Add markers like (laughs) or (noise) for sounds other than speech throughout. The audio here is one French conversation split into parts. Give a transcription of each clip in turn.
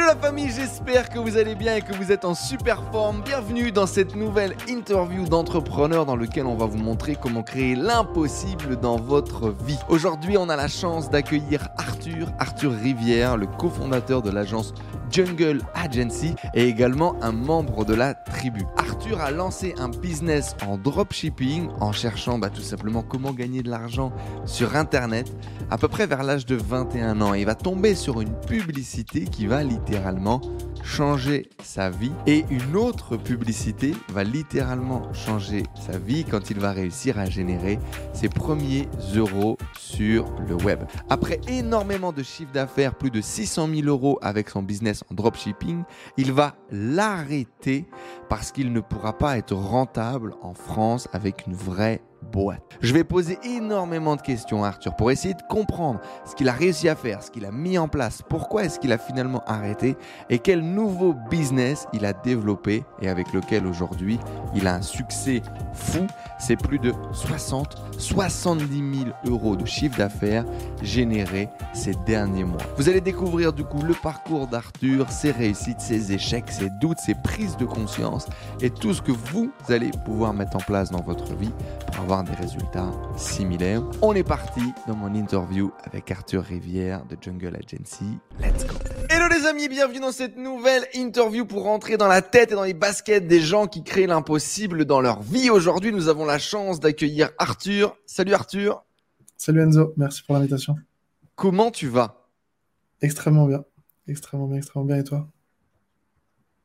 Hello la famille, j'espère que vous allez bien et que vous êtes en super forme. Bienvenue dans cette nouvelle interview d'entrepreneur dans lequel on va vous montrer comment créer l'impossible dans votre vie. Aujourd'hui, on a la chance d'accueillir Arthur, Arthur Rivière, le cofondateur de l'agence Jungle Agency et également un membre de la tribu. Arthur a lancé un business en dropshipping en cherchant bah, tout simplement comment gagner de l'argent sur internet à peu près vers l'âge de 21 ans. Il va tomber sur une publicité qui va changer sa vie et une autre publicité va littéralement changer sa vie quand il va réussir à générer ses premiers euros sur le web. Après énormément de chiffre d'affaires, plus de 600 000 euros avec son business en dropshipping, il va l'arrêter parce qu'il ne pourra pas être rentable en France avec une vraie boîte. Je vais poser énormément de questions à Arthur pour essayer de comprendre ce qu'il a réussi à faire, ce qu'il a mis en place, pourquoi est-ce qu'il a finalement arrêté et quel nouveau business il a développé et avec lequel aujourd'hui il a un succès fou. C'est plus de 60, 70 000 euros de chiffre d'affaires générés ces derniers mois. Vous allez découvrir du coup le parcours d'Arthur, ses réussites, ses échecs, ses doutes, ses prises de conscience et tout ce que vous allez pouvoir mettre en place dans votre vie pour avoir des résultats similaires. On est parti dans mon interview avec Arthur Rivière de Jungle Agency. Let's go. Hello les amis, bienvenue dans cette nouvelle interview pour rentrer dans la tête et dans les baskets des gens qui créent l'impossible dans leur vie. Aujourd'hui, nous avons la chance d'accueillir Arthur. Salut Arthur. Salut Enzo, merci pour l'invitation. Comment tu vas? Extrêmement bien, extrêmement bien, extrêmement bien. Et toi?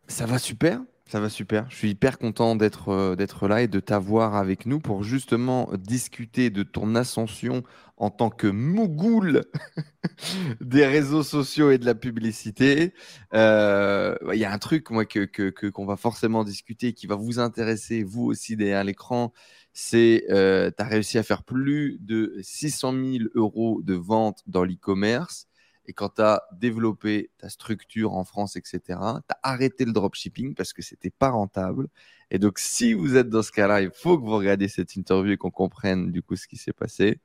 Ça va super. Ça va super. Je suis hyper content d'être euh, d'être là et de t'avoir avec nous pour justement discuter de ton ascension en tant que mougoul (laughs) des réseaux sociaux et de la publicité. Euh, Il y a un truc moi que qu'on va forcément discuter qui va vous intéresser vous aussi derrière l'écran. C'est euh, tu as réussi à faire plus de 600 000 euros de vente dans l'e-commerce et quand tu as développé ta structure en France, etc., tu as arrêté le dropshipping parce que c'était pas rentable. Et donc, si vous êtes dans ce cas-là, il faut que vous regardiez cette interview et qu'on comprenne du coup ce qui s'est passé.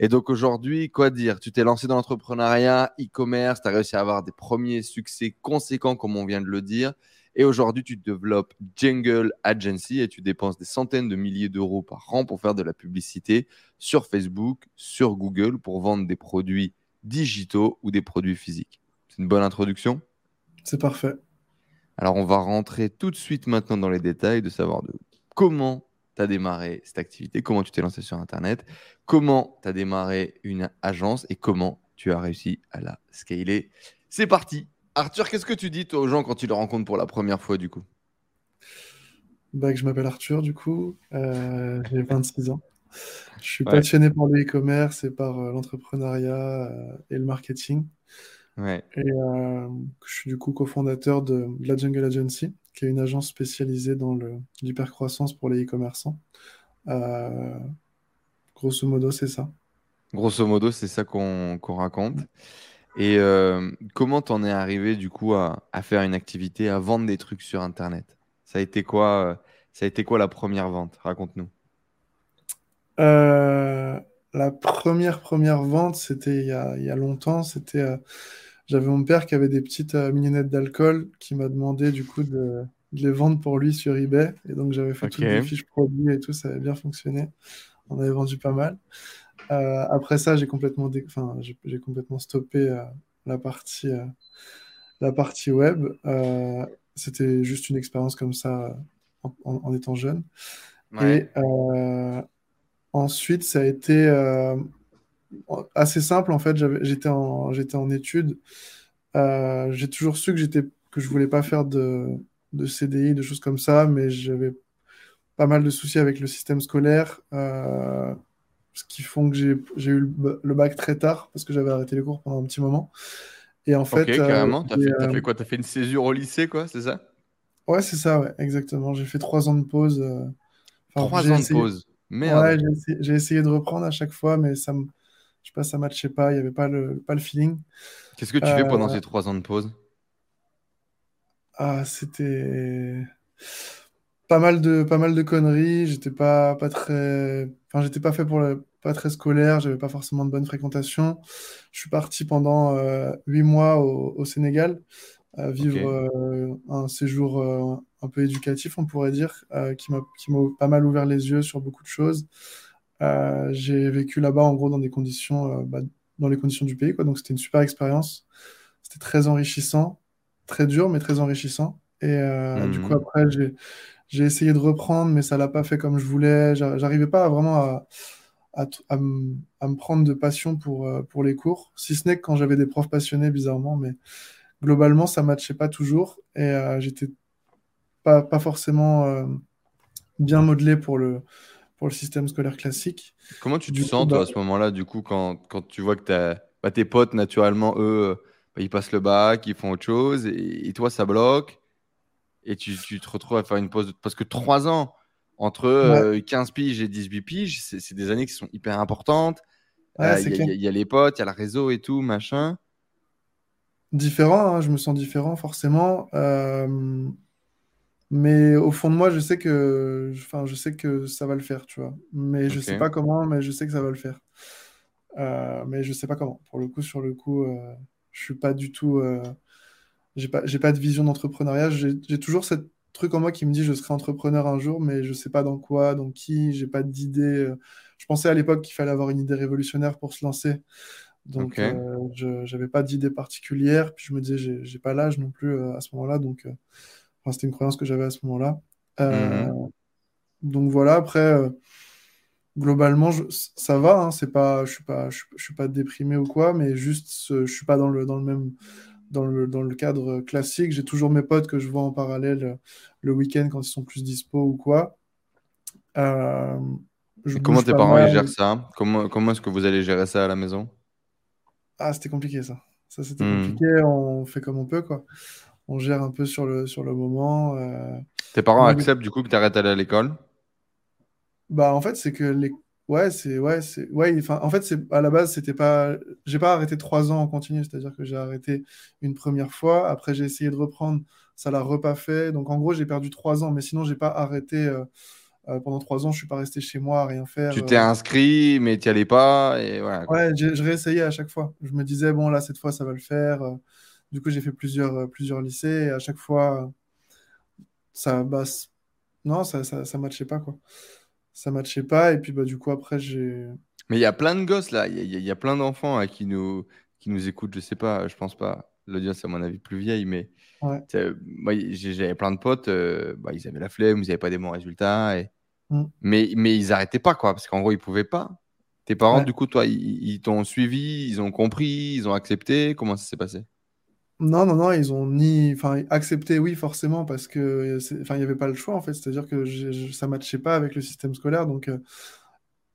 Et donc aujourd'hui, quoi dire? Tu t'es lancé dans l'entrepreneuriat, e-commerce, tu as réussi à avoir des premiers succès conséquents, comme on vient de le dire. Et aujourd'hui, tu développes Jungle Agency et tu dépenses des centaines de milliers d'euros par an pour faire de la publicité sur Facebook, sur Google, pour vendre des produits digitaux ou des produits physiques. C'est une bonne introduction? C'est parfait. Alors on va rentrer tout de suite maintenant dans les détails de savoir de comment tu as démarré cette activité, comment tu t'es lancé sur Internet, comment tu as démarré une agence et comment tu as réussi à la scaler. C'est parti. Arthur, qu'est-ce que tu dis toi aux gens quand tu les rencontres pour la première fois du coup? Bah, Je m'appelle Arthur du coup, euh, j'ai 26 ans. Je suis passionné par le e-commerce et par euh, l'entrepreneuriat euh, et le marketing. Ouais. Et euh, je suis du coup cofondateur de, la Jungle Agency, qui est une agence spécialisée dans l'hypercroissance pour les e-commerçants. grosso modo, c'est ça. Grosso modo, c'est ça qu'on raconte. Et comment t'en es arrivé du coup à, à, faire une activité, à vendre des trucs sur Internet? Ça a été quoi Ça a été quoi la première vente? Raconte-nous. Euh, la première première vente, c'était il y a, il y a longtemps. C'était, euh, j'avais mon père qui avait des petites euh, mini-nettes d'alcool qui m'a demandé du coup de, de, les vendre pour lui sur eBay. Et donc j'avais fait toutes les fiches produits et tout, ça avait bien fonctionné. On avait vendu pas mal. après ça, j'ai complètement, enfin, j'ai complètement stoppé la partie, la partie web. c'était juste une expérience comme ça en, en, étant jeune. Ouais. Et Ensuite, ça a été euh, assez simple. En fait, j'étais en, j'étais en études. Euh, j'ai toujours su que j'étais, que je voulais pas faire de, de CDI, de choses comme ça, mais j'avais pas mal de soucis avec le système scolaire, euh, ce qui font que j'ai, j'ai eu le, bac très tard parce que j'avais arrêté les cours pendant un petit moment. Et en fait, ok, carrément. T'as fait, as fait quoi? T'as fait une césure au lycée, quoi C'est ça? Ouais, c'est ça, ouais, exactement. J'ai fait trois ans de pause. trois ans de pause. Ouais, j'ai essayé, de reprendre à chaque fois, mais ça me, je sais pas, ça matchait pas, il n'y avait pas le, pas le feeling. Qu'est-ce que tu fais pendant euh, ces trois ans de pause? Ah, c'était pas mal de, pas mal de conneries. J'étais pas, pas très, enfin, j'étais pas fait pour le, pas très scolaire. J'avais pas forcément de bonne fréquentation. Je suis parti pendant euh, huit mois au, Sénégal vivre un séjour un peu éducatif, on pourrait dire, qui m'a pas mal ouvert les yeux sur beaucoup de choses. j'ai vécu là-bas, en gros, dans des conditions, bah, dans les conditions du pays, quoi. Donc, c'était une super expérience. C'était très enrichissant, très dur, mais très enrichissant. Et du coup, mhm. après, j'ai essayé de reprendre, mais ça l'a pas fait comme je voulais. J'arrivais pas vraiment à, à, à, me prendre de passion pour, euh, pour les cours, si ce n'est que quand j'avais des profs passionnés, bizarrement, mais globalement, ça matchait pas toujours et euh, j'étais pas, pas forcément euh, bien modelé pour le, pour le système scolaire classique. Comment tu te sens, toi, à bah ce moment-là, du coup, quand, quand tu vois que bah, tes potes, naturellement, eux, bah, ils passent le bac, ils font autre chose, et, toi, ça bloque, et tu, tu, te retrouves à faire une pause de... Parce que trois ans, entre 15 euh, piges et 18 piges, c'est des années qui sont hyper importantes. Euh, il y, a les potes, il y a le réseau et tout, machin. Différent, hein, je me sens différent forcément. Euh, mais au fond de moi, je sais que, enfin, je sais que ça va le faire, tu vois. Mais je sais pas comment, mais je sais que ça va le faire. mais je sais pas comment. Pour le coup, sur le coup, je suis pas du tout. j'ai pas, j'ai pas de vision d'entrepreneuriat. J'ai toujours cette truc en moi qui me dit je serai entrepreneur un jour, mais je sais pas dans quoi, dans qui, j'ai pas d'idée. Euh. Je pensais à l'époque qu'il fallait avoir une idée révolutionnaire pour se lancer. Donc, euh, je n'avais pas d'idée particulière. Puis je me disais, j'ai pas l'âge non plus euh, à ce moment-là. Donc, enfin, c'était une croyance que j'avais à ce moment-là. Mhm. Donc voilà, après, globalement, ça va. Hein, c'est pas, je suis pas, je, suis pas déprimé ou quoi, mais juste, je suis pas dans le, dans le même dans le, dans le cadre classique. J'ai toujours mes potes que je vois en parallèle euh, le week-end quand ils sont plus dispo ou quoi. Euh, comment tes parents gèrent ça? Comment, comment est-ce que vous allez gérer ça à la maison? Ah, c'était compliqué ça. Ça, c'était hmm. compliqué. On fait comme on peut, quoi. On gère un peu sur le, sur le moment. Euh. Tes parents acceptent du coup que tu arrêtes d'aller à l'école? Bah, en fait, c'est que les Ouais, c'est ouais, c'est ouais. Enfin, en fait, c'est à la base, c'était pas. J'ai pas arrêté trois ans en continu, c'est-à-dire que j'ai arrêté une première fois. Après, j'ai essayé de reprendre, ça l'a repas fait. Donc, en gros, j'ai perdu trois ans. Mais sinon, j'ai pas arrêté euh, euh, pendant trois ans. Je suis pas resté chez moi à rien faire. Tu t'es euh. inscrit, mais tu allais pas et voilà. Ouais, je réessayais à chaque fois. Je me disais bon là, cette fois, ça va le faire. Du coup, j'ai fait plusieurs plusieurs lycées et à chaque fois, ça bah, non, ça ça, ça matchait pas quoi ça matchait pas. Et puis, bah, du coup, après, j'ai. Mais il y a plein de gosses là, il y, a plein d'enfants qui, nous, qui nous écoutent, je sais pas, je pense pas. L'audience, à mon avis, plus vieille, mais moi, j'avais plein de potes, euh, bah, ils avaient la flemme, ils n'avaient pas des bons résultats. Et... Mm. Mais, mais ils arrêtaient pas, quoi, parce qu'en gros, ils pouvaient pas. Tes parents, du coup, toi, ils t'ont suivi, ils ont compris, ils ont accepté. Comment ça s'est passé? Non, non, non, ils ont ni, enfin, accepté, oui, forcément, parce que, enfin, il n'y avait pas le choix, en fait. C'est-à-dire que ça ne matchait pas avec le système scolaire, donc euh,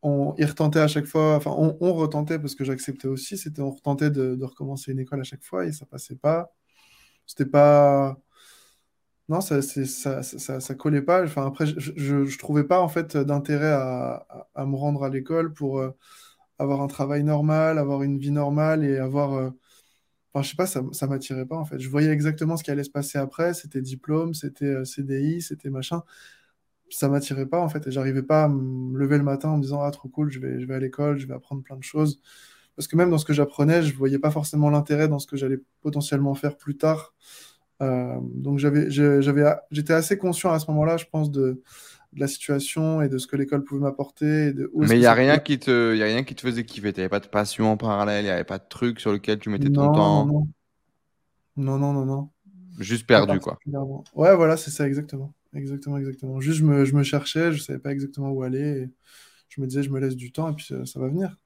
on, ils retentaient à chaque fois, enfin, on, retentait parce que j'acceptais aussi, c'était, on retentait de, recommencer une école à chaque fois et ça passait pas. C'était pas, non, ça, ça, ça, ça, collait pas. Enfin, après, je, je, trouvais pas, en fait, d'intérêt à, à, me rendre à l'école pour euh, avoir un travail normal, avoir une vie normale et avoir euh, Enfin, je sais pas, ça, ça m'attirait pas en fait. Je voyais exactement ce qui allait se passer après. C'était diplôme, c'était euh, CDI, c'était machin. Ça m'attirait pas en fait. Et j'arrivais pas à me lever le matin en me disant Ah, trop cool, je vais, je vais à l'école, je vais apprendre plein de choses. Parce que même dans ce que j'apprenais, je voyais pas forcément l'intérêt dans ce que j'allais potentiellement faire plus tard. Euh, donc j'avais, j'étais assez conscient à ce moment-là, je pense, de, de la situation et de ce que l'école pouvait m'apporter. Mais il n'y a, rien qui te, y a rien qui te faisait kiffer. Tu n'avais pas de passion en parallèle, il n'y avait pas de truc sur lequel tu mettais ton temps. Non, non, non, non. non. Juste perdu, quoi. Ouais, voilà, c'est ça, exactement. Exactement, exactement. Juste, je me, je me cherchais, je ne savais pas exactement où aller. Et je me disais, je me laisse du temps et puis ça, va venir.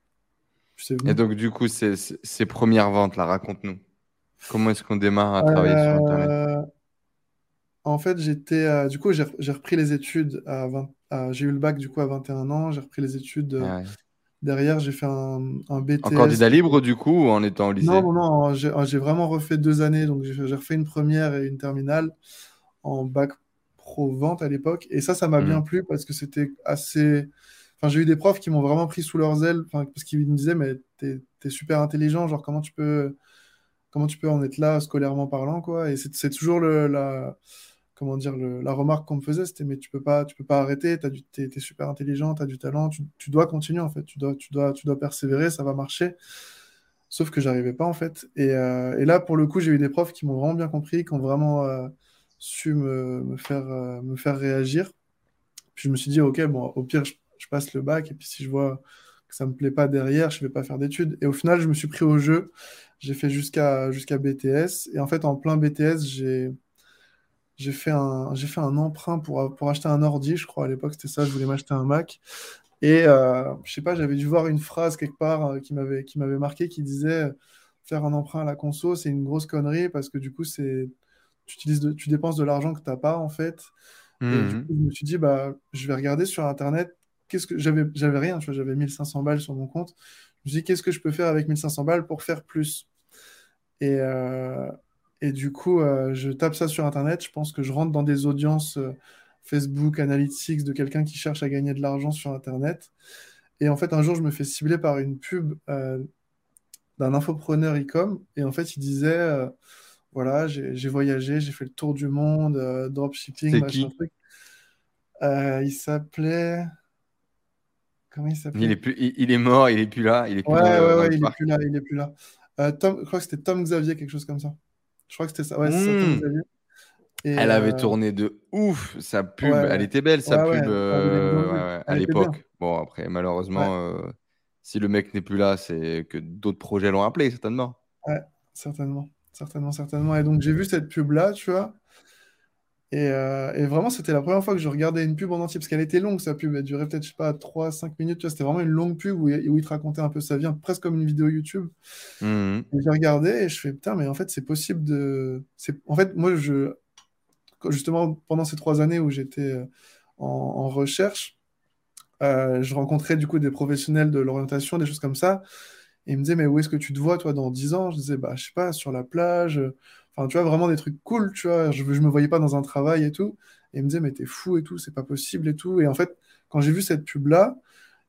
Et donc, du coup, ces, ces premières ventes, là, raconte-nous. Comment est-ce qu'on démarre à travailler sur Internet euh, en fait, j'étais. Euh, du coup, j'ai repris les études à 20. j'ai eu le bac du coup à 21 ans. J'ai repris les études. Euh, ah derrière, j'ai fait un, un BTS. En candidat libre, du coup, ou en étant au lycée Non, non, non. J'ai vraiment refait deux années. Donc, j'ai refait une première et une terminale en bac pro vente à l'époque. Et ça, ça m'a bien mmh. plu parce que c'était assez. Enfin, j'ai eu des profs qui m'ont vraiment pris sous leurs ailes. parce qu'ils me disaient, mais t'es es super intelligent. Genre, comment tu peux. Comment tu peux en être là, scolairement parlant, quoi. Et c'est toujours le, la comment dire, la remarque qu'on me faisait, c'était mais tu peux pas, tu peux pas arrêter, tu es, super intelligent, tu as du talent, tu, dois continuer en fait, tu dois, tu, dois, tu dois persévérer, ça va marcher. Sauf que j'arrivais pas en fait. Et, euh, là, pour le coup, j'ai eu des profs qui m'ont vraiment bien compris, qui ont vraiment euh, su me, me faire, euh, me faire réagir. Puis je me suis dit, ok, bon, au pire, je, je passe le bac, et puis si je vois que ça me plaît pas derrière, je vais pas faire d'études. Et au final, je me suis pris au jeu. J'ai fait jusqu'à jusqu'à BTS. Et en fait, en plein BTS, j'ai j'ai fait un, j'ai fait un emprunt pour, pour acheter un ordi, je crois, à l'époque, c'était ça, je voulais m'acheter un Mac. Et euh, je sais pas, j'avais dû voir une phrase quelque part euh, qui m'avait qui m'avait marqué qui disait faire un emprunt à la conso, c'est une grosse connerie parce que du coup, c'est tu tu dépenses de l'argent que t'as pas en fait. Et du Mhm. coup, je me suis dit, bah, je vais regarder sur Internet. Qu'est-ce que j'avais, j'avais rien, tu vois, j'avais 1500 balles sur mon compte. Je me suis dit, qu'est-ce que je peux faire avec 1500 balles pour faire plus? Et, euh, et du coup, euh, je tape ça sur Internet. Je pense que je rentre dans des audiences euh, Facebook, Analytics de quelqu'un qui cherche à gagner de l'argent sur Internet. Et en fait, un jour, je me fais cibler par une pub d'un infopreneur e-com. Et en fait, il disait, voilà, j'ai voyagé, j'ai fait le tour du monde, dropshipping, machin qui? truc. Il s'appelait... Comment il est plus, il, il est mort, il est plus là, il est plus Ouais, le, ouais, ouais, il est plus là, il est plus là. Euh, Tom, je crois que c'était Tom Xavier, quelque chose comme ça. Je crois que c'était ça. Ouais, c'est ça, Tom Hmm. Xavier. Et Elle avait euh, tourné de ouf, sa pub. ouais, Elle était belle, sa pub, euh, à l'époque. Bon, après, malheureusement, euh, si le mec n'est plus là, c'est que d'autres projets l'ont appelé, certainement. ouais, certainement. Certainement, certainement. Et donc, j'ai vu cette pub-là, tu vois. Et, euh, et vraiment, c'était la première fois que je regardais une pub en entier, parce qu'elle était longue, sa pub. Elle durait peut-être, je sais pas, trois cinq minutes. Tu vois, c'était vraiment une longue pub où, il où il te racontait un peu sa vie, presque comme une vidéo YouTube. Et j'ai regardé et je fais, putain, mais en fait, c'est possible de. En fait, moi, je. Justement, pendant ces trois années où j'étais euh, en, en recherche, euh, je rencontrais du coup des professionnels de l'orientation, des choses comme ça. Et ils me disaient, mais où est-ce que tu te vois, toi, dans 10 ans? Je disais, bah, je sais pas, sur la plage. euh, Enfin, tu vois, vraiment des trucs cool, tu vois. Je, je me voyais pas dans un travail et tout. Et ils me disaient, mais t'es fou et tout, c'est pas possible et tout. Et en fait, quand j'ai vu cette pub-là,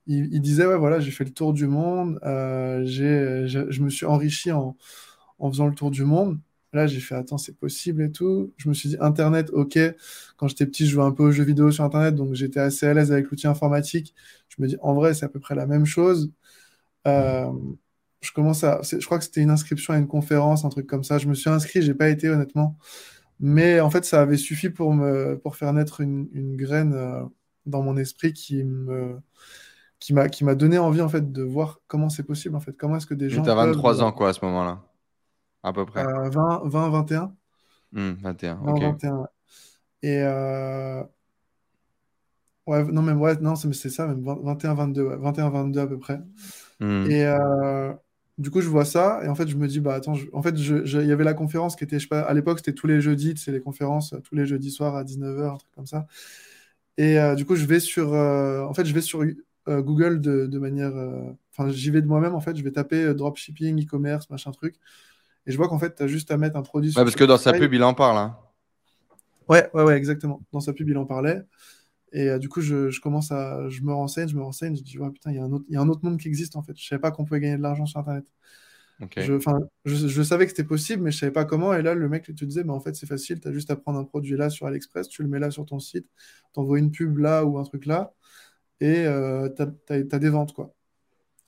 il, il disait, ouais, voilà, j'ai fait le tour du monde, euh, je me suis enrichi en, en faisant le tour du monde. Là, j'ai fait, attends, c'est possible et tout. Je me suis dit, Internet, ok. Quand j'étais petit, je jouais un peu aux jeux vidéo sur Internet, donc j'étais assez à l'aise avec l'outil informatique. Je me dis, en vrai, c'est à peu près la même chose. Euh, je commence à, je crois que c'était une inscription à une conférence, un truc comme ça. Je me suis inscrit, j'ai pas été honnêtement, mais en fait, ça avait suffi pour me, pour faire naître une, une graine euh, dans mon esprit qui me, qui m'a, qui m'a donné envie en fait de voir comment c'est possible en fait, comment est-ce que des gens t'as peuvent 23 ans, quoi, à ce moment-là, à peu près. euh, 20, 20, 21, Hmm, 21, 20, ok. 21. ouais. Et euh, ouais, non même ouais, non, c'est ça, même 20 21, 22, ouais, 21, 22 à peu près. Hmm. Et euh, du coup, je vois ça, et en fait, je me dis, bah attends, je- en fait, il y avait la conférence qui était, je sais pas, à l'époque, c'était tous les jeudis, c'est les conférences, tous les jeudis soirs à 19h, un truc comme ça. Et euh, du coup, je vais sur, euh, en fait, je vais sur euh, Google de, de manière, enfin, j'y vais de moi-même, en fait, je vais taper dropshipping, e-commerce, machin truc, et je vois qu'en fait, tu as juste à mettre un produit Ouais, sur parce que dans sa pub, il en parle, hein. Ouais, ouais, ouais, exactement. Dans sa pub, il en parlait. Et euh, du coup, je, je commence à, je me renseigne, je me renseigne, je dis, ouais, putain, il y a un autre, il y a un autre monde qui existe, en fait. Je savais pas qu'on pouvait gagner de l'argent sur Internet. Ok. Je, enfin, je, je savais que c'était possible, mais je savais pas comment. Et là, le mec te disait, mais en fait, c'est facile, tu as juste à prendre un produit là sur AliExpress, tu le mets là sur ton site, t'envoies une pub là ou un truc là, et euh, t'as- t'as des ventes, quoi.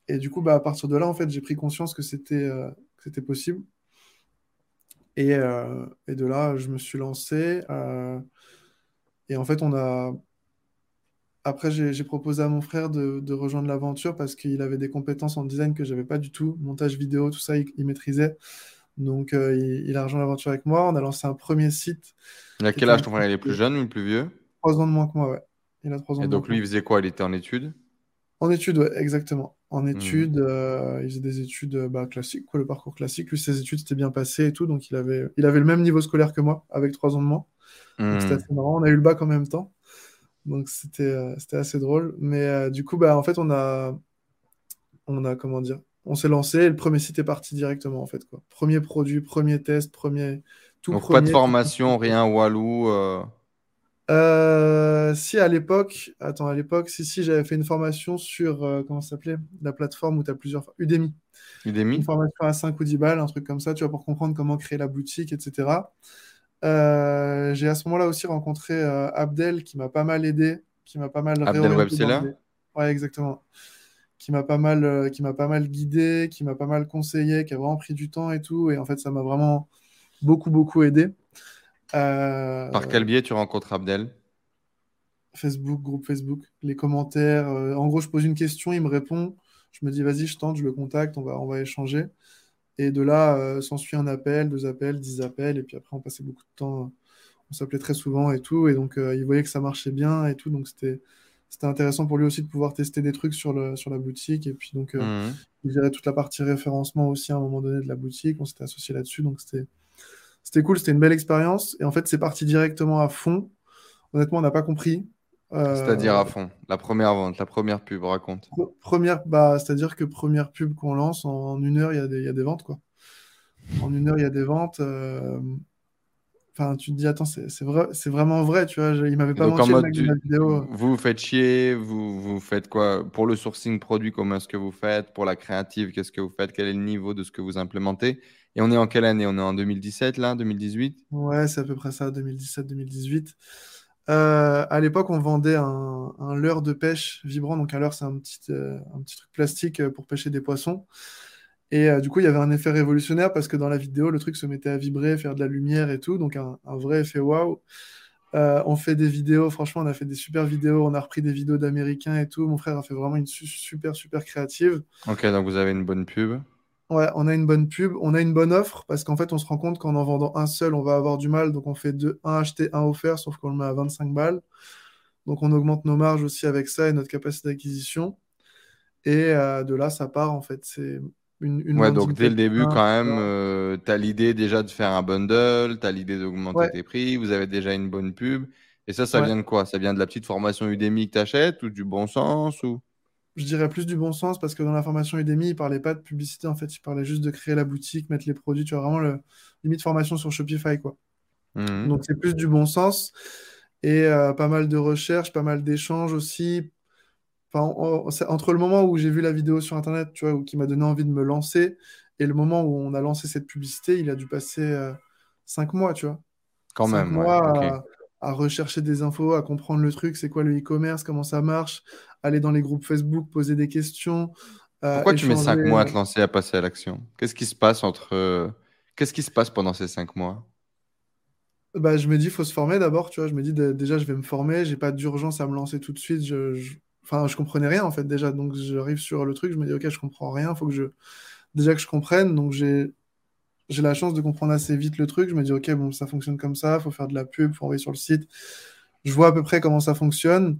Et du coup, bah, à partir de là, en fait, j'ai pris conscience que c'était euh, c'était possible. Et, euh, et de là, je me suis lancé. euh, et en fait, on a. Après, j'ai proposé à mon frère de, de rejoindre l'aventure parce qu'il avait des compétences en design que j'avais pas du tout. Montage vidéo, tout ça, il, il maîtrisait. Donc, euh, il, il a rejoint l'aventure avec moi. On a lancé un premier site Il a quel âge ton frère? Il est plus jeune ou plus vieux? trois ans de moins que moi, ouais. Il a trois ans Et de moins donc lui, il faisait quoi? Il était en études? En études, ouais, exactement. En Hmm. études, euh, il faisait des études euh, bah, classiques, quoi, le parcours classique. Lui, ses études s'étaient bien passées et tout, donc il avait, il avait le même niveau scolaire que moi, avec trois ans de moins. C'était Hmm. assez marrant. On a eu le bac en même temps, donc c'était euh, c'était assez drôle. Mais euh, du coup, bah, en fait, on a, on a, comment dire, on s'est lancé et le premier site est parti directement, en fait, quoi. Premier produit, premier test, premier, tout Donc pas de tout- formation, rien, Walou. euh, Euh, si à l'époque, attends, à l'époque, si, si, j'avais fait une formation sur, euh, comment ça s'appelait? La plateforme où tu as plusieurs, Udemy. Une Udemy? formation à 5 ou 10 balles, un truc comme ça, tu vois, pour comprendre comment créer la boutique, etc. Euh, j'ai à ce moment-là aussi rencontré euh, Abdel qui m'a pas mal aidé, qui m'a pas mal Abdel. Ouais, exactement. qui m'a pas mal, euh, qui m'a pas mal guidé, qui m'a pas mal conseillé, qui a vraiment pris du temps et tout. Et en fait, ça m'a vraiment beaucoup, beaucoup aidé. Par quel biais tu rencontres Abdel? Facebook, groupe Facebook, les commentaires. En gros, je pose une question, il me répond. Je me dis, vas-y, je tente, je le contacte, on va, on va échanger. Et de là, s'ensuit un appel, deux appels, dix appels. Et puis après, on passait beaucoup de temps. On s'appelait très souvent et tout. Et donc, il voyait que ça marchait bien et tout. Donc, c'était c'était intéressant pour lui aussi de pouvoir tester des trucs sur, le, sur la boutique. Et puis, donc, euh, mhm. il gérait toute la partie référencement aussi à un moment donné de la boutique. On s'était associé là-dessus. Donc, c'était, c'était cool. C'était une belle expérience. Et en fait, c'est parti directement à fond. Honnêtement, on n'a pas compris. Euh, c'est-à-dire à fond. La première vente, la première pub, raconte. Première, bah, c'est-à-dire que première pub qu'on lance, en, une heure, il y, a des, y a des ventes. Quoi. En une heure, il y a des ventes. Euh, Enfin, tu te dis, attends, c'est vrai, vraiment vrai, tu vois. Il m'avait pas menti le de la vidéo. Vous vous faites chier, vous, vous faites quoi? Pour le sourcing produit, comment est-ce que vous faites? Pour la créative, qu'est-ce que vous faites? Quel est le niveau de ce que vous implémentez? Et on est en quelle année? On est en 2017, là 2018 Ouais, c'est à peu près ça, 2017-2018. Euh, à l'époque, on vendait un, un, leurre de pêche vibrant. Donc, un leurre, c'est un, petit, euh, un truc plastique pour pêcher des poissons. Et euh, du coup, il y avait un effet révolutionnaire parce que dans la vidéo, le truc se mettait à vibrer, faire de la lumière et tout. Donc, un, vrai effet waouh. Euh, on fait des vidéos, franchement, on a fait des super vidéos. On a repris des vidéos d'Américains et tout. Mon frère a fait vraiment une super, super créative. Ok, donc vous avez une bonne pub. Ouais, on a une bonne pub, on a une bonne offre parce qu'en fait, on se rend compte qu'en en vendant un seul, on va avoir du mal. Donc, on fait deux, un acheté, un offert, sauf qu'on le met à 25 balles. Donc, on augmente nos marges aussi avec ça et notre capacité d'acquisition. Et euh, de là, ça part en fait. C'est ouais, donc dès le début, quand même, euh, tu as l'idée déjà de faire un bundle, tu as l'idée d'augmenter tes prix, vous avez déjà une bonne pub. Et ça, ça vient de quoi? Ça vient de la petite formation Udemy que tu achètes ou du bon sens ou... Je dirais plus du bon sens parce que dans la formation Udemy, il parlait pas de publicité en fait, il parlait juste de créer la boutique, mettre les produits, tu vois, vraiment le limite formation sur Shopify quoi. Mmh. Donc c'est plus du bon sens et euh, pas mal de recherches, pas mal d'échanges aussi, entre le moment où j'ai vu la vidéo sur Internet, tu vois, qui m'a donné envie de me lancer, et le moment où on a lancé cette publicité, il a dû passer euh, cinq mois, tu vois. Quand cinq même, mois à, rechercher des infos, à comprendre le truc, c'est quoi le e-commerce, comment ça marche, aller dans les groupes Facebook, poser des questions. Euh, Pourquoi tu mets cinq mois à te lancer, à passer à l'action? Qu'est-ce qui se passe entre... Qu'est-ce qui se passe pendant ces cinq mois? Bah, je me dis, il faut se former d'abord, tu vois. Je me dis, déjà, je vais me former, j'ai pas d'urgence à me lancer tout de suite. je, Enfin, je comprenais rien en fait déjà. Donc j'arrive sur le truc, je me dis ok, je comprends rien, faut que je déjà que je comprenne. Donc j'ai j'ai la chance de comprendre assez vite le truc. Je me dis ok, bon, ça fonctionne comme ça, faut faire de la pub, faut envoyer sur le site. Je vois à peu près comment ça fonctionne.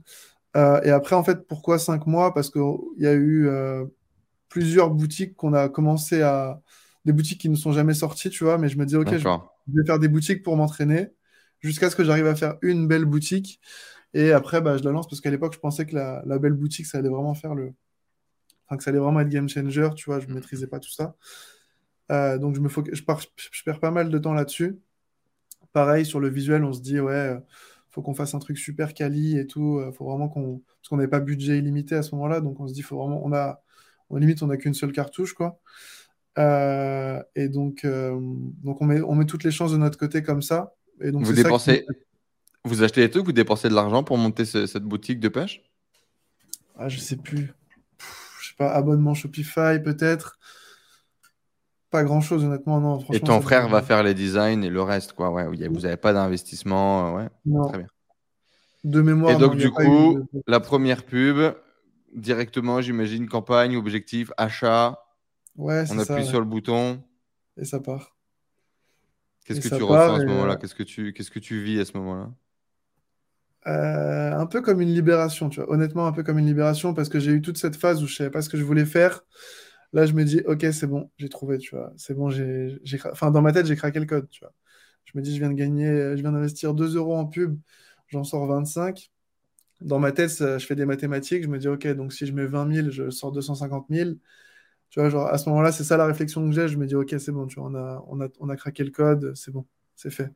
Euh, et après, en fait, pourquoi cinq mois? Parce qu'il y a eu euh, plusieurs boutiques qu'on a commencé à. Des boutiques qui ne sont jamais sorties, tu vois, mais je me dis, ok, je vais faire des boutiques pour m'entraîner jusqu'à ce que j'arrive à faire une belle boutique. Et après, bah, je la lance parce qu'à l'époque, je pensais que la, belle boutique, ça allait vraiment faire le. Enfin, que ça allait vraiment être game changer, tu vois, je ne maîtrisais pas tout ça. Euh, donc, je, me faut... je, je, perds pas mal de temps là-dessus. Pareil, sur le visuel, on se dit, ouais, euh, faut qu'on fasse un truc super quali et tout. Euh, faut vraiment qu'on. Parce qu'on n'avait pas budget illimité à ce moment-là, donc on se dit, faut vraiment. On a. Limite, on n'a qu'une seule cartouche, quoi. et donc, donc on, met, on met toutes les chances de notre côté comme ça. Et donc, Vous dépensez. Vous achetez des trucs, vous dépensez de l'argent pour monter cette boutique de pêche? Ah, Je sais plus. je sais pas, abonnement Shopify peut-être. Pas grand chose, honnêtement, non. Et ton frère va faire les designs et le reste, quoi. Ouais, vous n'avez pas d'investissement. Euh, ouais. Non. Très bien. De mémoire. Et donc, du coup, la première pub, directement, j'imagine, campagne, objectif, achat. Ouais, On appuie sur le bouton. Et ça part. Qu'est-ce que tu ressens à ce moment-là? Qu'est-ce que tu qu'est-ce que tu vis à ce moment-là? Euh, un peu comme une libération, tu vois. Honnêtement, un peu comme une libération parce que j'ai eu toute cette phase où je savais pas ce que je voulais faire. Là, je me dis, ok, c'est bon, j'ai trouvé, tu vois. C'est bon, j'ai, enfin, dans ma tête, j'ai craqué le code, tu vois. Je me dis, je viens de gagner, je viens d'investir 2 euros en pub, j'en sors 25. Dans ma tête, je fais des mathématiques, je me dis, ok, donc si je mets 20 000, je sors 250 000. Tu vois, genre, à ce moment-là, c'est ça la réflexion que j'ai. Je me dis, ok, c'est bon, tu vois, on a, on a, on a craqué le code, c'est bon, c'est fait.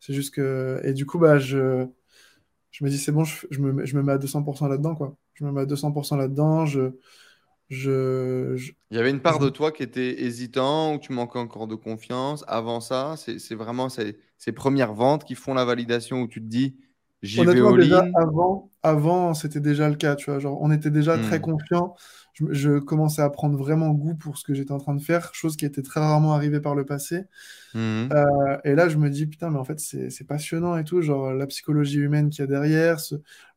C'est juste que. Et du coup, bah, je je me dis, c'est bon, je, me, je, me, mets à 200% là-dedans, quoi. Je me mets à 200% là-dedans. Je, je, Il y avait une part de toi qui était hésitant ou tu manquais encore de confiance. Avant ça, c'est vraiment ces, ces, premières ventes qui font la validation où tu te dis, j'y vais au déjà, avant, avant c'était déjà le cas, tu vois. Genre, on était déjà très hmm. Je, je, commençais à prendre vraiment goût pour ce que j'étais en train de faire, chose qui était très rarement arrivée par le passé. Hmm. Euh, et là, je me dis, putain, mais en fait, c'est passionnant et tout. Genre, la psychologie humaine qu'il y a derrière,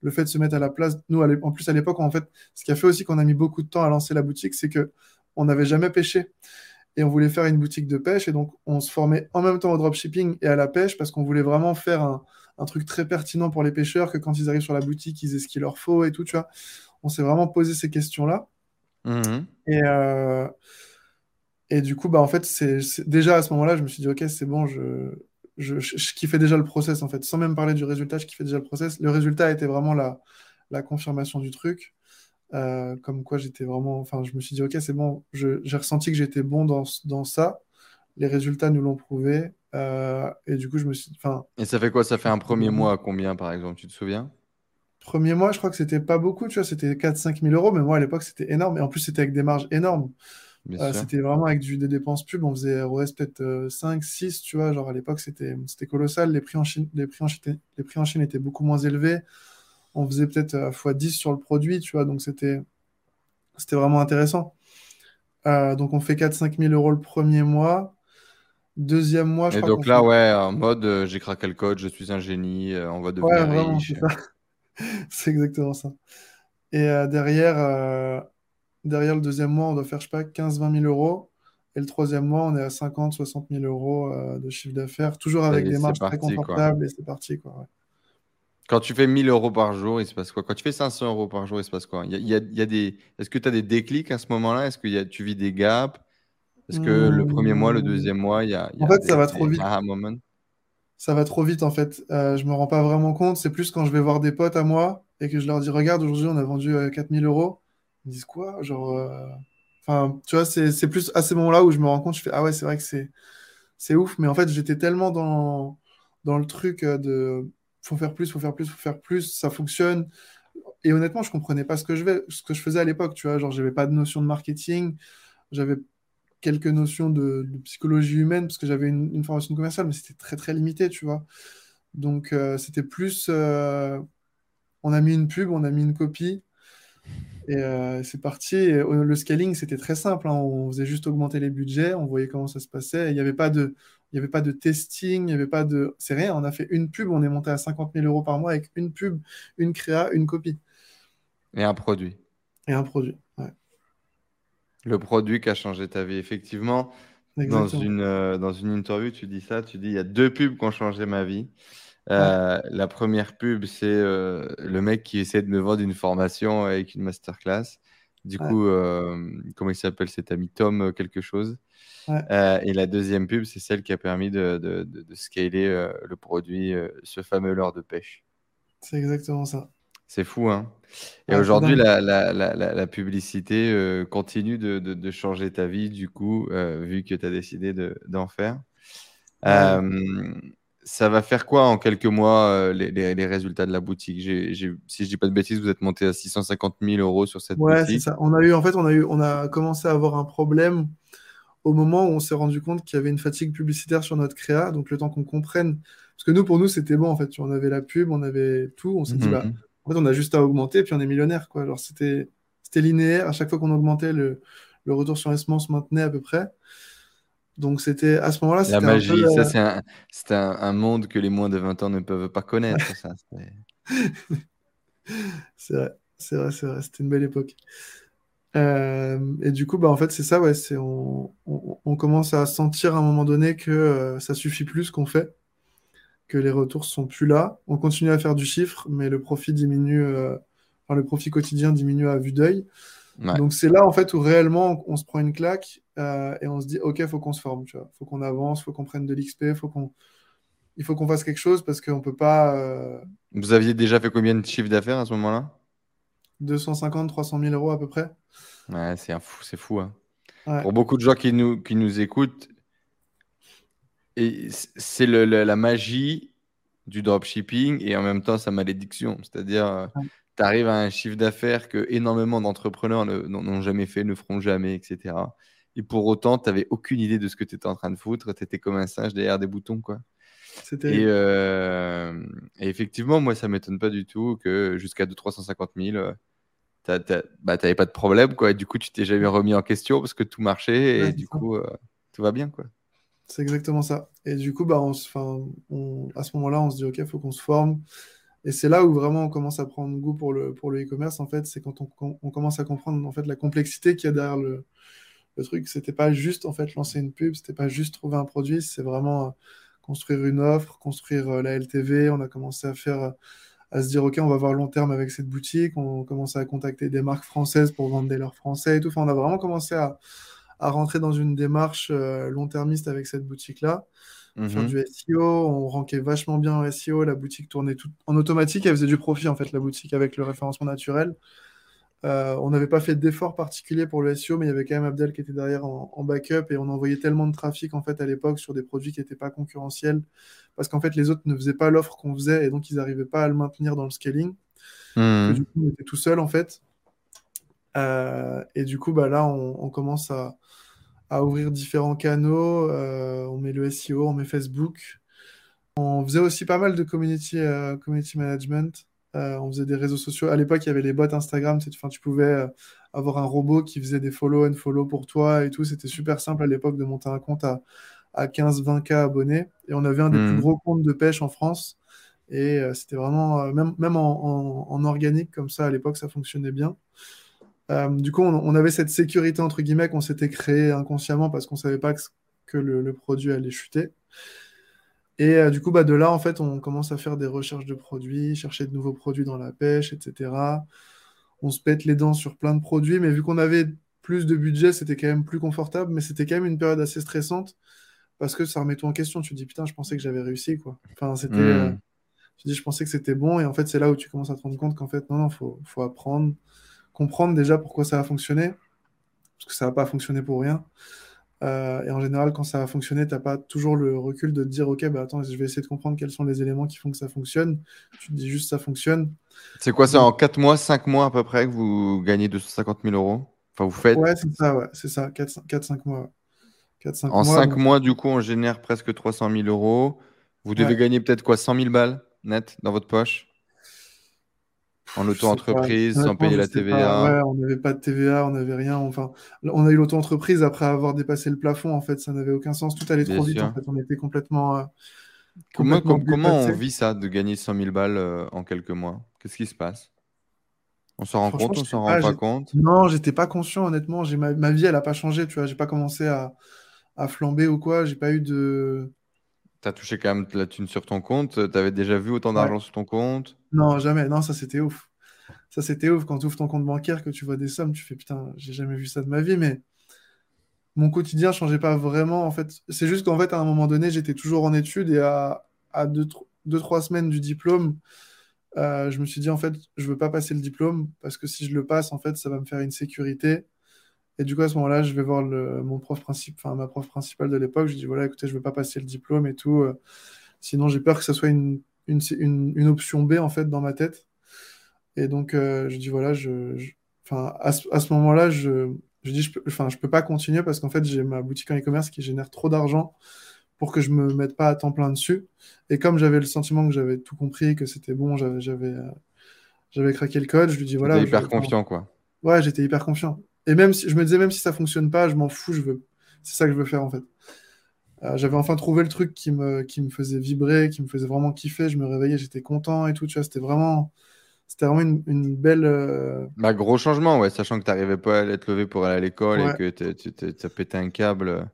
le fait de se mettre à la place. Nous, en plus, à l'époque, en fait, ce qui a fait aussi qu'on a mis beaucoup de temps à lancer la boutique, c'est que on n'avait jamais pêché et on voulait faire une boutique de pêche. Et donc, on se formait en même temps au dropshipping et à la pêche parce qu'on voulait vraiment faire un, un, truc très pertinent pour les pêcheurs, que quand ils arrivent sur la boutique, ils aient ce qu'il leur faut et tout, tu vois. On s'est vraiment posé ces questions-là. Mhm. Et, euh, et du coup, bah, en fait, c'est déjà à ce moment-là, je me suis dit, OK, c'est bon, je, je, je, kiffais déjà le process, en fait. Sans même parler du résultat, je kiffais déjà le process. Le résultat était vraiment la, la confirmation du truc. Euh, comme quoi j'étais vraiment. Enfin, je me suis dit, ok, c'est bon, j'ai ressenti que j'étais bon dans, dans, ça. Les résultats nous l'ont prouvé. Euh, et du coup, je me suis. Enfin, et ça fait quoi? Ça fait un premier mois à combien, par exemple Tu te souviens? Premier mois, je crois que c'était pas beaucoup, tu vois, c'était 4-5 000 euros, mais moi à l'époque c'était énorme. Et en plus, c'était avec des marges énormes. Euh, c'était vraiment avec du, des dépenses pub, on faisait ROS peut-être 5, 6, tu vois, genre à l'époque c'était colossal. Les prix, en Chine, les, prix en Chine, les prix en Chine étaient beaucoup moins élevés on faisait peut-être à x10 sur le produit, tu vois, donc c'était c'était vraiment intéressant. Euh, donc on fait 4-5 000 euros le premier mois. Deuxième mois, je Et donc là, ouais, en mode euh, j'ai craqué le code, je suis un génie, euh, on va devenir ouais, riche. (laughs) C'est exactement ça. Et derrière, derrière le deuxième mois, on doit faire, je sais pas, 15-20 000 euros. Et le troisième mois, on est à 50-60 000 euros de chiffre d'affaires, toujours avec des marges très confortables et c'est parti. Quoi, quand tu fais 1000 euros par jour, il se passe quoi? Quand tu fais 500 euros par jour, il se passe quoi? Il y a, des... Est-ce que tu as des déclics à ce moment-là? Est-ce que tu vis des gaps? Est-ce que le premier mois, le deuxième mois, il y a, En fait, ça va trop vite. Ça va trop vite, en fait. Euh, je me rends pas vraiment compte. C'est plus quand je vais voir des potes à moi et que je leur dis Regarde, aujourd'hui, on a vendu 4000 euh, euros. Ils me disent quoi? Genre. Euh, enfin, tu vois, c'est plus à ces moments-là où je me rends compte, je fais Ah ouais, c'est vrai que c'est ouf. Mais en fait, j'étais tellement dans, dans le truc de faut faire plus, faut faire plus, faut faire plus, ça fonctionne. Et honnêtement, je comprenais pas ce que je, ce que je faisais à l'époque, tu vois, genre j'avais pas de notion de marketing, j'avais quelques notions de, psychologie humaine parce que j'avais une, formation commerciale, mais c'était très très limité, tu vois. Donc euh, c'était plus, euh, on a mis une pub, on a mis une copie, et euh, c'est parti. le scaling, c'était très simple. Hein. On faisait juste augmenter les budgets, on voyait comment ça se passait. Il n'y avait pas de, il n'y avait pas de testing, il n'y avait pas de. C'est rien, on a fait une pub, on est monté à 50 000 euros par mois avec une pub, une créa, une copie. Et un produit. Et un produit, ouais. Le produit qui a changé ta vie, effectivement. Dans une, euh, dans une interview, tu dis ça, tu dis il y a deux pubs qui ont changé ma vie. Euh, la première pub, c'est euh, le mec qui essaie de me vendre une formation avec une masterclass. Du coup, comment il s'appelle cet ami? Tom quelque chose. Et la deuxième pub, c'est celle qui a permis de, de, de, scaler le produit, ce fameux leurre de pêche. C'est exactement ça. C'est fou, hein Et aujourd'hui, la, la, la, la, publicité continue de, changer ta vie, du coup, vu que tu as décidé d'en faire. ça va faire quoi en quelques mois, les, les, résultats de la boutique? Si je dis pas de bêtises, vous êtes monté à 650 000 euros sur cette boutique. Ouais, c'est ça. On a eu, en fait, on a, eu, on a commencé à avoir un problème au moment où on s'est rendu compte qu'il y avait une fatigue publicitaire sur notre créa, donc le temps qu'on comprenne. Parce que nous, pour nous, c'était bon, en fait. On avait la pub, on avait tout. On s'est dit, bah, mhm. En fait, on a juste à augmenter, puis on est millionnaire, quoi. Alors, c'était linéaire. À chaque fois qu'on augmentait, le, le retour sur investissement se maintenait à peu près. Donc, c'était à ce moment-là. La magie, ça, euh, c'est un, un, monde que les moins de 20 ans ne peuvent pas connaître. (laughs) c'est vrai, c'est vrai, c'est vrai. C'était une belle époque. Euh, et du coup, bah, en fait, c'est ça, ouais, c'est on, on, commence à sentir à un moment donné que euh, ça suffit plus ce qu'on fait, que les retours sont plus là. On continue à faire du chiffre, mais le profit diminue, euh, enfin, le profit quotidien diminue à vue d'œil. Donc c'est là en fait où réellement on, se prend une claque et on se dit ok, faut qu'on se forme, tu vois, faut qu'on avance, faut qu'on prenne de l'XP, faut qu'on, il faut qu'on fasse quelque chose parce qu'on peut pas. Vous aviez déjà fait combien de chiffre d'affaires à ce moment-là? 250, 300 000 euros à peu près. Ouais, c'est fou, c'est fou. Hein. Pour beaucoup de gens qui nous, qui nous écoutent, c'est la magie du dropshipping et en même temps sa malédiction. C'est-à-dire, euh, tu arrives à un chiffre d'affaires que énormément d'entrepreneurs n'ont jamais fait, ne feront jamais, etc. Et pour autant, tu n'avais aucune idée de ce que tu étais en train de foutre. Tu étais comme un singe derrière des boutons. quoi. Et, euh, et, effectivement, moi, ça m'étonne pas du tout que jusqu'à 350 000, tu n'avais pas de problème. Quoi. Et du coup, tu t'es jamais remis en question parce que tout marchait et du coup, euh, tout va bien. quoi. C'est exactement ça. Et du coup, bah, on, à ce moment-là, on se dit, OK, il faut qu'on se forme. Et c'est là où vraiment on commence à prendre goût pour le pour le e-commerce. En fait, c'est quand on, on, commence à comprendre en fait la complexité qu'il y a derrière le, le truc. C'était pas juste en fait lancer une pub, c'était pas juste trouver un produit, c'est vraiment euh, construire une offre, construire euh, la LTV. On a commencé à faire euh, à se dire ok, on va voir long terme avec cette boutique. On commence à contacter des marques françaises pour vendre des leurs français et tout. Enfin, on a vraiment commencé à, à rentrer dans une démarche long-termiste avec cette boutique là faire mhm. du SEO. On rankait vachement bien en SEO. La boutique tournait tout en automatique. Elle faisait du profit, en fait, la boutique, avec le référencement naturel. Euh, on n'avait pas fait d'efforts particuliers pour le SEO, mais il y avait quand même Abdel qui était derrière en, backup et on envoyait tellement de trafic en fait à l'époque sur des produits qui n'étaient pas concurrentiels parce qu'en fait les autres ne faisaient pas l'offre qu'on faisait et donc ils n'arrivaient pas à le maintenir dans le scaling. Mhm. Du coup, on était tout seul en fait. Euh, et du coup, bah, là, on commence à, à ouvrir différents canaux. Euh, on met le SEO, on met Facebook. On faisait aussi pas mal de community, euh, community management. On faisait des réseaux sociaux. À l'époque, il y avait les bots Instagram. Tu, tu pouvais avoir un robot qui faisait des follow and follow pour toi et tout. C'était super simple à l'époque de monter un compte à, à 15-20K abonnés. Et on avait un des plus hmm. gros comptes de pêche en France. Et c'était vraiment, même, même en, en, organique comme ça, à l'époque, ça fonctionnait bien. Euh, du coup, on, avait cette sécurité entre guillemets qu'on s'était créé inconsciemment parce qu'on savait pas que, le, produit allait chuter. Et euh, du coup, bah, de là, en fait, on commence à faire des recherches de produits, chercher de nouveaux produits dans la pêche, etc. On se pète les dents sur plein de produits, mais vu qu'on avait plus de budget, c'était quand même plus confortable, mais c'était quand même une période assez stressante parce que ça remet tout en question. Tu te dis, putain, je pensais que j'avais réussi, quoi. Enfin, c'était. Hmm. Euh, dis, je pensais que c'était bon, et en fait, c'est là où tu commences à te rendre compte qu'en fait, non, non, faut, faut apprendre comprendre déjà pourquoi ça a fonctionné, parce que ça n'a pas fonctionné pour rien. Euh, et en général, quand ça a fonctionné, tu n'as pas toujours le recul de te dire, OK, bah attends, je vais essayer de comprendre quels sont les éléments qui font que ça fonctionne. Tu te dis juste, ça fonctionne. C'est quoi ça, en 4 mois, 5 mois à peu près, que vous gagnez 250 000 euros? Enfin, vous faites? Ouais, c'est ça, ouais, c'est ça, 4-5 mois. 4, 5 en 5 mois, du coup, on génère presque 300 000 euros. Vous devez gagner peut-être quoi 100 000 balles net dans votre poche? En auto-entreprise, sans payer la TVA. ouais, on n'avait pas de TVA, on n'avait rien. Enfin, on a eu l'auto-entreprise après avoir dépassé le plafond. En fait, ça n'avait aucun sens. Tout allait trop vite. En fait, on était complètement. Euh, comment, comment on vit ça de gagner 100 000 balles euh, en quelques mois? Qu'est-ce qui se passe? On s'en rend compte, on s'en rend pas compte? Non, j'étais pas conscient, honnêtement. Ma... ma, vie, elle n'a pas changé. Tu vois, j'ai pas commencé à... à flamber ou quoi. J'ai pas eu de. Tu as touché quand même la thune sur ton compte. Tu avais déjà vu autant d'argent sur ton compte? Non, jamais. Non, ça c'était ouf. Ça c'était ouf. Quand tu ouvres ton compte bancaire, que tu vois des sommes, tu fais putain, j'ai jamais vu ça de ma vie. Mais mon quotidien changeait pas vraiment. En fait, c'est juste qu'en fait, à un moment donné, j'étais toujours en études et à, à deux, deux, trois semaines du diplôme, euh, je me suis dit en fait, je veux pas passer le diplôme parce que si je le passe, en fait, ça va me faire une sécurité et du coup, à ce moment-là, je vais voir le, mon prof principal, enfin ma prof principale de l'époque. Je dis voilà, écoutez, je ne veux pas passer le diplôme et tout. Euh, sinon, j'ai peur que ce soit une, une, une, option B en fait dans ma tête. Et donc, euh, je dis voilà, je, enfin, à ce, à ce moment-là, je, je dis je peux, enfin, je peux pas continuer parce qu'en fait, j'ai ma boutique en e-commerce qui génère trop d'argent pour que je me mette pas à temps plein dessus. Et comme j'avais le sentiment que j'avais tout compris, que c'était bon, j'avais, j'avais, euh, j'avais craqué le code, je lui dis voilà. J'étais hyper confiant, quoi. Ouais, j'étais hyper confiant. Et même si je me disais, même si ça fonctionne pas, je m'en fous, je veux. C'est ça que je veux faire en fait. Euh, j'avais enfin trouvé le truc qui me, qui me faisait vibrer, qui me faisait vraiment kiffer. Je me réveillais, j'étais content et tout. Tu vois, c'était vraiment, c'était vraiment une, belle. Euh, bah, gros changement, ouais, sachant que tu n'arrivais pas à être levé pour aller à l'école et que tu as pété un câble.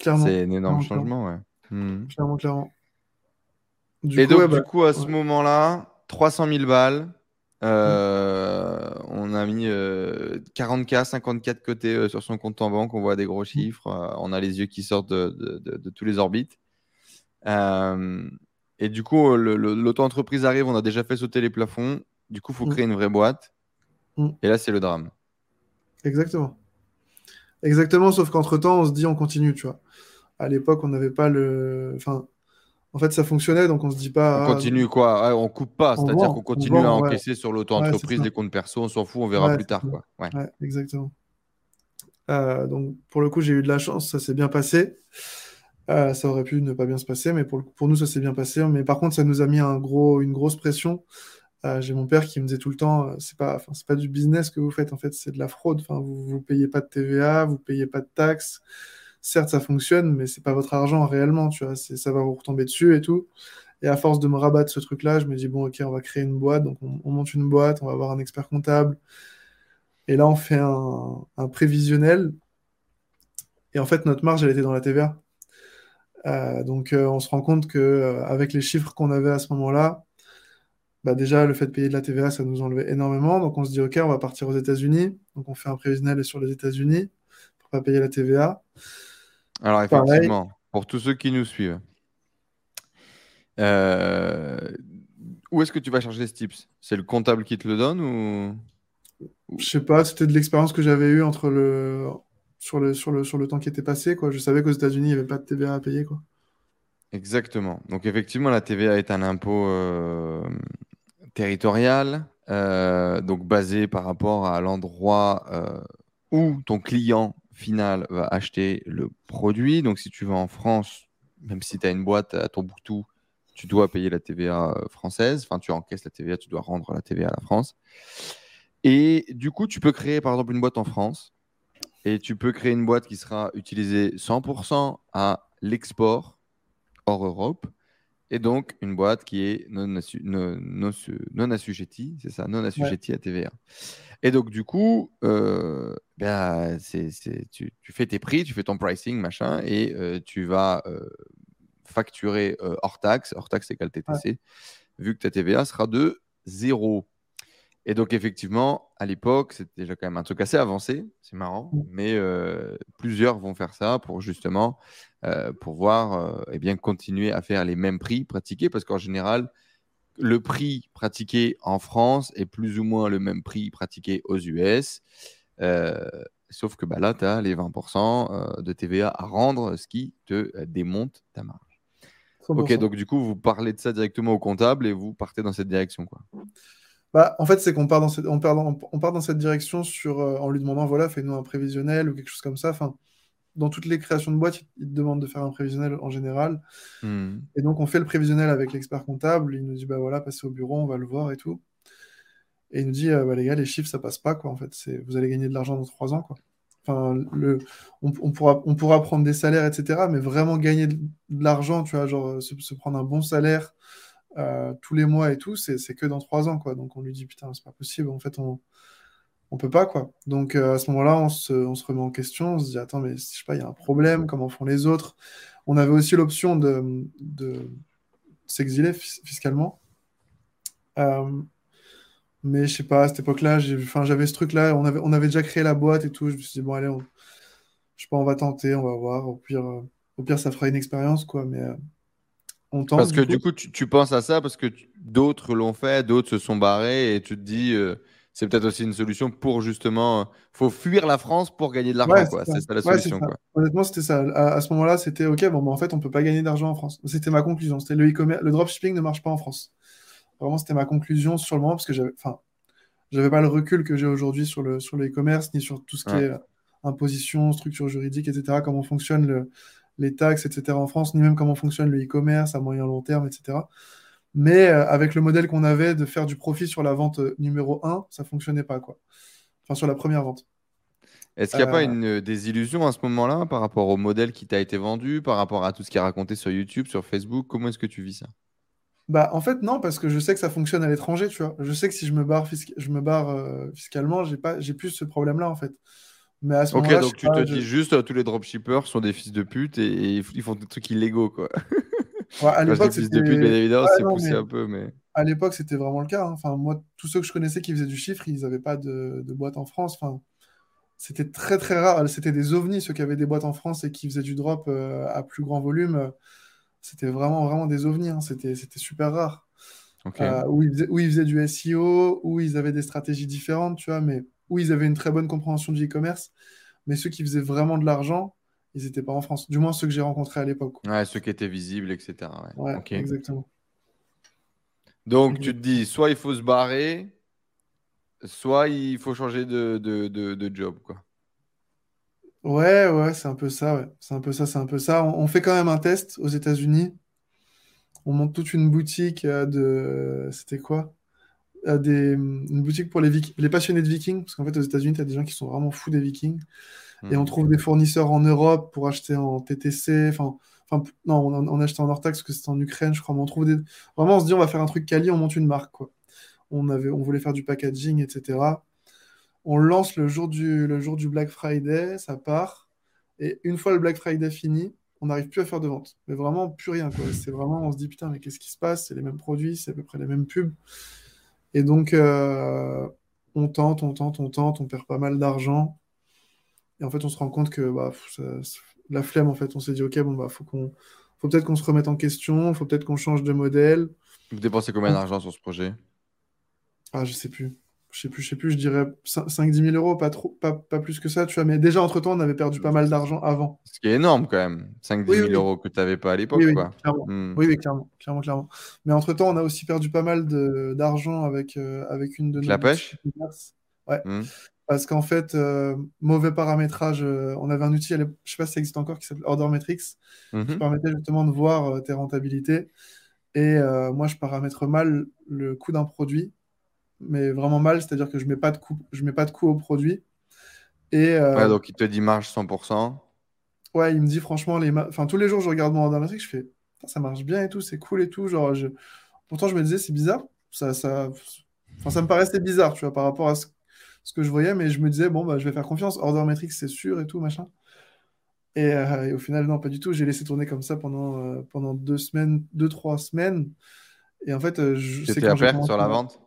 Clairement. C'est un énorme changement, ouais. Hmm. Clairement, clairement. et donc, du bah, coup, à ce moment-là, 300 000 balles, euh, on a mis 40K, euh, 54 côtés euh, sur son compte en banque. On voit des gros chiffres. on a les yeux qui sortent de, tous les orbites. et du coup, l'auto-entreprise arrive. On a déjà fait sauter les plafonds. Du coup, il faut mm. créer une vraie boîte. Mm. Et là, c'est le drame. Exactement. Exactement, sauf qu'entre-temps, on se dit on continue, tu vois. À l'époque, on n'avait pas le. Enfin, en fait, ça fonctionnait, donc on se dit pas. On ah, continue quoi On coupe pas, c'est-à-dire qu'on continue à encaisser sur l'auto-entreprise, les comptes perso, on s'en fout, on verra plus tard. Quoi. Ouais. exactement. Euh, donc pour le coup, j'ai eu de la chance, ça s'est bien passé. Euh, ça aurait pu ne pas bien se passer, mais pour, pour nous, ça s'est bien passé. Mais par contre, ça nous a mis un gros, une grosse pression. Euh, j'ai mon père qui me disait tout le temps, c'est pas, c'est pas du business que vous faites, en fait, c'est de la fraude. Enfin, vous, vous payez pas de TVA, vous payez pas de taxes. Certes, ça fonctionne, mais c'est pas votre argent réellement, tu vois. Ça va vous retomber dessus et tout. Et à force de me rabattre ce truc-là, je me dis, bon, ok, on va créer une boîte. Donc, on, monte une boîte, on va avoir un expert comptable. Et là, on fait un, prévisionnel. Et en fait, notre marge, elle était dans la TVA. Euh, donc, euh, on se rend compte que euh, avec les chiffres qu'on avait à ce moment-là, bah déjà, le fait de payer de la TVA, ça nous enlevait énormément. Donc, on se dit, OK, on va partir aux États-Unis. Donc, on fait un prévisionnel sur les États-Unis pour pas payer la TVA. Alors, effectivement, pour tous ceux qui nous suivent, euh, où est-ce que tu vas chercher ce tips? C'est le comptable qui te le donne ou Je sais pas, c'était de l'expérience que j'avais eue entre le... Sur, le, sur, le, sur le temps qui était passé. Quoi. Je savais qu'aux États-Unis, il n'y avait pas de TVA à payer. Quoi. Exactement. Donc effectivement, la TVA est un impôt euh, territorial, euh, donc basé par rapport à l'endroit où ton client final va acheter le produit. Donc si tu vas en France, même si tu as une boîte à Tombouctou, tu dois payer la TVA euh, française. Enfin, tu encaisses la TVA, tu dois rendre la TVA à la France. Et du coup, tu peux créer par exemple une boîte en France et tu peux créer une boîte qui sera utilisée 100% à l'export hors Europe et donc une boîte qui est non, non, assujettie, c'est ça, non assujettie à TVA. Et donc du coup, euh, ben, tu, fais tes prix, tu fais ton pricing, machin, et euh, tu vas euh, hors taxe, hors taxe égale TTC, vu que ta TVA sera de zéro. Et donc, effectivement, à l'époque, c'était déjà quand même un truc assez avancé, c'est marrant, mais euh, plusieurs vont faire ça pour justement euh, pouvoir eh bien, continuer à faire les mêmes prix pratiqués, parce qu'en général, le prix pratiqué en France est plus ou moins le même prix pratiqué aux US. sauf que bah, là, tu as les 20% de TVA à rendre, ce qui te démonte ta marge. Ok, donc du coup, vous parlez de ça directement au comptable et vous partez dans cette direction, quoi. Bah, en fait, c'est qu'on part, dans cette, on, part dans, on part dans cette direction sur, euh, en lui demandant, voilà, fais-nous un prévisionnel ou quelque chose comme ça. Enfin, dans toutes les créations de boîtes, ils te demandent de faire un prévisionnel en général. Hmm. Et donc, on fait le prévisionnel avec l'expert comptable. Il nous dit, bah voilà, passez au bureau, on va le voir et tout. Et il nous dit, euh, bah, les gars, les chiffres, ça passe pas, quoi, en fait. Vous allez gagner de l'argent dans trois ans, quoi. Enfin, le, on, pourra, on pourra prendre des salaires, etc. Mais vraiment gagner de, l'argent, tu vois, genre se, prendre un bon salaire euh, tous les mois et tout, c'est que dans trois ans, quoi. Donc on lui dit, putain, c'est pas possible. En fait, on, on peut pas, quoi. Donc euh, à ce moment-là, on se, on se, remet en question. On se dit, attends, mais je sais pas, il y a un problème. Comment font les autres? On avait aussi l'option de, de s'exiler fiscalement. Euh, mais je sais pas, à cette époque-là, j'avais ce truc-là, on avait, on avait déjà créé la boîte et tout. Je me suis dit, bon, allez, on, je sais pas, on va tenter, on va voir. Au pire, au pire ça fera une expérience, quoi. Mais on tente. Parce que du coup, tu, penses à ça parce que d'autres l'ont fait, d'autres se sont barrés et tu te dis, euh, c'est peut-être aussi une solution pour justement. faut fuir la France pour gagner de l'argent, quoi. C'est ça la solution, quoi. Honnêtement, c'était ça. À, ce moment-là, c'était OK, bon, bah, en fait, on peut pas gagner d'argent en France. C'était ma conclusion. C'était le e-commerce, le dropshipping ne marche pas en France. Vraiment, c'était ma conclusion sur le moment parce que j'avais, enfin, j'avais pas le recul que j'ai aujourd'hui sur le sur e-commerce ni sur tout ce qui est euh, imposition, structure juridique, etc. Comment fonctionnent le, les taxes, etc. en France, ni même comment fonctionne le e-commerce à moyen long terme, etc. Mais euh, avec le modèle qu'on avait de faire du profit sur la vente euh, numéro 1, ça fonctionnait pas quoi. Enfin sur la première vente. Est-ce qu'il n'y a pas une désillusion à ce moment-là par rapport au modèle qui t'a été vendu, par rapport à tout ce qui est raconté sur YouTube, sur Facebook? Comment est-ce que tu vis ça? Bah, en fait, non, parce que je sais que ça fonctionne à l'étranger, tu vois. Je sais que si je me barre, je me barre euh, fiscalement, j'ai pas, j'ai plus ce problème-là, en fait. Mais à ce Ok, donc tu te dis juste, euh, tous les dropshippers sont des fils de pute et, ils font des trucs illégaux, quoi. (laughs) à l'époque, fils de pute, bien évidemment, c'est poussé un peu, mais. À l'époque, c'était vraiment le cas. Hein. Enfin, moi, tous ceux que je connaissais qui faisaient du chiffre, ils n'avaient pas de, boîte en France. Enfin, c'était très très rare. C'était des ovnis, ceux qui avaient des boîtes en France et qui faisaient du drop euh, à plus grand volume c'était vraiment, vraiment des ovnis. Hein. C'était, c'était super rare. Euh, où, ils faisaient, du SEO, où ils avaient des stratégies différentes, tu vois, mais où ils avaient une très bonne compréhension du e-commerce. Mais ceux qui faisaient vraiment de l'argent, ils n'étaient pas en France. Du moins ceux que j'ai rencontrés à l'époque. Ouais, ceux qui étaient visibles, etc. Ouais, exactement. Donc tu te dis, soit il faut se barrer, soit il faut changer de, de, de, job, quoi. Ouais, ouais, c'est un peu ça, ouais. C'est un peu ça, c'est un peu ça. On, on fait quand même un test aux États-Unis. On monte toute une boutique euh, de... C'était quoi? Des... Une boutique pour les, les passionnés de Vikings. Parce qu'en fait, aux États-Unis, tu as des gens qui sont vraiment fous des Vikings. Et on Hmm. trouve des fournisseurs en Europe pour acheter en TTC. Enfin, non, on, on achetait en hors taxe parce que c'était en Ukraine, je crois. Mais on trouve des... Vraiment, on se dit, on va faire un truc quali, on monte une marque, quoi. On avait, on voulait faire du packaging, etc. On lance le jour du, le jour du Black Friday, ça part. Et une fois le Black Friday fini, on n'arrive plus à faire de vente. Mais vraiment, plus rien, quoi. C'est vraiment, on se dit, putain, mais qu'est-ce qui se passe? C'est les mêmes produits, c'est à peu près les mêmes pubs. Et donc, euh, on tente, on tente, on tente, on perd pas mal d'argent. Et en fait, on se rend compte que bah, ça- la flemme, en fait, on s'est dit, ok, bon, bah, faut qu'on, faut peut-être qu'on se remette en question, faut peut-être qu'on change de modèle. Vous dépensez combien d'argent sur ce projet? Ah, je sais plus. Je sais plus, je sais plus, je dirais 5-10 000 euros, pas trop, pas, pas plus que ça, tu vois. Mais déjà, entre-temps, on avait perdu pas mal d'argent avant. Ce qui est énorme quand même. 5-10 Oui, 000 oui, euros que tu n'avais pas à l'époque, oui, oui, quoi. clairement. Hmm. Oui, oui, clairement, clairement, clairement. Mais entre-temps, on a aussi perdu pas mal d'argent avec, euh, avec une de nos la pêche? Ouais, Hmm. parce qu'en fait, euh, mauvais paramétrage, euh, on avait un outil, je sais pas si ça existe encore, qui s'appelle Ordermetrics, qui Mhm. permettait justement de voir tes rentabilités. Et moi, je paramètre mal le coût d'un produit, mais vraiment mal, c'est-à-dire que je mets pas de coût, je mets pas de coût au produit. Et Ouais, euh, donc il te dit marge 100%. ouais, il me dit franchement, les enfin, tous les jours, je regarde mon Ordermetrics, je fais, ça marche bien et tout, c'est cool et tout. Genre, je... Pourtant, je me disais, c'est bizarre. Ça, ça... Enfin, ça me paraissait bizarre, tu vois, par rapport à ce, ce que je voyais, mais je me disais, bon, bah, je vais faire confiance. Ordermetrics, c'est sûr et tout, machin. Et, euh, et au final, non, pas du tout. J'ai laissé tourner comme ça pendant, euh, pendant deux semaines, deux, trois semaines. Et en fait, je étais à perte sur la vente?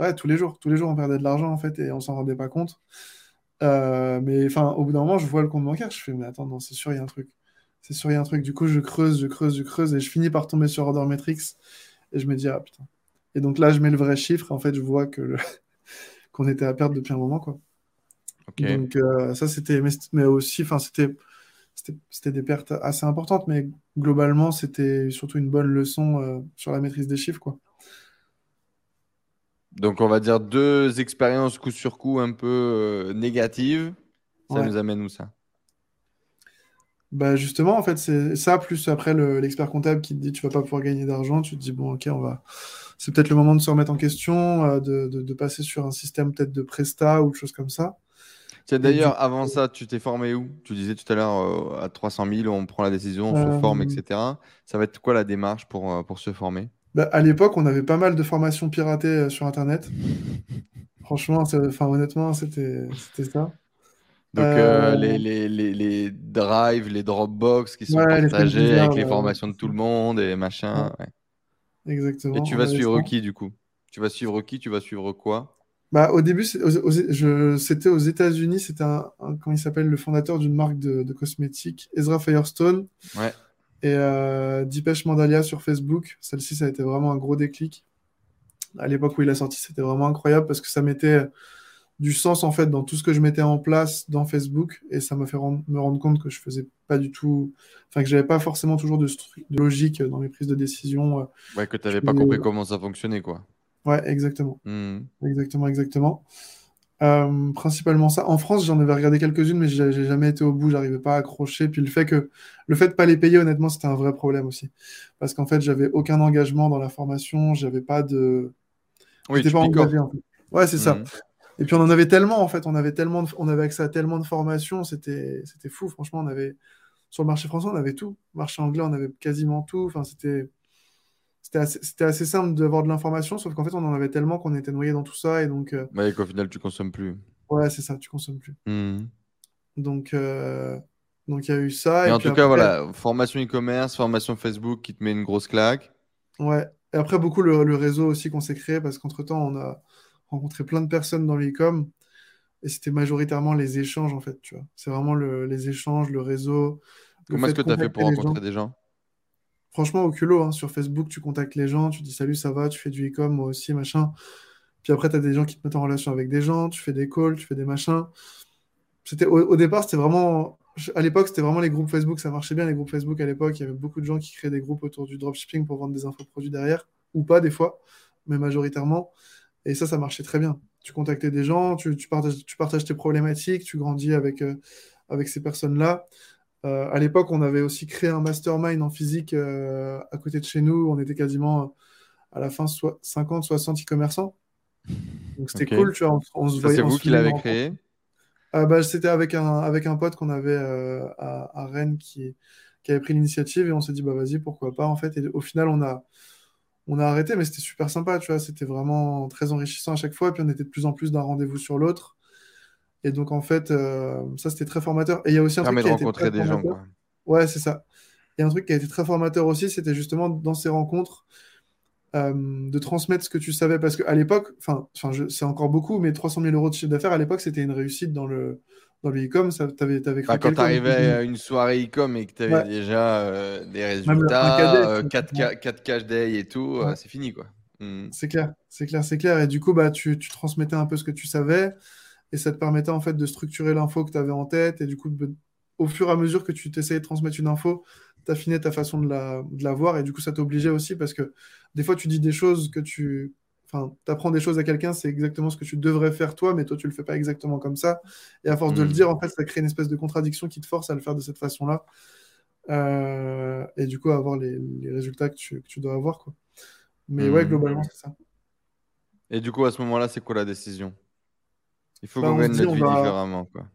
Ouais, tous les jours. Tous les jours, on perdait de l'argent, en fait, et on s'en rendait pas compte. Euh, mais enfin, au bout d'un moment, je vois le compte bancaire, je fais, mais attends, non, c'est sûr, il y a un truc. C'est sûr, il y a un truc. Du coup, je creuse, je creuse, je creuse, et je finis par tomber sur Ordermetrics, et je me dis, ah putain. Et donc là, je mets le vrai chiffre, et en fait, je vois que le- (laughs) qu'on était à perdre depuis un moment, quoi. Donc euh, ça, c'était, mais, mais aussi, enfin, c'était, c'était, c'était des pertes assez importantes, mais globalement, c'était surtout une bonne leçon euh, sur la maîtrise des chiffres, quoi. Donc on va dire deux expériences coup sur coup un peu euh, négatives. Ça Ouais. nous amène où ça? Bah justement, en fait, c'est ça, plus après le- l'expert comptable qui te dit tu vas pas pouvoir gagner d'argent, tu te dis bon, ok, on va. C'est peut-être le moment de se remettre en question, euh, de, de- de passer sur un système peut-être de Presta ou de choses comme ça. Tiens, du d'ailleurs, avant ça, tu t'es formé où? Tu disais tout à l'heure euh, à 300 000, on prend la décision, on se forme, etc. Ça va être quoi la démarche pour, pour se former? Bah, à l'époque, on avait pas mal de formations piratées euh, sur Internet. (laughs) Franchement, enfin, honnêtement, c'était ça. Donc Euh, euh, les, les, les, les drives, les Dropbox qui sont ouais, partagés bizarres, avec les ouais, formations de tout le monde et machin. ouais. Et exactement, tu vas suivre qui du coup? Tu vas suivre qui? Tu vas suivre quoi? Bah, au début, aux- aux- c'était aux États-Unis, c'était un, un- comment il s'appelle, le fondateur d'une marque de, de cosmétiques, Ezra Firestone, Ouais. Et euh, Dipesh Mandalia sur Facebook. Celle-ci, ça a été vraiment un gros déclic. À l'époque où il a sorti, c'était vraiment incroyable parce que ça mettait du sens en fait dans tout ce que je mettais en place dans Facebook, et ça m'a fait me rendre compte que je faisais pas du tout, enfin que j'avais pas forcément toujours de, logique dans mes prises de décision. euh, Ouais, que tu n'avais pas compris comment ça fonctionnait, quoi. Ouais, exactement. Hmm. Exactement, exactement. Euh, principalement ça. En France, j'en avais regardé quelques-unes, mais j'ai jamais été au bout, j'arrivais pas à accrocher. Puis le fait que le fait de pas les payer, honnêtement, c'était un vrai problème aussi. Parce qu'en fait, j'avais aucun engagement dans la formation, j'avais pas de. Oui, pas engagé en fait. Ouais, c'est ça. Hmm. Et puis on en avait tellement en fait, on avait tellement de- on avait accès à tellement de formations, c'était c'était fou. Franchement, on avait sur le marché français, on avait tout. Marché anglais, on avait quasiment tout. Enfin, c'était c'était assez, simple d'avoir de l'information, sauf qu'en fait, on en avait tellement qu'on était noyé dans tout ça. Et donc, euh, Ouais, qu'au final, tu consommes plus. ouais, c'est ça, tu consommes plus. Hmm. Donc, euh, donc il y a eu ça. Mais Et en tout cas, voilà, formation e-commerce, formation Facebook qui te met une grosse claque. ouais. Et après, beaucoup le, le réseau aussi qu'on s'est créé, parce qu'entre-temps, on a rencontré plein de personnes dans l'e-com. Et c'était majoritairement les échanges, en fait, tu vois. C'est vraiment le- les échanges, le réseau, le Comment est-ce que tu as fait pour gens. rencontrer des gens? Franchement, au culot, hein, sur Facebook, tu contactes les gens, tu dis salut, ça va, tu fais du e-com, moi aussi, machin. Puis après, tu as des gens qui te mettent en relation avec des gens, tu fais des calls, tu fais des machins. C'était, au, départ, c'était vraiment. À l'époque, c'était vraiment les groupes Facebook, ça marchait bien, les groupes Facebook à l'époque. Il y avait beaucoup de gens qui créaient des groupes autour du dropshipping pour vendre des infoproduits derrière, ou pas des fois, mais majoritairement. Et ça, ça marchait très bien. Tu contactais des gens, tu, tu partages, tu partages tes problématiques, tu grandis avec, euh, avec ces personnes-là. À l'époque, on avait aussi créé un mastermind en physique à côté de chez nous. On était quasiment à la fin 50, 60 e-commerçants. Donc c'était cool, tu vois. On, se C'est vous qui l'avez créé? ah, bah, C'était avec un, avec un pote qu'on avait à, à, Rennes qui, qui avait pris l'initiative et on s'est dit, bah vas-y, pourquoi pas, en fait. Et au final, on a, on a arrêté, mais c'était super sympa, tu vois. C'était vraiment très enrichissant à chaque fois. Et puis on était de plus en plus d'un rendez-vous sur l'autre. Et donc, en fait, euh, ça, c'était très formateur. Et il y a aussi un truc qui a été des gens, quoi. Ouais, c'est ça. Et un truc qui a été très formateur aussi, c'était justement dans ces rencontres euh, de transmettre ce que tu savais. Parce qu'à l'époque, enfin, c'est encore beaucoup, mais 300 000 euros de chiffre d'affaires, à l'époque, c'était une réussite dans le, dans le e-com, tu avais, bah, Quand tu arrivais à une soirée e-com et que tu avais déjà euh, des résultats, 4, 4 cash day et tout, c'est fini quoi. Hmm. C'est clair, c'est clair, c'est clair. Et du coup, bah, tu, tu, transmettais un peu ce que tu savais et ça te permettait en fait de structurer l'info que tu avais en tête. Et du coup, au fur et à mesure que tu t'essayais de transmettre une info, tu affinais ta façon de la, de la voir. Et du coup, ça t'obligeait aussi parce que des fois, tu dis des choses que tu Enfin, tu apprends des choses à quelqu'un, c'est exactement ce que tu devrais faire toi, mais toi, tu le fais pas exactement comme ça. Et à force de le hmm. dire, en fait, ça crée une espèce de contradiction qui te force à le faire de cette façon-là. Euh, et du coup, avoir les, résultats que tu, dois avoir. Quoi. Mais ouais, hmm. globalement, c'est ça. Et du coup, à ce moment-là, c'est quoi la décision? Il faut qu'on gagne notre vie différemment. Quoi.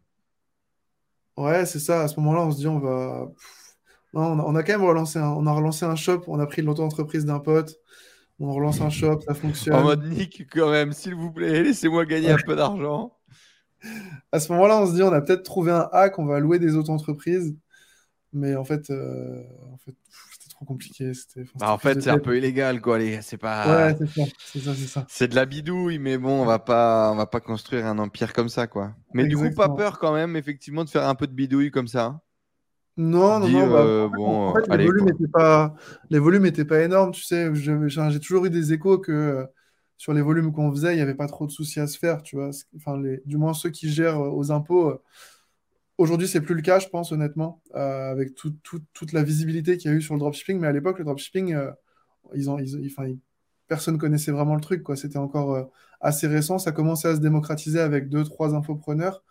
Ouais, c'est ça. À ce moment-là, on se dit, on va. Non, on, a, quand même relancé un, on a relancé un shop, on a pris l'auto-entreprise d'un pote on relance un shop, ça (laughs) fonctionne. En mode Nick, quand même, s'il vous plaît, (laughs) laissez-moi gagner un peu d'argent. (laughs) À ce moment-là, on se dit, on a peut-être trouvé un hack, on va louer des auto-entreprises. Mais en fait, euh, en fait trop compliqué. Bah, en fait, c'est un peu illégal, quoi. C'est pas. Ouais, c'est ça. C'est ça, C'est de la bidouille, mais bon, on va pas, on va pas construire un empire comme ça, quoi. Mais du coup, pas peur quand même, effectivement, de faire un peu de bidouille comme ça. Non, non, non. Bah, euh, en fait, les, volumes n'étaient pas... les volumes n'étaient pas énormes, tu sais. J'ai toujours eu des échos que euh, sur les volumes qu'on faisait, il n'y avait pas trop de soucis à se faire, tu vois. Enfin, les... Du moins, ceux qui gèrent euh, aux impôts. Aujourd'hui, c'est plus le cas, je pense, honnêtement, avec toute la visibilité qu'il y a eu sur le dropshipping. Mais à l'époque, le dropshipping, ils ont, ils, enfin, personne connaissait vraiment le truc. C'était encore assez récent. Ça commençait à se démocratiser avec deux, trois infopreneurs.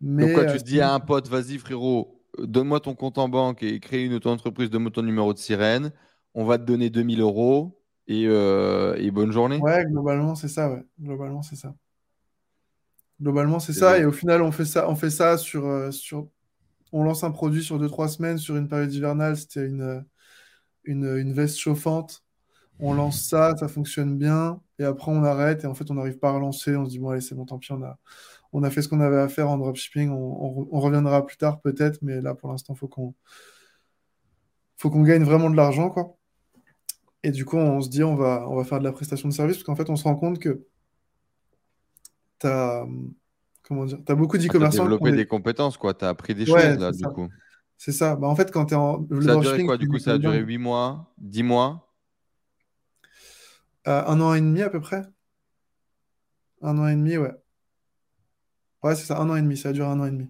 Mais, Donc, quoi, tu te dis à un pote, vas-y, frérot, donne-moi ton compte en banque et crée une auto-entreprise, donne-moi ton numéro de sirène, on va te donner 2000 euros et, euh, et bonne journée. Ouais, globalement, c'est ça, ouais. Globalement, c'est ça. Globalement, c'est ça. Et au final, on fait ça, on fait ça sur, euh, sur. On lance un produit sur 2-3 semaines sur une période hivernale. C'était une, une, une, veste chauffante. On lance ça, ça fonctionne bien. Et après, on arrête. Et en fait, on n'arrive pas à relancer. On se dit, bon, allez, c'est bon, tant pis, on a, on a fait ce qu'on avait à faire en dropshipping. On, reviendra plus tard peut-être, mais là pour l'instant, faut qu'on faut qu'on gagne vraiment de l'argent, quoi. Et du coup, on se dit, on va, on va faire de la prestation de service, parce qu'en fait, on se rend compte que tu as, comment dire, as beaucoup d'e-commerçants. tu as développé des compétences, quoi. Tu as appris des choses, là, du coup. C'est ça. Bah, en fait, quand tu es en. ça a duré quoi, du coup? Ça a duré 8 mois, 10 mois? Euh, Un an et demi, à peu près. Un an et demi, ouais. Ouais, c'est ça, un an et demi, ça a duré un an et demi.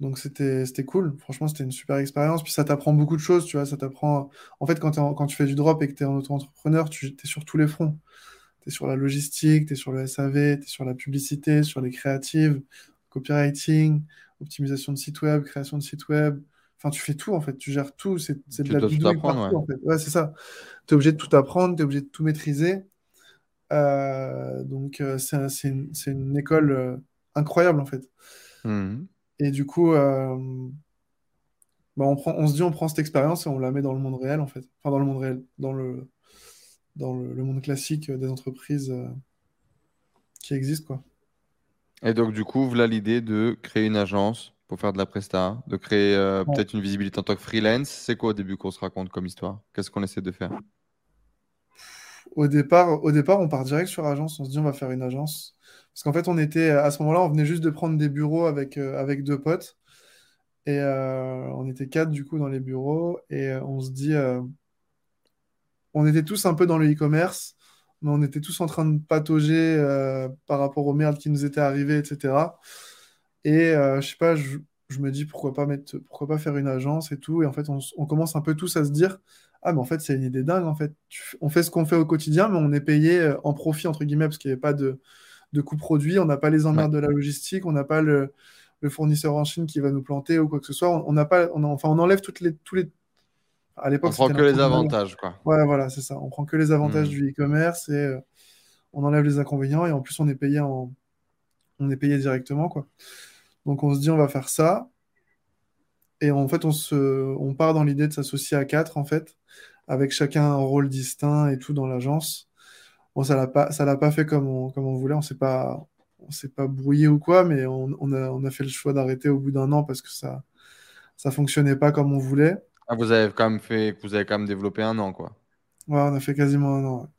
Donc c'était c'était cool, franchement c'était une super expérience. Puis ça t'apprend beaucoup de choses, tu vois, ça t'apprend... En fait, quand, quand tu fais du drop et que tu es en auto-entrepreneur, tu es sur tous les fronts. Tu es sur la logistique, tu es sur le SAV, tu es sur la publicité, sur les créatives, copywriting, optimisation de site web, création de site web. Enfin, tu fais tout en fait, tu gères tout, c'est de la bidouille partout en fait. Ouais, c'est ça. Tu es obligé de tout apprendre, tu es obligé de tout maîtriser. Euh, donc euh, c'est une, une, école euh, incroyable en fait. Mhm. Et du coup, bah, on, prend, on se dit on prend cette expérience et on la met dans le monde réel en fait. Enfin dans le monde réel, dans le, dans le, monde classique des entreprises euh, qui existent quoi. Et donc du coup, voilà l'idée de créer une agence pour faire de la presta, de créer euh, peut-être une visibilité en tant que freelance. C'est quoi au début qu'on se raconte comme histoire? Qu'est-ce qu'on essaie de faire? Au départ, au départ, on part direct sur agence. On se dit on va faire une agence. Parce qu'en fait, on était à ce moment-là, on venait juste de prendre des bureaux avec, euh, avec deux potes. Et euh, on était quatre du coup dans les bureaux. Et euh, on se dit, on était tous un peu dans le e-commerce, mais on était tous en train de patauger par rapport aux merdes qui nous étaient arrivées, etc. Et je sais pas, je, me dis pourquoi pas faire une agence et tout. Et en fait, on, commence un peu tous à se dire, ah mais en fait c'est une idée dingue en fait. On fait ce qu'on fait au quotidien, mais on est payé en profit entre guillemets parce qu'il n'y avait pas de de coûts produits, on n'a pas les emmerdes de la logistique, on n'a pas le, fournisseur en Chine qui va nous planter ou quoi que ce soit. On pas, enfin, on enlève toutes tous les. À l'époque, on prend que les avantages, quoi. Ouais, voilà, c'est ça. On prend que les avantages hmm. du e-commerce et euh, on enlève les inconvénients et en plus, on est payé en, on est payé directement, quoi. Donc, on se dit, on va faire ça. Et en fait, on, se, on part dans l'idée de s'associer à quatre, en fait, avec chacun un rôle distinct et tout dans l'agence. Bon, ça l'a pas, ça l'a pas fait comme on, comme on voulait. On s'est pas, on s'est pas brouillé ou quoi, mais on, on, a, on a fait le choix d'arrêter au bout d'un an parce que ça, ça fonctionnait pas comme on voulait. Ah, vous avez quand même fait, vous avez quand même développé un an, quoi. Ouais, on a fait quasiment un an.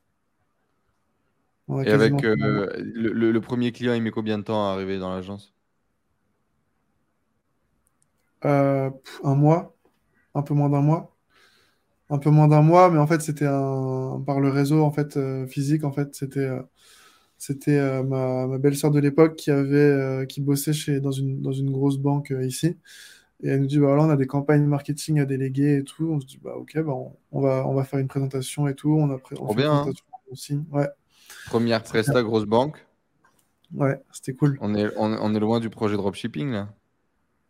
Et avec euh, le, le, premier client, il met combien de temps à arriver dans l'agence? Euh, Un mois, un peu moins d'un mois un peu moins d'un mois, mais en fait, c'était un... par le réseau en fait, euh, physique. En fait, c'était c'était ma, ma belle-sœur de l'époque qui avait qui bossait chez, dans, une, dans une grosse banque ici. Et elle nous dit, bah, on a des campagnes marketing à déléguer et tout. On se dit, bah, ok, bah, on, va, on va faire une présentation et tout. On a on bien, hein. aussi. Ouais. Première presta, grosse banque. Ouais, c'était cool. On est, on, on, est loin du projet dropshipping, là.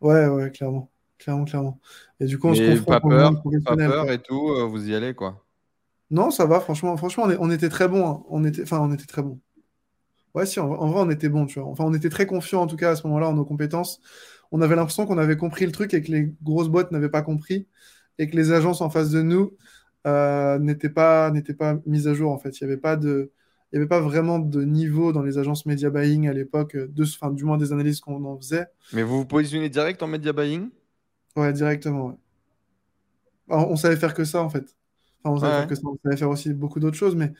Ouais, ouais, clairement. Clairement, clairement. Et du coup, on se confronte pas peur, pas peur et tout, euh, vous y allez, quoi. Non, ça va, franchement, franchement on, était très bon. Hein. On était, enfin, on était très bon. Ouais, si, en, vrai, on était bon, tu vois. Enfin, on était très confiants, en tout cas, à ce moment-là, en nos compétences. On avait l'impression qu'on avait compris le truc et que les grosses boîtes n'avaient pas compris et que les agences en face de nous euh, n'étaient pas, pas mises à jour, en fait. Il n'y avait pas de... Il avait pas vraiment de niveau dans les agences media buying à l'époque, de, enfin, du moins des analyses qu'on en faisait. Mais vous vous positionnez direct en media buying? Ouais, directement. On, savait faire que ça, en fait. Enfin, on savait faire que ça. On savait faire aussi beaucoup d'autres choses, mais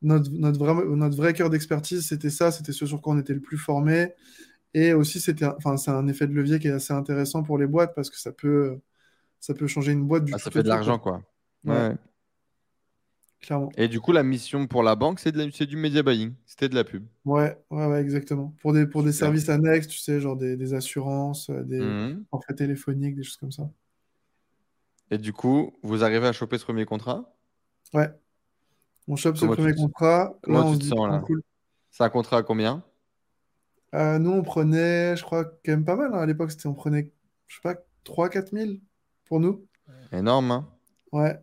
notre, notre, vrai, notre vrai cœur d'expertise, c'était ça. C'était ce sur quoi on était le plus formé. Et aussi, c'était, enfin, c'est un effet de levier qui est assez intéressant pour les boîtes parce que ça peut, ça peut changer une boîte du ah, Ça fait de l'argent, quoi. Ouais. Clairement. Et du coup, la mission pour la banque, c'est, du media buying. C'était de la pub. Ouais, ouais, ouais, exactement. Pour des, pour des services annexes, tu sais, genre des, des assurances, euh, des mmh. forfaits téléphoniques, des choses comme ça. Et du coup, vous arrivez à choper ce premier contrat? Ouais. On chope ce premier contrat. Là, on sens là? C'est un contrat à combien? Euh, Nous, on prenait, je crois, quand même pas mal. Hein. À l'époque, c'était, on prenait, je sais pas, 3-4 000 pour nous. Énorme, hein Ouais.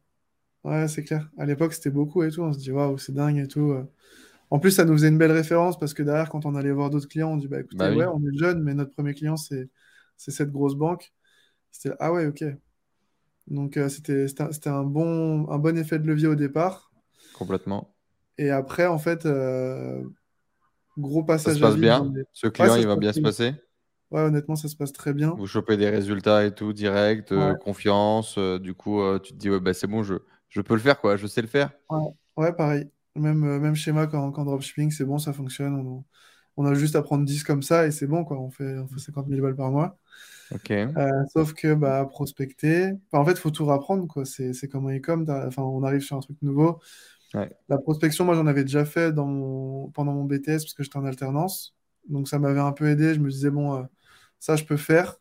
Ouais, c'est clair. À l'époque, c'était beaucoup et tout. On se dit, waouh, c'est dingue et tout. Euh. En plus, ça nous faisait une belle référence parce que derrière, quand on allait voir d'autres clients, on dit, bah écoutez, bah ouais, on est jeune, mais notre premier client, c'est cette grosse banque. C'était, ah ouais, ok. Donc, euh, c'était un bon, un bon effet de levier au départ. Complètement. Et après, en fait, euh, gros passage. Ça se passe bien? Ce client, il va bien se passer? Ouais, honnêtement, ça se passe très bien. Vous chopez des résultats et tout, direct, confiance. du coup, tu te dis, ouais, bah, c'est bon, je, je peux le faire, quoi. Je sais le faire. Ouais, pareil. Même, euh, même schéma qu'en dropshipping, c'est bon, ça fonctionne. On, a juste à prendre 10 comme ça et c'est bon, quoi. On fait, on fait 50 000 balles par mois. Ok. Euh, sauf que bah, prospecter, en fait, il faut tout apprendre, quoi. C'est comme un e-com. Enfin, on arrive sur un truc nouveau. La prospection, moi, j'en avais déjà fait dans pendant mon BTS parce que j'étais en alternance. Donc, ça m'avait un peu aidé. Je me disais, bon, euh, ça, je peux faire.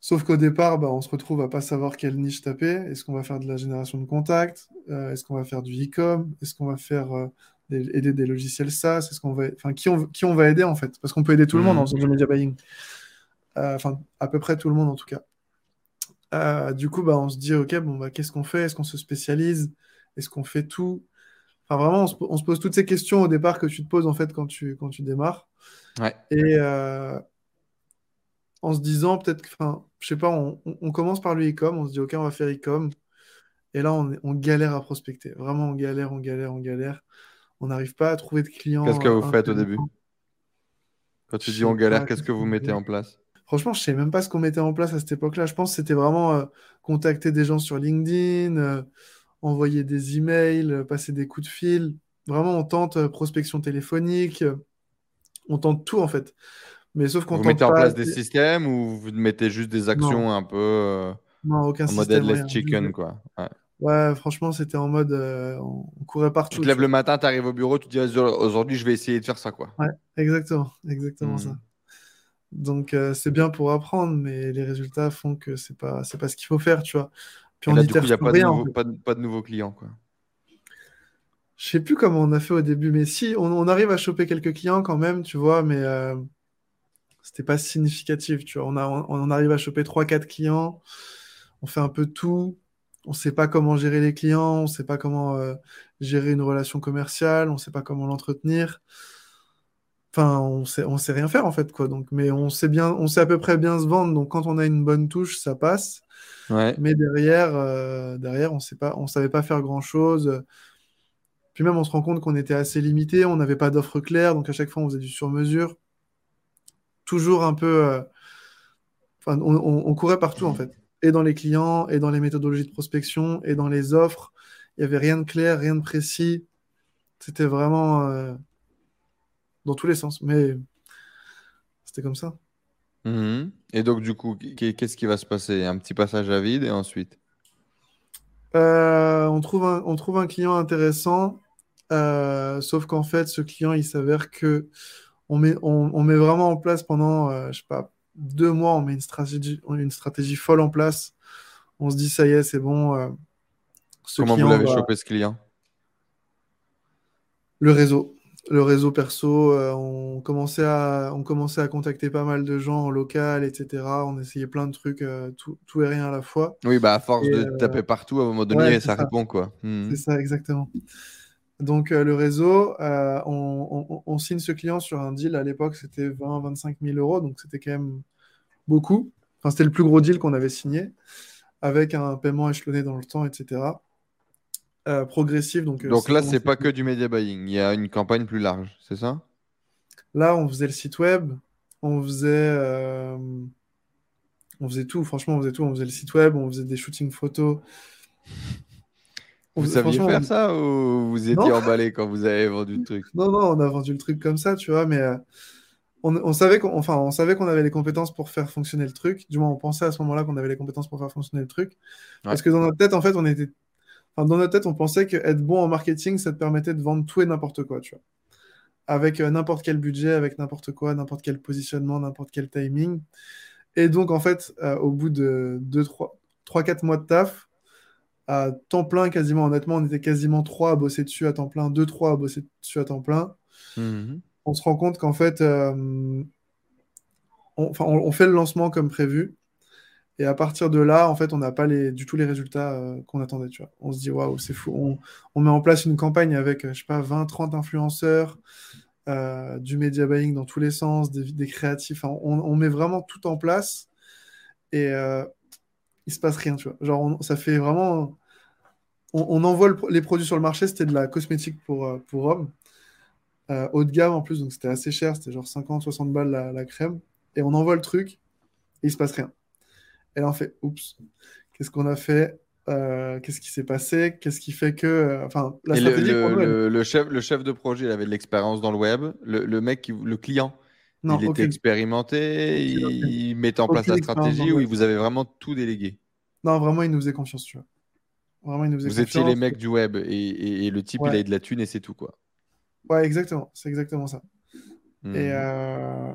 Sauf qu'au départ, bah, on se retrouve à pas savoir quelle niche taper. Est-ce qu'on va faire de la génération de contacts? Euh, Est-ce qu'on va faire du e-com? Est-ce qu'on va faire euh, aider des logiciels SaaS? Est-ce qu'on va, enfin, qui on, qui on va aider en fait? Parce qu'on peut aider tout le monde dans le media buying. Enfin, à peu près tout le monde en tout cas. du coup, bah, on se dit, ok, bon, bah, qu'est-ce qu'on fait? Est-ce qu'on se spécialise? Est-ce qu'on fait tout? Enfin, vraiment, on se, pose toutes ces questions au départ que tu te poses en fait quand tu, quand tu démarres. Ouais. Et en se disant peut-être, enfin, je sais pas, on, commence par le e-com, on se dit ok, on va faire e-com, et là on, galère à prospecter, vraiment on galère, on galère, on galère, on n'arrive pas à trouver de clients. Qu'est-ce que vous faites au début? Quand tu dis on galère, qu'est-ce que vous mettez en place? Franchement, je sais même pas ce qu'on mettait en place à cette époque-là. Je pense que c'était vraiment euh, contacter des gens sur LinkedIn, euh, envoyer des emails, euh, passer des coups de fil. Vraiment, on tente prospection téléphonique, on tente tout en fait. Mais sauf qu'on Vous mettez en place des systèmes ou vous mettez juste des actions un peu euh, non, aucun en mode headless chicken quoi. Ouais. franchement, c'était en mode euh, on courait partout. Tu te lèves le matin, tu arrives au bureau, tu te dis aujourd'hui je vais essayer de faire ça quoi. Ouais, exactement, exactement hmm. ça. Donc euh, c'est bien pour apprendre, mais les résultats font que c'est pas c'est pas ce qu'il faut faire, tu vois. Puis on là, du coup, il n'y a pas, de nouveau, pas, pas de nouveaux clients quoi. Je sais plus comment on a fait au début, mais si on, on, arrive à choper quelques clients quand même, tu vois, mais c'était pas significatif. Tu vois. On, a, on, arrive à choper 3-4 clients, on fait un peu tout, on sait pas comment gérer les clients, on sait pas comment euh, gérer une relation commerciale, on sait pas comment l'entretenir. Enfin, on sait, on sait rien faire en fait, quoi. Donc, mais on sait bien, on sait à peu près bien se vendre. Donc, quand on a une bonne touche, ça passe. Mais derrière, euh, derrière, on on savait pas faire grand chose. Puis même, on se rend compte qu'on était assez limité, on n'avait pas d'offres claires, donc à chaque fois, on faisait du sur-mesure. Toujours un peu. Euh, on, courait partout en fait, et dans les clients, et dans les méthodologies de prospection, et dans les offres. Il n'y avait rien de clair, rien de précis. C'était vraiment. Euh, dans tous les sens. Mais c'était comme ça. Mhm. Et donc, du coup, qu'est-ce qui va se passer? Un petit passage à vide et ensuite? Euh, on, trouve un, on trouve un client intéressant, euh, sauf qu'en fait, ce client, il s'avère que on met, on, met vraiment en place pendant, euh, je sais pas, deux mois, on met une stratégie, une stratégie folle en place. On se dit, ça y est, c'est bon. Comment vous l'avez chopé ce client? Le réseau le réseau perso, euh, on, commençait à, on commençait à contacter pas mal de gens en local, etc. On essayait plein de trucs, euh, tout, tout, et rien à la fois. Oui, bah à force de euh, taper partout, à un moment donné, ça, répond, quoi. Hmm. C'est ça, exactement. Donc, le réseau, on, on, signe ce client sur un deal. À l'époque, c'était 20-25 000 euros, donc c'était quand même beaucoup. Enfin, c'était le plus gros deal qu'on avait signé, avec un paiement échelonné dans le temps, etc. Euh, progressive. Donc, euh, donc là, c'est pas que du media buying, il y a une campagne plus large, c'est ça? Là, on faisait le site web, on faisait, euh, on faisait tout, franchement, on faisait tout. On faisait le site web, on faisait des shootings photos. Vous saviez faire ça ou vous étiez emballé quand vous avez vendu le truc? Non, non, on a vendu le truc comme ça, tu vois, mais on, savait qu'on enfin, on savait qu'on avait les compétences pour faire fonctionner le truc. Du moins, on pensait à ce moment-là qu'on avait les compétences pour faire fonctionner le truc. Parce que dans notre tête, en fait, on était dans notre tête, on pensait qu'être bon en marketing, ça te permettait de vendre tout et n'importe quoi, tu vois. Avec euh, n'importe quel budget, avec n'importe quoi, n'importe quel positionnement, n'importe quel timing. Et donc, en fait, euh, au bout de 3-4 mois de taf, à temps plein quasiment, honnêtement, on était quasiment 3 à bosser dessus à temps plein, 2-3 à bosser dessus à temps plein. Mhm. On se rend compte qu'en fait, euh, on fait le lancement comme prévu. Et à partir de là, en fait, on n'a pas les, du tout les résultats euh, qu'on attendait. Tu vois. On se dit, waouh, c'est fou. On, on, met en place une campagne avec, je sais pas, 20, 30 influenceurs, euh, du media buying dans tous les sens, des, créatifs. on, on, met vraiment tout en place et euh, il se passe rien. Tu vois. Genre, ça fait vraiment. On, envoie les produits sur le marché, c'était de la cosmétique pour, euh, pour hommes. haut de gamme en plus, donc c'était assez cher, c'était genre 50, 60 balles la, la crème. Et on envoie le truc et il se passe rien. Et là, on fait oups, qu'est-ce qu'on a fait euh, Qu'est-ce qui s'est passé Qu'est-ce qui fait que. Euh, enfin, la stratégie le, le, chef, le chef de projet, il avait de l'expérience dans le web. Le, mec, le client, il était expérimenté, il, mettait en place la stratégie ou il vous avait vraiment tout délégué? Non, vraiment, il nous faisait confiance, tu vois. Vraiment, il nous faisait vous étiez les mecs du web et, le type, il a de la thune et c'est tout, quoi. Ouais, exactement. C'est exactement ça. Et, hmm. euh,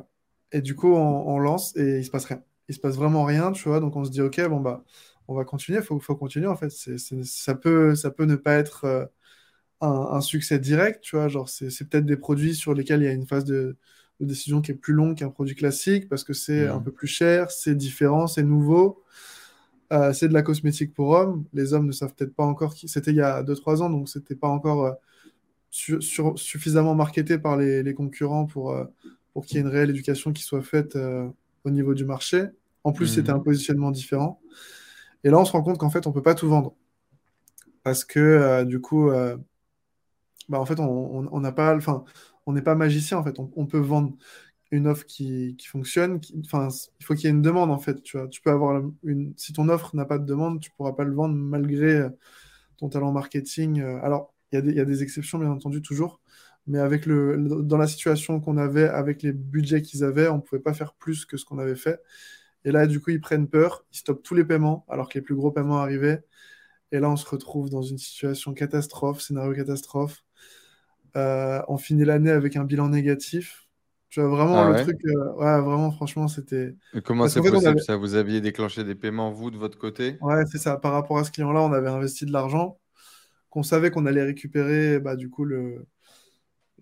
et du coup, on, on, lance et il se passe rien il se passe vraiment rien, tu vois. Donc on se dit, ok, bon bah, on va continuer. Il faut, faut continuer en fait. C'est, ça peut, ça peut ne pas être euh, un, succès direct, tu vois. Genre c'est, peut-être des produits sur lesquels il y a une phase de, décision qui est plus longue qu'un produit classique parce que c'est un peu plus cher, c'est différent, c'est nouveau. Euh, c'est de la cosmétique pour hommes. Les hommes ne savent peut-être pas encore qui. C'était il y a 2-3 ans, donc c'était pas encore euh, suffisamment marketé par les, les concurrents pour, pour qu'il y ait une réelle éducation qui soit faite au niveau du marché. En plus, c'était un mhm. positionnement différent. Et là, on se rend compte qu'en fait, on ne peut pas tout vendre. Parce que euh, du coup, euh, bah, en fait, on n'a pas. Enfin, on n'est pas magicien, en fait. On, peut vendre une offre qui, fonctionne. enfin, il faut qu'il y ait une demande, en fait. Tu, vois. tu peux avoir une. Si ton offre n'a pas de demande, tu ne pourras pas le vendre malgré euh, ton talent marketing. Alors, il y, y, a des exceptions, bien entendu, toujours. Mais avec le, dans la situation qu'on avait, avec les budgets qu'ils avaient, on ne pouvait pas faire plus que ce qu'on avait fait. Et là, du coup, ils prennent peur, ils stoppent tous les paiements, alors que les plus gros paiements arrivaient. Et là, on se retrouve dans une situation catastrophe, scénario catastrophe. Euh, on finit l'année avec un bilan négatif. Tu vois, vraiment, ah le truc, euh, ouais, vraiment, franchement, c'était. Comment c'est possible? ça Vous aviez déclenché des paiements, vous, de votre côté? Ouais, c'est ça. Par rapport à ce client-là, on avait investi de l'argent qu'on savait qu'on allait récupérer, bah, du coup, le,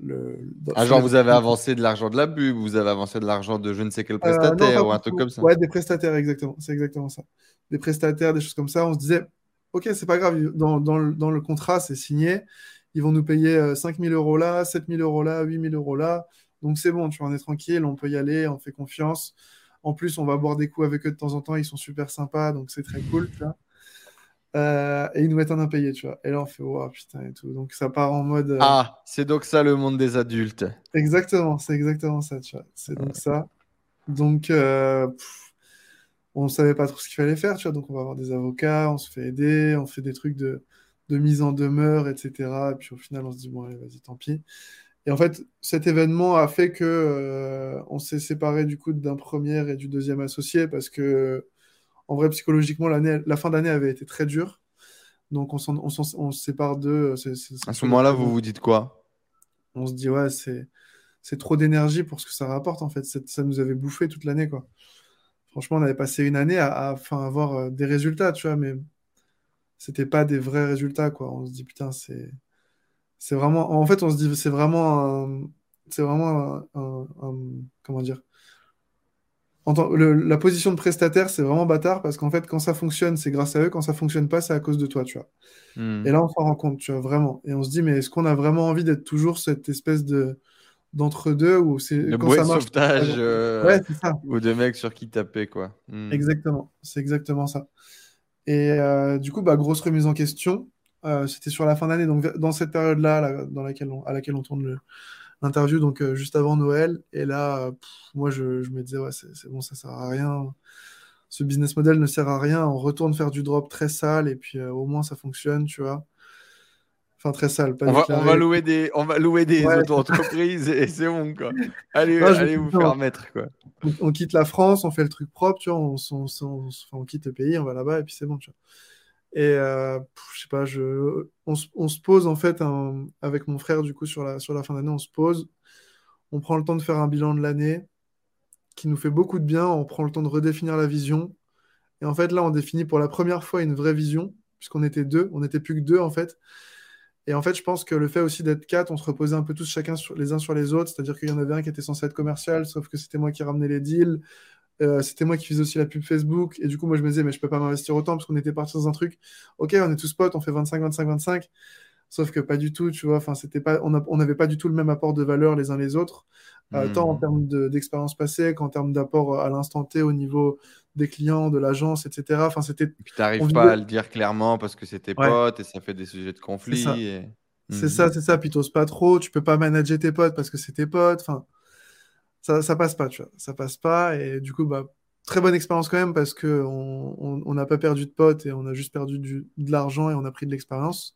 le, ah, genre, vous avez avancé de l'argent de la pub, vous avez avancé de l'argent de je ne sais quel prestataire ou un truc comme ça. Ouais, des prestataires, exactement. C'est exactement ça. Des prestataires, des choses comme ça. On se disait, OK, c'est pas grave, dans, dans, le, dans le contrat, c'est signé. Ils vont nous payer 5000 euros là, 7000 euros là, 8000 euros là. Donc c'est bon, tu vois, on est tranquille, on peut y aller, on fait confiance. En plus, on va boire des coups avec eux de temps en temps, ils sont super sympas, donc c'est très cool, tu vois. Euh, et ils nous mettent un impayé, tu vois. Et là, on fait, oh putain, et tout. Donc ça part en mode. Euh, ah, c'est donc ça le monde des adultes. Exactement, c'est exactement ça, tu vois. C'est donc ça. Donc, euh, on ne savait pas trop ce qu'il fallait faire, tu vois. Donc, on va avoir des avocats, on se fait aider, on fait des trucs de, de mise en demeure, etc. Et puis au final, on se dit, bon, allez, vas-y, tant pis. Et en fait, cet événement a fait que on s'est séparé du coup d'un premier et du deuxième associé parce que, en vrai, psychologiquement, la fin d'année avait été très dure. Donc, on, on, on se sépare d'eux. à ce moment-là, vous vous dites quoi? On se dit, ouais, c'est, c'est trop d'énergie pour ce que ça rapporte, en fait. Ça nous avait bouffé toute l'année, quoi. Franchement, on avait passé une année à, à avoir euh, des résultats, tu vois, mais c'était pas des vrais résultats, quoi. On se dit, putain, c'est c'est vraiment. En fait, on se dit, c'est vraiment. C'est vraiment un, Comment dire La position de prestataire, c'est vraiment bâtard parce qu'en fait, quand ça fonctionne, c'est grâce à eux. Quand ça fonctionne pas, c'est à cause de toi, tu vois. Hmm. Et là, on s'en rend compte, tu vois, vraiment. Et on se dit, mais est-ce qu'on a vraiment envie d'être toujours cette espèce de d'entre-deux ou c'est le quand ça marche, sauvetage euh, ouais, ça. ou de mecs sur qui taper quoi. Hmm. Exactement, c'est exactement ça. Et euh, du coup, bah, grosse remise en question. Euh, c'était sur la fin d'année, donc dans cette période-là, dans laquelle à laquelle on tourne l'interview, donc euh, juste avant Noël. Et là, moi, je, me disais, ouais, c'est bon, ça sert à rien. Ce business model ne sert à rien. On retourne faire du drop très sale et puis euh, au moins ça fonctionne, tu vois. Enfin, très sale. on, va, louer des, on va louer des auto-entreprises et c'est bon, quoi. Allez, allez vous faire mettre, quoi. On, quitte la France, on fait le truc propre, tu vois. On, on quitte le pays, on va là-bas et puis c'est bon, tu vois. Et euh, je sais pas, on, se pose en fait avec mon frère du coup sur la, sur la fin d'année, on se pose, on prend le temps de faire un bilan de l'année qui nous fait beaucoup de bien, on prend le temps de redéfinir la vision. Et en fait là, on définit pour la première fois une vraie vision, puisqu'on était deux, on n'était plus que deux en fait. Et en fait, je pense que le fait aussi d'être quatre, on se reposait un peu tous chacun sur, les uns sur les autres, c'est-à-dire qu'il y en avait un qui était censé être commercial, sauf que c'était moi qui ramenais les deals. Euh, c'était moi qui faisais aussi la pub Facebook. Et du coup, moi, je me disais, mais je peux pas m'investir autant parce qu'on était parti dans un truc. Ok, on est tous potes, on fait 25, 25, 25. Sauf que pas du tout, tu vois. Enfin, c'était pas, on n'avait pas du tout le même apport de valeur les uns les autres, euh, tant en hmm. termes d'expérience passée qu'en termes d'apport à l'instant T au niveau des clients, de l'agence, etc. Enfin, c'était. Puis t'arrives pas à le dire clairement parce que c'était potes et ça fait des sujets de conflit. C'est ça, c'est ça. Puis t'oses pas trop. Tu peux pas manager tes potes parce que c'est tes potes. Enfin ça, ça passe pas, tu vois. Ça passe pas. Et du coup, bah, très bonne expérience quand même parce qu'on on n'a pas perdu de potes et on a juste perdu du, de l'argent et on a pris de l'expérience.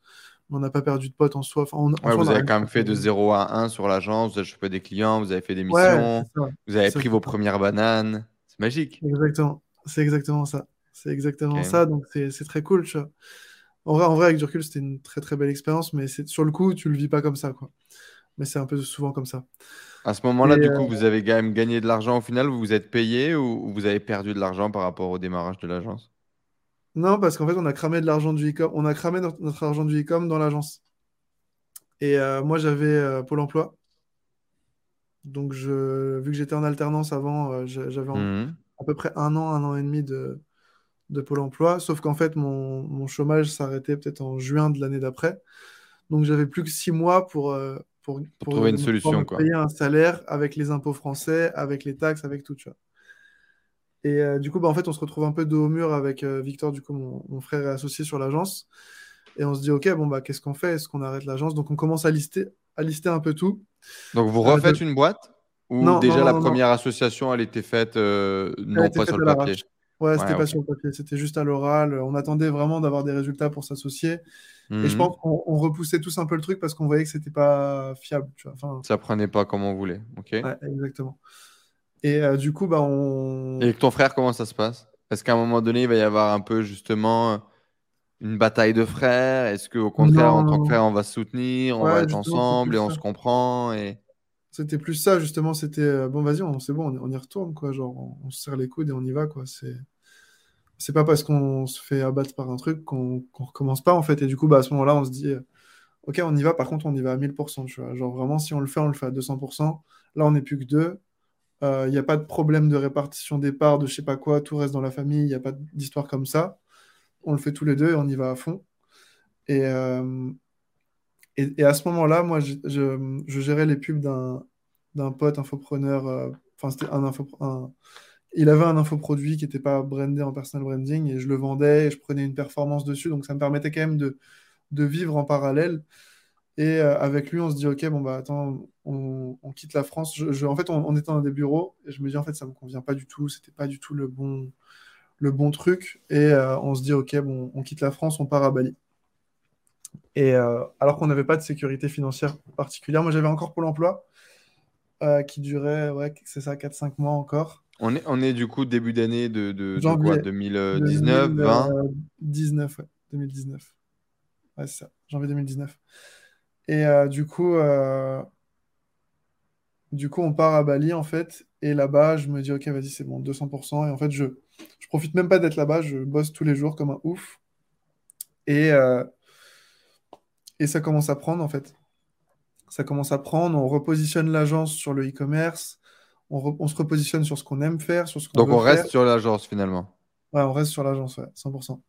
On n'a pas perdu de potes en soi. Enfin, vous avez quand même fait de 0 à 1 sur l'agence, vous avez chopé des clients, vous avez fait des missions, vous avez pris vos premières bananes. C'est magique. Exactement. C'est exactement ça. C'est exactement ça. Donc, c'est très cool. Tu vois. En vrai, en vrai, avec du recul, c'était une très très belle expérience, mais sur le coup, tu le vis pas comme ça. Quoi. Mais c'est un peu souvent comme ça. À ce moment-là, du coup, euh, vous avez quand même gagné de l'argent au final, vous vous êtes payé ou vous avez perdu de l'argent par rapport au démarrage de l'agence? Non, parce qu'en fait, on a cramé de l'argent du e On a cramé notre, argent du e-com dans l'agence. Et euh, moi, j'avais euh, Pôle emploi. Donc, je, vu que j'étais en alternance avant, j'avais mmh à peu près un an, un an et demi de, de Pôle emploi. Sauf qu'en fait, mon, mon chômage s'arrêtait peut-être en juin de l'année d'après. Donc, j'avais plus que six mois pour pour, trouver une solution. Quoi. Payer un salaire avec les impôts français, avec les taxes, avec tout, tu vois. Et euh, du coup, bah, en fait, on se retrouve un peu dos au mur avec euh, Victor, du coup, mon, frère est associé sur l'agence. Et on se dit, OK, bon, bah, qu'est-ce qu'on fait? Est-ce qu'on arrête l'agence? Donc, on commence à lister, à lister un peu tout. Donc, vous refaites euh, une boîte? Ou déjà la première association, elle était faite non pas sur le papier? Ouais, c'était pas sur le papier, c'était juste à l'oral. On attendait vraiment d'avoir des résultats pour s'associer. Et je mhm. pense qu'on repoussait tous un peu le truc parce qu'on voyait que c'était pas fiable. Tu vois. Enfin, ça prenait pas comme on voulait. Ok. Ouais, exactement. Et euh, du coup, bah, on. Et avec ton frère, comment ça se passe? Est-ce qu'à un moment donné, il va y avoir un peu justement une bataille de frères? Est-ce qu'au contraire, en tant que frère, on va se soutenir, on va être ensemble et on se comprend et... C'était plus ça, justement. C'était euh, bon, vas-y, c'est bon, on, y retourne, quoi. Genre, on, se serre les coudes et on y va, quoi. C'est c'est pas parce qu'on se fait abattre par un truc qu'on recommence pas, en fait. Et du coup, bah, à ce moment-là, on se dit, ok, on y va, par contre, on y va à 1000%, tu vois. Genre vraiment, si on le fait, on le fait à 200%. Là, on n'est plus que deux. Il euh, n'y a pas de problème de répartition des parts, de je sais pas quoi, tout reste dans la famille, il n'y a pas d'histoire comme ça. On le fait tous les deux et on y va à fond. Et, euh, et, à ce moment-là, moi, je, gérais les pubs d'un pote infopreneur. Euh, enfin, c'était un, il avait un infoproduit qui n'était pas brandé en personal branding et je le vendais et je prenais une performance dessus. Donc ça me permettait quand même de, de vivre en parallèle. Et euh, avec lui, on se dit, OK, bon, bah attends, on, quitte la France. En fait, on, était dans des bureaux et je me dis, en fait, ça me convient pas du tout. C'était pas du tout le bon, le bon truc. Et euh, on se dit, OK, bon, on quitte la France, on part à Bali. Et euh, alors qu'on n'avait pas de sécurité financière particulière, moi j'avais encore Pôle emploi qui durait, ouais, c'est ça, 4-5 mois encore. On est, on est du coup début d'année de, de, quoi 2019, 2020 19, ouais, 2019. Ouais, c'est ça, janvier 2019. Et euh, du coup, euh, du coup, on part à Bali en fait. Et là-bas, je me dis, ok, vas-y, c'est bon, 200%. Et en fait, je, je profite même pas d'être là-bas. Je bosse tous les jours comme un ouf. Et, euh, et ça commence à prendre en fait. Ça commence à prendre. On repositionne l'agence sur le e-commerce. On, se repositionne sur ce qu'on aime faire, sur ce qu'on Donc on reste sur l'agence finalement. Ouais, on reste sur l'agence, ouais, 100%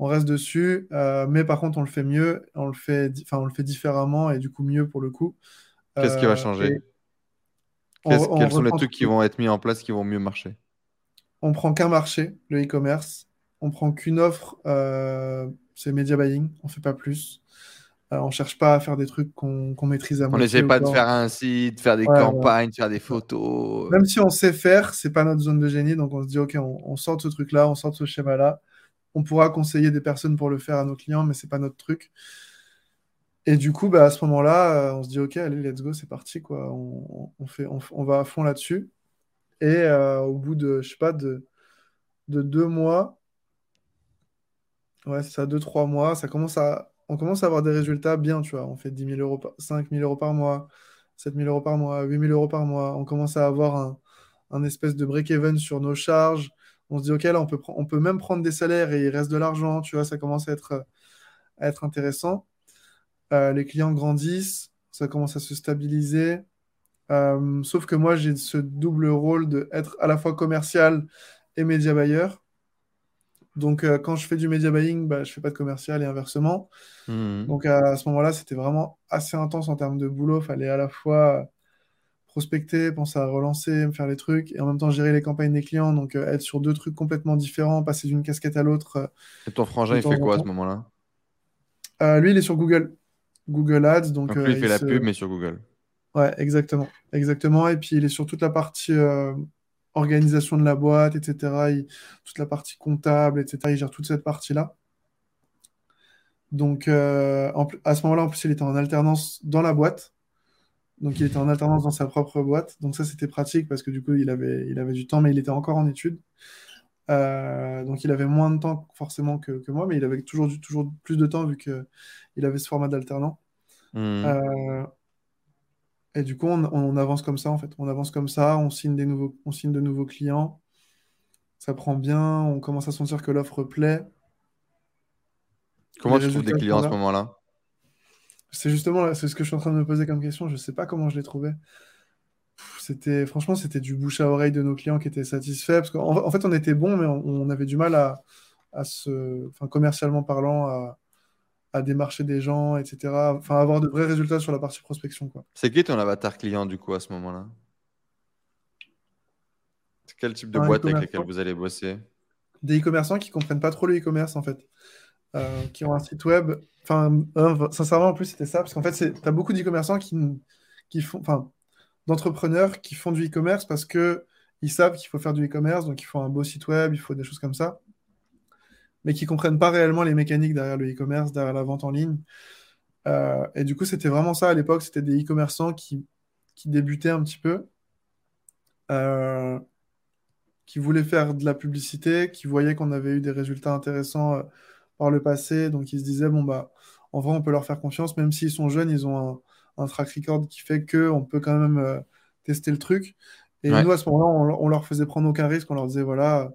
on reste dessus, euh, mais par contre, on le fait mieux, on le fait, enfin, on le fait différemment et du coup mieux pour le coup. Qu'est-ce qui va euh, changer? Quels sont les trucs qui vont être mis en place qui vont mieux marcher? On prend qu'un marché, le e-commerce. On prend qu'une offre, euh, c'est media buying. On fait pas plus. On cherche pas à faire des trucs qu'on maîtrise à On n'essaie pas de faire un site, faire des campagnes, faire des photos. Même si on sait faire, c'est pas notre zone de génie. Donc on se dit, OK, on, on sort de ce truc-là, on sort de ce schéma-là on pourra conseiller des personnes pour le faire à nos clients, mais c'est pas notre truc. Et du coup, bah, à ce moment-là, euh, on se dit ok, allez, let's go, c'est parti, quoi. On, fait, on, va à fond là-dessus. Et euh, au bout de, je sais pas, de, de deux mois, ouais, ça, deux, trois mois, ça commence à, on commence à avoir des résultats bien, tu vois. On fait 10 000 euros, 5 000 euros par mois, 7 000 euros par mois, 8 000 euros par mois. On commence à avoir un, espèce de break-even sur nos charges on se dit, OK, là, on peut, on peut même prendre des salaires et il reste de l'argent, tu vois, ça commence à être, être intéressant. Euh, les clients grandissent, ça commence à se stabiliser. Euh, sauf que moi, j'ai ce double rôle d'être à la fois commercial et média buyer. Donc, euh, quand je fais du media buying, bah, je fais pas de commercial et inversement. Mmh. Donc, à ce moment-là, c'était vraiment assez intense en termes de boulot. Il fallait à la fois prospecter, penser à relancer, me faire les trucs, et en même temps gérer les campagnes des clients, donc euh, être sur deux trucs complètement différents, passer d'une casquette à l'autre. Euh, et ton frangin, il fait quoi à ce moment-là? Euh, Lui, il est sur Google. Google Ads. Donc, lui, il fait la pub, mais sur Google. Ouais, exactement. Exactement. Et puis, il est sur toute la partie organisation de la boîte, etc. toute la partie comptable, etc. Il gère toute cette partie-là. Donc, à ce moment-là, en plus, il était en alternance dans la boîte. Donc il était en alternance dans sa propre boîte. Donc ça, c'était pratique parce que du coup, il avait, il avait du temps, mais il était encore en études. Euh, donc il avait moins de temps forcément que, moi, mais il avait toujours, toujours plus de temps vu qu'il avait ce format d'alternant. Mmh. Euh, et du coup, on, avance comme ça en fait. On avance comme ça, on signe, des nouveaux, on signe de nouveaux clients. Ça prend bien, on commence à sentir que l'offre plaît. Comment tu trouves des clients à ce moment-là? C'est justement c'est ce que je suis en train de me poser comme question. Je ne sais pas comment je l'ai trouvé. C'était franchement, c'était du bouche à oreille de nos clients qui étaient satisfaits parce qu'en en fait, on était bon, mais on, avait du mal à, à se, enfin, commercialement parlant, à, à, démarcher des gens, etc. Enfin, avoir de vrais résultats sur la partie prospection, quoi. C'est qui ton avatar client du coup à ce moment-là? Quel type de boîte avec laquelle vous allez bosser? Des e-commerçants qui comprennent pas trop le e-commerce en fait. Euh, qui ont un site web. Enfin, sincèrement, en plus, c'était ça, parce qu'en fait, tu as beaucoup d'e-commerçants qui, qui font, enfin, d'entrepreneurs qui font du e-commerce parce que ils savent qu'il faut faire du e-commerce, donc il faut un beau site web, il faut des choses comme ça, mais qui comprennent pas réellement les mécaniques derrière le e-commerce, derrière la vente en ligne. Euh, et du coup, c'était vraiment ça à l'époque, c'était des e-commerçants qui, qui débutaient un petit peu, euh, qui voulaient faire de la publicité, qui voyaient qu'on avait eu des résultats intéressants par le passé. Donc, ils se disaient, bon, bah, en vrai, on peut leur faire confiance, même s'ils sont jeunes, ils ont un, track record qui fait qu'on peut quand même euh, tester le truc. Et nous, à ce moment-là, on, leur faisait prendre aucun risque. On leur disait, voilà,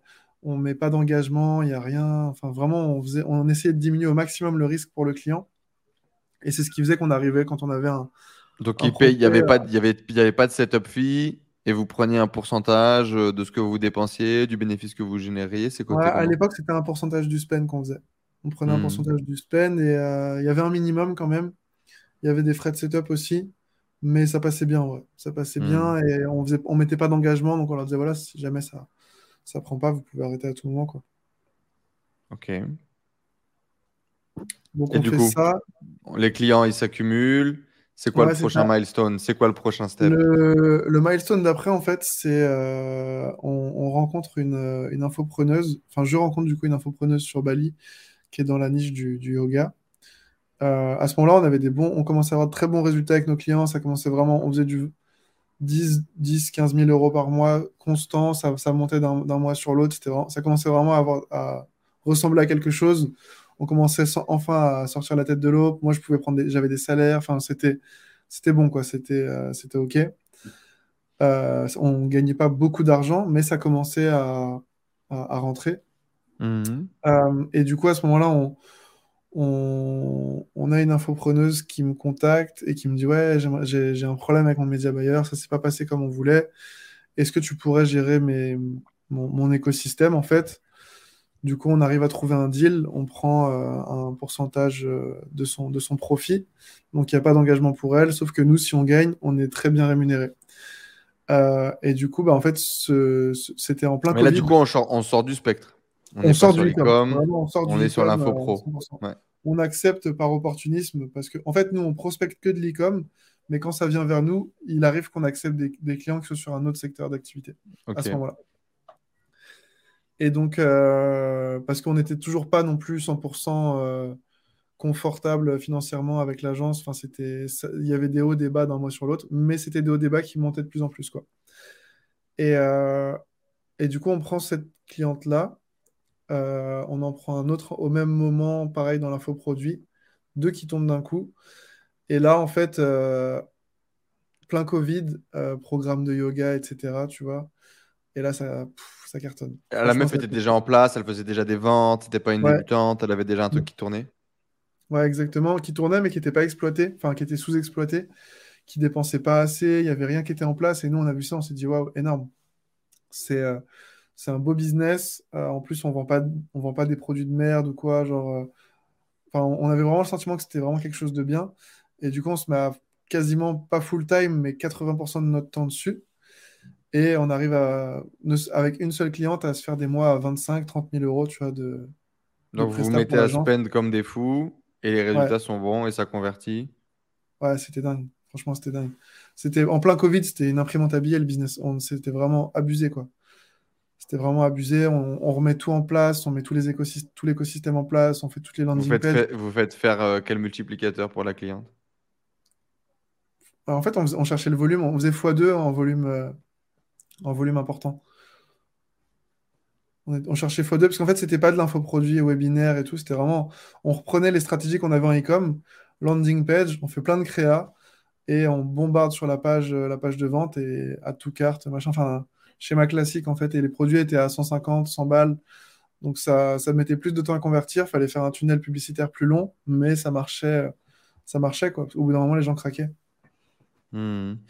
on met pas d'engagement, il n'y a rien. Enfin, vraiment, on, faisait, on essayait de diminuer au maximum le risque pour le client. Et c'est ce qui faisait qu'on arrivait quand on avait un. Donc, un il n'y avait, pas de- il y avait, il y avait pas de setup fee et vous preniez un pourcentage euh, de ce que vous dépensiez, du bénéfice que vous génériez. C'est Ouais, à l'époque, c'était un pourcentage du spend qu'on faisait. On prenait un Hmm. pourcentage du spend et euh, il y avait un minimum quand même. Il y avait des frais de setup aussi, mais ça passait bien, ouais. Ça passait Hmm. bien et on on mettait pas d'engagement, donc on leur disait voilà, si jamais ça, ça prend pas, vous pouvez arrêter à tout moment, quoi. Ok. Donc Et on du fait coup, ça. les clients, ils s'accumulent. C'est quoi Ouais, le prochain ça. milestone? C'est quoi le prochain step? Le, le milestone d'après, en fait, c'est euh, on, on rencontre une, une infopreneuse. Enfin, je rencontre du coup une infopreneuse sur Bali qui est dans la niche du, du yoga. Euh, à ce moment-là, on avait des bons, on commençait à avoir de très bons résultats avec nos clients. Ça commençait vraiment, on faisait du 10, 10 15 000 euros par mois constant. Ça, ça montait d'un mois sur l'autre. Ça commençait vraiment à, avoir, à ressembler à quelque chose. On commençait sans- enfin à sortir la tête de l'eau. Moi, je pouvais prendre j'avais des salaires. Enfin, c'était, c'était bon, quoi. C'était, euh, c'était OK. Euh, on gagnait pas beaucoup d'argent, mais ça commençait à, à- à rentrer. Mhm. Euh, et du coup, à ce moment-là, on, on, on a une infopreneuse qui me contacte et qui me dit, ouais, j'ai, un problème avec mon média buyer, ça s'est pas passé comme on voulait. Est-ce que tu pourrais gérer mes, mon, mon écosystème, en fait? Du coup, on arrive à trouver un deal, on prend euh, un pourcentage euh, de son, de son profit. Donc, il n'y a pas d'engagement pour elle, sauf que nous, si on gagne, on est très bien rémunéré. Euh, et du coup, bah, en fait, c'était en plein Mais là, Covid. du coup, on, sort- on sort du spectre. On sort du l'e-com, Vraiment, on sort on du est sur l'info euh, pro. 100%. Ouais. On accepte par opportunisme parce que, en fait, nous, on prospecte que de l'e-com, mais quand ça vient vers nous, il arrive qu'on accepte des, des clients qui sont sur un autre secteur d'activité à ce moment-là. Et donc, euh, parce qu'on n'était toujours pas non plus 100% euh, confortable financièrement avec l'agence, enfin, c'était, ça- il y avait des hauts, des bas d'un mois sur l'autre, mais c'était des hauts, des bas qui montaient de plus en plus, quoi. Et, euh, et du coup, on prend cette cliente-là, euh, on en prend un autre au même moment, pareil dans l'infoproduit, deux qui tombent d'un coup. Et là, en fait, euh, plein Covid, euh, programme de yoga, etc., tu vois. Et là, ça, pff, ça cartonne. La Franchement, meuf était déjà en place, elle faisait déjà des ventes, c'était pas une Ouais. débutante, elle avait déjà un truc qui tournait. Ouais, exactement. Qui tournait, mais qui n'était pas exploité, enfin, qui était sous-exploité, qui dépensait pas assez, il n'y avait rien qui était en place. Et nous, on a vu ça, on s'est dit, waouh, énorme. C'est c'est un beau business. Euh, en plus, on vend pas, on vend pas des produits de merde ou quoi. Genre, euh, enfin, on avait vraiment le sentiment que c'était vraiment quelque chose de bien. Et du coup, on se met à quasiment pas full time, mais 80% de notre temps dessus. Et on arrive à, avec une seule cliente, à se faire des mois à 25, 30 000 euros, tu vois, de, de Donc vous vous mettez à spend comme des fous et les Ouais. résultats sont bons et ça convertit. Ouais, c'était dingue. Franchement, c'était dingue. C'était en plein Covid, c'était une imprimante à billets, le business. On s'était vraiment abusé, quoi. C'était vraiment abusé. On, on remet tout en place, on met tous les écosystèmes, tout l'écosystème en place, on fait toutes les Vous landing faites, pages. fa- vous faites faire euh, quel multiplicateur pour la cliente? Alors, en fait, on, cherchait le volume, on faisait x2 en volume, euh, en volume important. On, est- on cherchait x2 parce qu'en fait, c'était pas de l'infoproduit webinaire et tout, c'était vraiment, on reprenait les stratégies qu'on avait en e-com, landing page, on fait plein de créa et on bombarde sur la page, euh, la page de vente et à tout carte, machin, enfin, schéma classique en fait. Et les produits étaient à 150, 100 balles, donc ça, ça mettait plus de temps à convertir, fallait faire un tunnel publicitaire plus long, mais ça marchait, ça marchait quoi. Au bout d'un moment, les gens craquaient. Hmm. (laughs)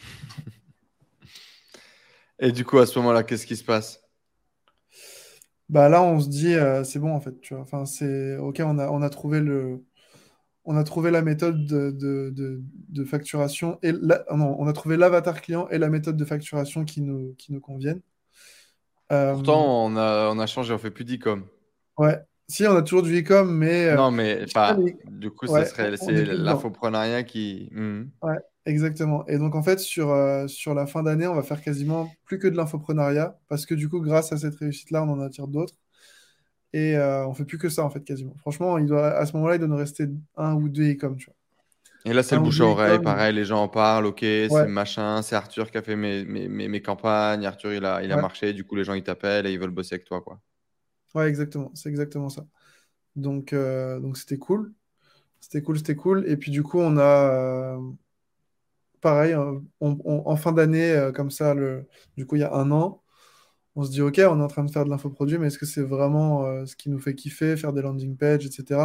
Et du coup, à ce moment-là, qu'est-ce qui se passe? Bah là, on se dit, euh, c'est bon en fait, tu vois. Enfin, c'est ok, on a, on a trouvé le, on a trouvé la méthode de, de, de- de facturation et la- ah non, on a trouvé l'avatar client et la méthode de facturation qui nous, qui nous conviennent. Euh, Pourtant, on a, on a changé, on fait plus d'e-com. ouais. Si, on a toujours du e-com, mais euh, Non, mais pas les- du coup, ouais, ça serait, c'est l'infoprenariat qui. Hmm. Ouais, exactement. Et donc en fait, sur, euh, sur la fin d'année, on va faire quasiment plus que de l'infoprenariat parce que du coup, grâce à cette réussite-là, on en attire d'autres. Et euh, on fait plus que ça en fait, quasiment. Franchement, il doit, à ce moment-là, il doit nous rester un ou deux e-com, tu vois. Et là, c'est le ou bouche à oreille, pareil, les gens en parlent, ok, c'est Ouais, machin, c'est Arthur qui a fait mes, mes, mes, mes campagnes, Arthur, il a, il a ouais, marché, du coup, les gens, ils t'appellent et ils veulent bosser avec toi, quoi. ouais, exactement. C'est exactement ça. Donc, euh, donc c'était cool. C'était cool, c'était cool. Et puis du coup, on a, euh, pareil, euh, on- on- en fin d'année, euh, comme ça, le, du coup, il y a un an, on se dit, OK, on est en train de faire de l'infoproduit, mais est-ce que c'est vraiment euh, ce qui nous fait kiffer, faire des landing pages, etc.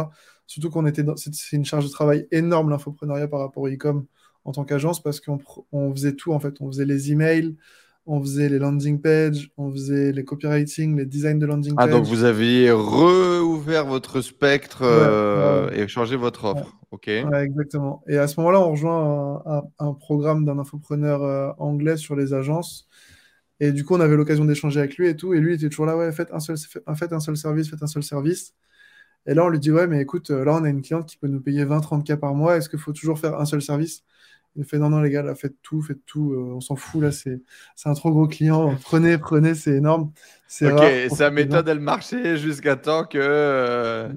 Surtout qu'on était dans... C'est une charge de travail énorme, l'infopreneuriat, par rapport au e-com en tant qu'agence, parce qu'on on faisait tout, en fait. On faisait les emails, on faisait les landing pages, on faisait les copywriting, les designs de landing pages. Ah, donc vous aviez rouvert votre spectre euh, et changé votre offre. OK. exactement. Et à ce moment-là, on rejoint un, un programme d'un infopreneur euh, anglais sur les agences et du coup, on avait l'occasion d'échanger avec lui et tout. Et lui, il était toujours là, ouais, faites un seul, faites un seul service, faites un seul service. Et là, on lui dit, ouais, mais écoute, euh, là, on a une cliente qui peut nous payer 20-30K par mois. Est-ce qu'il faut toujours faire un seul service? Il fait, non, non, les gars, là, faites tout, faites tout. Euh, on s'en fout, là, c'est un trop gros client. (laughs) Prenez, prenez, c'est énorme. Ok, sa méthode, elle marchait jusqu'à temps que euh,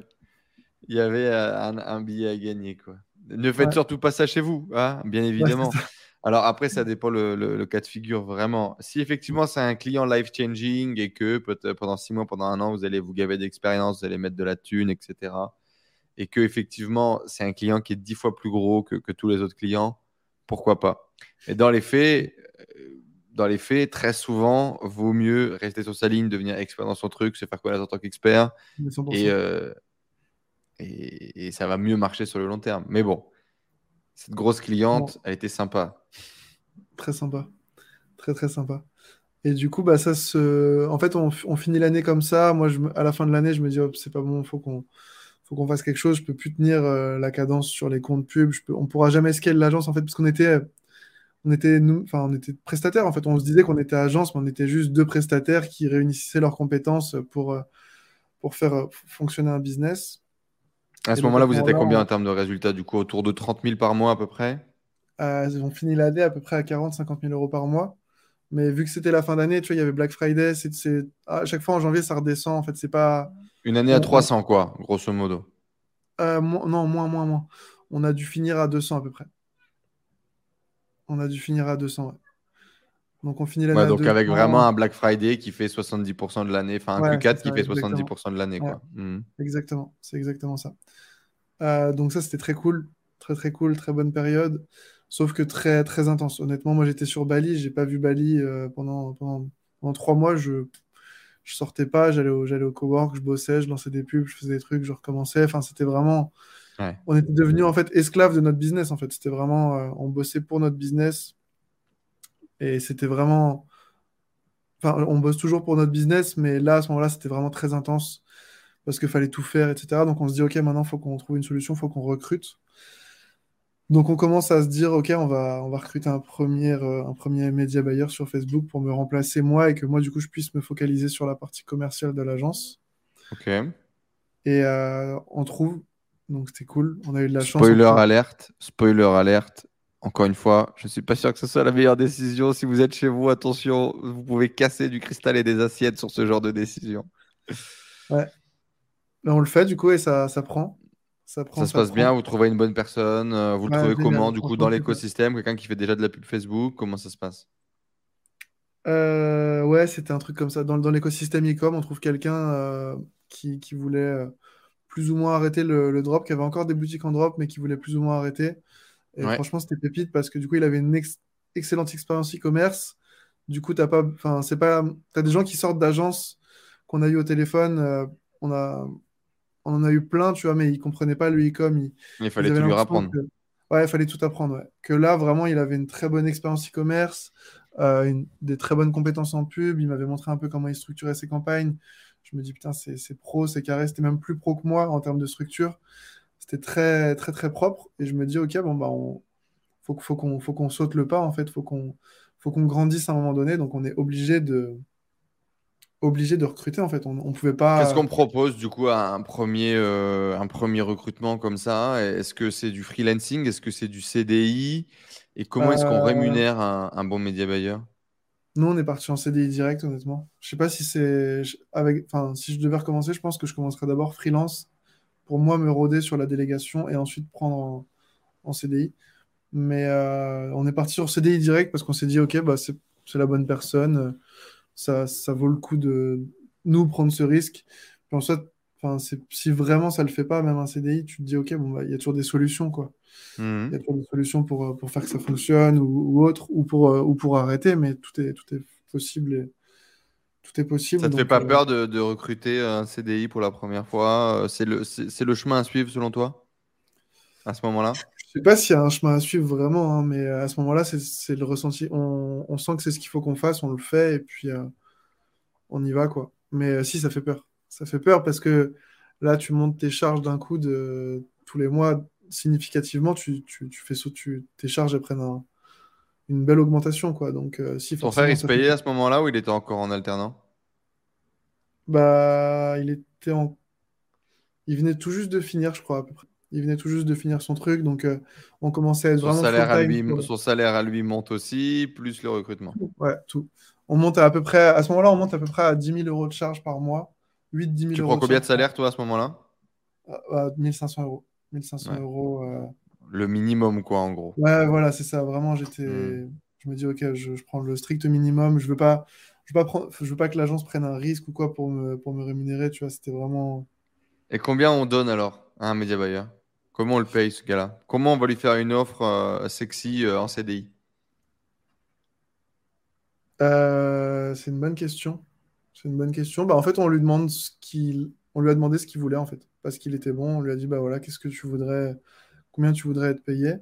il y avait un, billet à gagner, quoi. Ne faites surtout pas ça chez vous, hein, bien évidemment. Alors après, ça dépend le, cas de figure vraiment. Si effectivement c'est un client life-changing et que pendant six mois, pendant un an, vous allez vous gaver d'expérience, vous allez mettre de la thune, etc. Et que effectivement c'est un client qui est dix fois plus gros que, tous les autres clients, pourquoi pas? Mais dans les faits, euh, dans les faits, très souvent, vaut mieux rester sur sa ligne, devenir expert dans son truc, se faire connaître en tant qu'expert. Euh, et, et ça va mieux marcher sur le long terme. Mais bon, cette grosse cliente, elle était sympa. Très sympa. Très, très sympa. Et du coup, bah, ça se... en fait, on, finit l'année comme ça. Moi, je, à la fin de l'année, je me dis, c'est pas bon, il faut qu'on faut qu'on fasse quelque chose. Je peux plus tenir euh, la cadence sur les comptes pubs. Je peux... On pourra jamais scaler l'agence, en fait, parce qu'on était, on était, nous... enfin, on était prestataires. En fait, on se disait qu'on était agence, mais on était juste deux prestataires qui réunissaient leurs compétences pour, euh, pour faire euh, fonctionner un business. À ce moment-là, vous êtes à combien en termes de résultats Du coup, autour de 30 000 par mois à peu près? Euh, On finit l'année à peu près à 40-50 000 euros par mois. Mais vu que c'était la fin d'année, tu vois, il y avait Black Friday. C'est, À chaque fois en janvier, ça redescend. En fait, c'est pas. Une année à 300, quoi, grosso modo. Euh, non, moins, moins, moins. On a dû finir à 200 à peu près. On a dû finir à 200, ouais. Donc on finit l'année. Ouais, donc avec vraiment un Black Friday qui fait 70% de l'année, enfin un Q4 qui fait 70% de l'année. quoi. Hmm. Exactement, c'est exactement ça. Euh, donc ça c'était très cool, très très cool, très bonne période, sauf que très très intense. Honnêtement, moi j'étais sur Bali, j'ai pas vu Bali euh, pendant, pendant, pendant, trois mois. Je je sortais pas, j'allais au, j'allais au cowork, je bossais, je lançais des pubs, je faisais des trucs, je recommençais. Enfin c'était vraiment, on était devenu en fait esclave de notre business en fait. C'était vraiment, euh, on bossait pour notre business et c'était vraiment. Enfin, on bosse toujours pour notre business, mais là, à ce moment-là, c'était vraiment très intense parce qu'il fallait tout faire, etc. Donc on se dit, OK, maintenant, il faut qu'on trouve une solution, il faut qu'on recrute. Donc on commence à se dire, OK, on va, on va recruter un premier, euh, un premier média buyer sur Facebook pour me remplacer moi et que moi, du coup, je puisse me focaliser sur la partie commerciale de l'agence. OK. Et euh, on trouve, donc c'était cool, on a eu de la chance. Spoiler alerte, spoiler alerte, encore une fois, je ne suis pas sûr que ce soit la meilleure décision. Si vous êtes chez vous, attention, vous pouvez casser du cristal et des assiettes sur ce genre de décision. Ouais. Mais on le fait du coup et ça, ça prend. Ça, prend, ça se passe bien, vous trouvez une bonne personne, euh, vous le trouvez comment du coup dans l'écosystème, quelqu'un qui fait déjà de la pub Facebook, comment ça se passe? Euh, Ouais, c'était un truc comme ça. Dans, dans l'écosystème e-com, on trouve quelqu'un euh, qui, qui, voulait plus ou moins arrêter le, le, drop, qui avait encore des boutiques en drop, mais qui voulait plus ou moins arrêter. Et franchement, c'était pépite parce que du coup, il avait une excellente expérience e-commerce. Du coup, t'as pas, enfin, c'est pas, t'as des gens qui sortent d'agences qu'on a eu au téléphone. On a, on en a eu plein, tu vois, mais ils comprenaient pas le e-com. Il, fallait tout lui apprendre. Ouais, il fallait tout apprendre. Que là, vraiment, il avait une très bonne expérience e-commerce, euh, des très bonnes compétences en pub. Il m'avait montré un peu comment il structurait ses campagnes. Je me dis, putain, c'est pro, c'est carré. C'était même plus pro que moi en termes de structure. C'était très, très, très propre. Et je me dis, OK, bon, bah, on... faut, faut qu'on faut qu'on saute le pas, en fait. Faut qu'on faut qu'on grandisse à un moment donné. Donc, on est obligé de obligé de recruter en fait. On, pouvait pas. Qu'est-ce qu'on propose du coup à un premier, euh, un premier recrutement comme ça? Est-ce que c'est du freelancing? Est-ce que c'est du CDI Et comment est-ce qu'on euh, rémunère un, un, bon média buyer? Nous, on est parti en CDI direct, honnêtement. Je sais pas si c'est avec, enfin, si je devais recommencer, je pense que je commencerais d'abord freelance pour moi me rôder sur la délégation et ensuite prendre en, CDI. Mais euh, on est parti sur CDI direct parce qu'on s'est dit, OK, bah, c'est la bonne personne. Ça, ça vaut le coup de nous prendre ce risque. Puis ensuite, si vraiment ça le fait pas, même un CDI, tu te dis, OK, bon, bah, il y a toujours des solutions. quoi. Mmh. Il y a toujours des solutions pour, pour faire que ça fonctionne ou, ou autre, ou pour, euh, ou pour arrêter, mais tout est, tout est possible. tout est possible. Ça te fait pas euh, peur de, de recruter un CDI pour la première fois? Euh, C'est le, le chemin à suivre selon toi à ce moment-là? Je sais pas s'il y a un chemin à suivre vraiment, hein, mais à ce moment-là, c'est le ressenti. On, on sent que c'est ce qu'il faut qu'on fasse, on le fait et puis euh, on y va, quoi. Mais euh, si, ça fait peur. Ça fait peur parce que là, tu montes tes charges d'un coup de tous les mois significativement. Tu, tu, tu fais tu, tes charges prennent un- une belle augmentation, quoi. Donc, euh, si, Ton frère, il se fait payait à ce moment-là ou il était encore en alternant? Bah, il était en... Il venait tout juste de finir, je crois, à peu près. Il venait tout juste de finir son truc, donc euh, on commençait à être Son vraiment salaire à lui, son salaire à lui monte aussi, plus le recrutement. Ouais, tout. On monte à, à peu près, à ce moment-là, on monte à peu près à 10 000 euros de charge par mois. 8-10 000 Tu euros prends de combien de salaire, toi, à ce moment-là? à 1500 euros. 1500 Ouais. euros. euh, Le minimum, quoi, en gros. Ouais, voilà, c'est ça. Vraiment, j'étais. Hmm. Je me dis, ok, je, je prends le strict minimum. Je veux pas, je veux pas prendre, je veux pas que l'agence prenne un risque ou quoi pour me, pour me rémunérer. Tu vois, c'était vraiment. Et combien on donne alors à un média buyer? Comment on le paye, ce gars-là? Comment on va lui faire une offre euh, sexy euh, en CDI? Euh, c'est une bonne question. C'est une bonne question. Bah, en fait, on lui demande ce qu'il, on lui a demandé ce qu'il voulait en fait, parce qu'il était bon. On lui a dit, bah voilà, qu'est-ce que tu voudrais, combien tu voudrais être payé,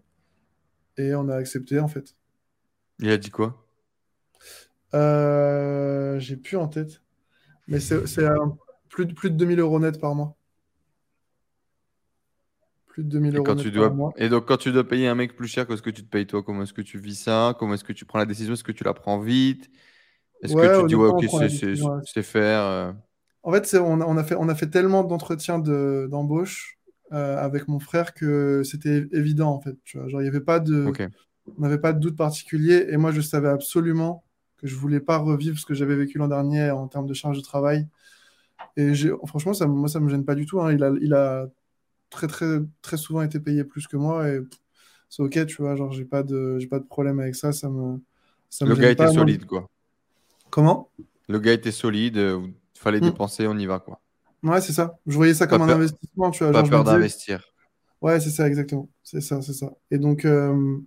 et on a accepté en fait. Il a dit quoi? J'ai plus en tête, mais c'est plus de plus de 2000 euros net par mois. Plus de 2000 Et euros quand tu dois, mois. et donc quand tu dois payer un mec plus cher que ce que tu te payes toi, comment est-ce que tu vis ça? Comment est-ce que tu prends la décision? Est-ce que tu la prends vite? Est-ce que tu te dis ouais, ok, c'est faire. euh, En fait, on a, on a fait, on a fait tellement d'entretiens de, d'embauche euh, avec mon frère que c'était évident en fait. Tu vois, genre il y avait pas de, Ok. on n'avait pas de doute particulier, et moi je savais absolument que je voulais pas revivre ce que j'avais vécu l'an dernier en termes de charge de travail. Et j'ai, franchement, ça, me- moi ça me gêne pas du tout. hein. Il a, il a très très très souvent été payé plus que moi et c'est ok, tu vois. Genre j'ai pas de, j'ai pas de problème avec ça. Ça me, ça me Le gars était pas. Solide, quoi. comment? Le gars était solide, euh, il fallait Hmm. dépenser, on y va, quoi. Ouais, c'est ça. Je voyais ça Pas comme un investissement, tu vois. pas Genre peur d'investir. ouais, c'est ça exactement. C'est ça, c'est ça. Et donc euh,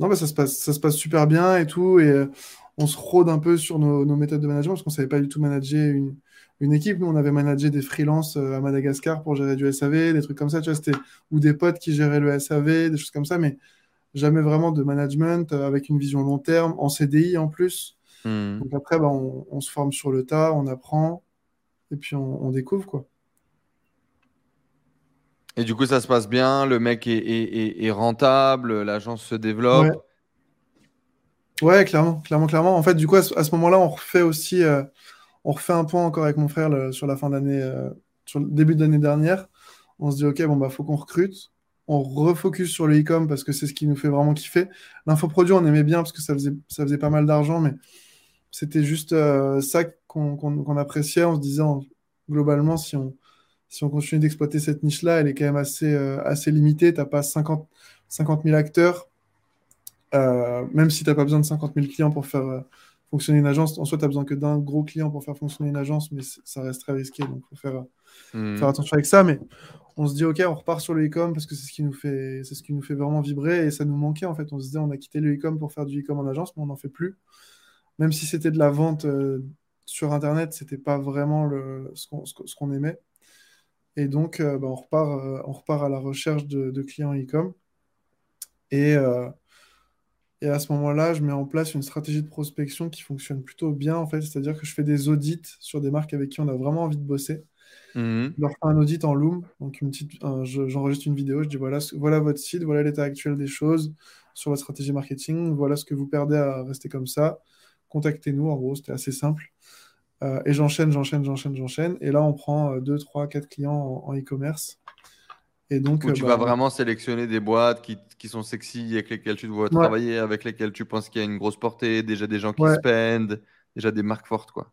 Non, bah, ça se passe, ça se passe super bien et tout. Et euh, on se rôde un peu sur nos, nos méthodes de management parce qu'on savait pas du tout manager une, une équipe. Nous, on avait managé des freelances euh, à Madagascar pour gérer du SAV, des trucs comme ça. Tu vois, c'était, ou des potes qui géraient le SAV, des choses comme ça, mais jamais vraiment de management euh, avec une vision long terme, en CDI en plus. Hmm. Donc après, bah, on, on se forme sur le tas, on apprend et puis on, on découvre quoi. Et du coup, ça se passe bien, le mec est, est- est- est rentable, l'agence se développe. ouais, clairement, clairement, clairement. En fait, du coup, à ce, moment-là, on refait aussi, euh, on refait un point encore avec mon frère sur la fin d'année, euh, sur le début d'année dernière. On se dit, ok, bon bah, faut qu'on recrute. On refocus sur le e-com parce que c'est ce qui nous fait vraiment kiffer. L'infoproduit, on aimait bien parce que ça faisait, ça faisait pas mal d'argent, mais c'était juste euh, ça qu'on appréciait. On se disait, en- globalement, si on, si on continue d'exploiter cette niche-là, elle est quand même assez, assez limitée. T'as pas 50, 50 000 acteurs. Euh, même si tu n'as pas besoin de 50 000 clients pour faire euh, fonctionner une agence, en soi, tu n'as besoin que d'un gros client pour faire fonctionner une agence, mais ça reste très risqué, donc il faut faire, Hmm. faire attention avec ça. Mais on se dit, OK, on repart sur le e-com parce que c'est ce qui nous fait, ce qui nous fait vraiment vibrer et ça nous manquait en fait. On se disait, on a quitté le e-com pour faire du e-com en agence, mais on n'en fait plus. Même si c'était de la vente euh, sur Internet, c'était pas vraiment le, ce qu'on qu'on aimait. Et donc, euh, bah, on repart, euh, on repart à la recherche de, de clients e-com. Et, euh, et à ce moment-là, je mets en place une stratégie de prospection qui fonctionne plutôt bien, en fait. C'est-à-dire que je fais des audits sur des marques avec qui on a vraiment envie de bosser. Hmm. Je leur fais un audit en Loom, donc une petite, un- je- j'enregistre une vidéo, je dis voilà, voilà votre site, voilà l'état actuel des choses sur votre stratégie marketing, voilà ce que vous perdez à rester comme ça. Contactez-nous, en gros, c'était assez simple. Euh, et j'enchaîne, j'enchaîne, j'enchaîne, j'enchaîne. Et là, on prend 2, 3, 4 clients en en e-commerce. Et donc, Où euh, tu bah, vas vraiment sélectionner des boîtes qui, qui sont sexy, avec lesquelles tu dois ouais, travailler, avec lesquelles tu penses qu'il y a une grosse portée, déjà des gens qui ouais, spendent, déjà des marques fortes, quoi.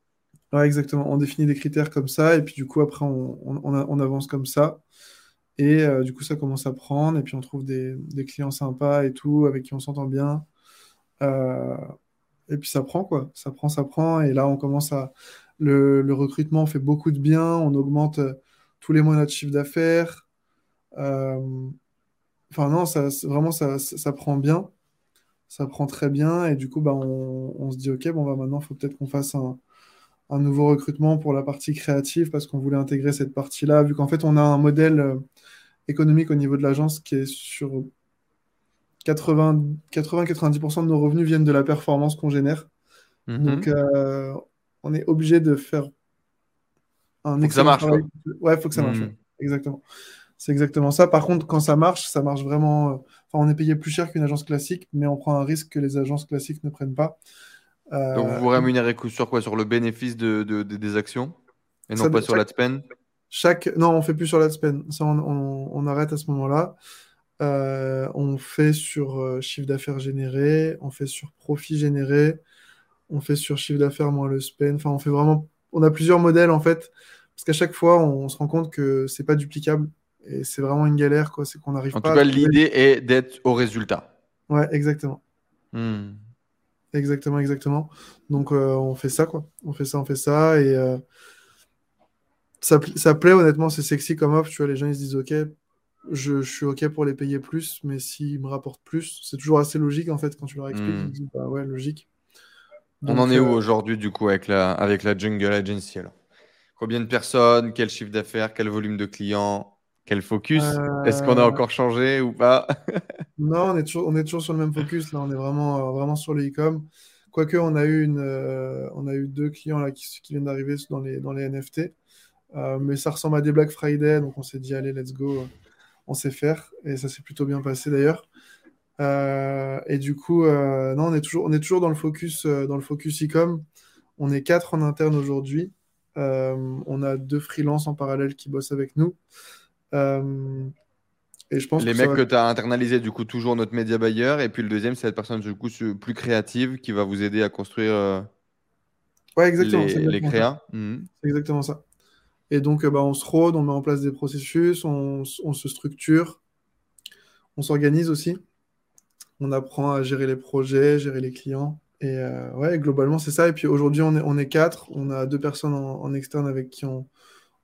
ouais, exactement. On définit des critères comme ça, et puis du coup, après, on, on- on a- on avance comme ça. Et euh, du coup, ça commence à prendre, et puis on trouve des, des clients sympas et tout, avec qui on s'entend bien. Euh, et puis ça prend, quoi. Ça prend, ça prend. Et là, on commence à... Le, le recrutement fait beaucoup de bien, on augmente tous les mois notre chiffre d'affaires. Euh, Enfin, non, ça, vraiment, ça, ça, ça prend bien. Ça prend très bien. Et du coup, bah, on, on se dit, OK, bon, bah, maintenant, il faut peut-être qu'on fasse un, un nouveau recrutement pour la partie créative parce qu'on voulait intégrer cette partie-là, vu qu'en fait, on a un modèle euh, économique au niveau de l'agence qui est sur 80-90% de nos revenus viennent de la performance qu'on génère. Mhm. Donc, euh, on est obligé de faire un Faut que ça marche, travail. Ouais, faut que ça marche. Mhm. Exactement. C'est exactement ça. Par contre, quand ça marche, ça marche vraiment. euh, Enfin, on est payé plus cher qu'une agence classique, mais on prend un risque que les agences classiques ne prennent pas. Euh, Donc vous vous rémunérez sur quoi? Sur le bénéfice de, de- de- des actions? Et non Ça- pas sur la spend? Chaque... Non, on fait plus sur la spend. Ça, on, on- on arrête à ce moment-là. Euh, on fait sur chiffre d'affaires généré, on fait sur profit généré, on fait sur chiffre d'affaires moins le spend. Enfin, on fait vraiment. On a plusieurs modèles en fait, parce qu'à chaque fois, on, se rend compte que c'est pas duplicable et c'est vraiment une galère, quoi. C'est qu'on n'arrive En pas tout à cas, l'idée est d'être au résultat. Ouais, exactement. Hmm. Exactement, exactement. Donc, euh, on fait ça, quoi. On fait ça, on fait ça. Et euh, ça, ça plaît, honnêtement, c'est sexy comme offre. Tu vois, les gens, ils se disent, OK, je, je suis OK pour les payer plus, mais s'ils me rapportent plus, c'est toujours assez logique, en fait, quand tu leur expliques. Mm. Ils disent, bah ouais, logique. On en est où euh, aujourd'hui, du coup, avec la, avec la Jungle Agency alors? Combien de personnes? Quel chiffre d'affaires? Quel volume de clients? Quel focus? Est-ce qu'on a Euh, encore changé ou pas? (laughs) Non, on est toujours, on est toujours sur le même focus. Là, on est vraiment, euh, vraiment sur le e-com. Quoique, on a eu une, euh, on a eu deux clients là qui, qui viennent d'arriver dans les, dans les NFT. Mais ça ressemble à des Black Friday, donc on s'est dit, allez, let's go, on sait faire. Et ça s'est plutôt bien passé d'ailleurs. Et du coup, non, on est toujours, on est toujours dans le focus, dans le focus e-com. On est quatre en interne aujourd'hui. On a deux freelances en parallèle qui bossent avec nous. Euh, et je pense Les que mecs va- que tu as internalisés, du coup, toujours notre média buyer. Et puis le deuxième, c'est cette personne, du coup, plus créative qui va vous aider à construire euh, Ouais, exactement. les, créas. Mhm. C'est exactement ça. Et donc, euh, bah, on se rôde, on met en place des processus, on, se structure, on s'organise aussi. On apprend à gérer les projets, gérer les clients. Et euh, ouais, globalement, c'est ça. Et puis aujourd'hui, on est, on est quatre. On a deux personnes en, en externe avec qui on,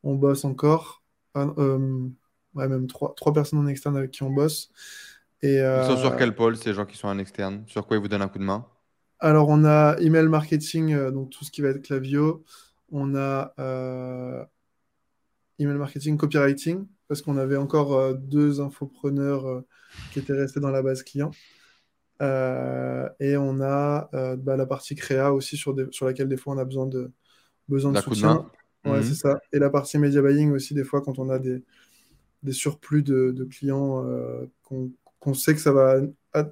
on bosse encore. Euh, ouais, même trois, trois personnes en externe avec qui on bosse. Et, Ils sont sur euh, quel pôle, ces gens qui sont en externe? Sur quoi ils vous donnent un coup de main? alors, on a email marketing, euh, donc tout ce qui va être clavio. On a euh, email marketing, copywriting, parce qu'on avait encore euh, deux infopreneurs qui étaient restés dans la base client. Et on a bah, la partie créa aussi sur, des- sur laquelle des fois on a besoin de, besoin de D'un coup de soutien. main. Ouais, Mhm. c'est ça. Et la partie media buying aussi, des fois, quand on a des, des surplus de, de clients, euh, qu'on sait que ça va.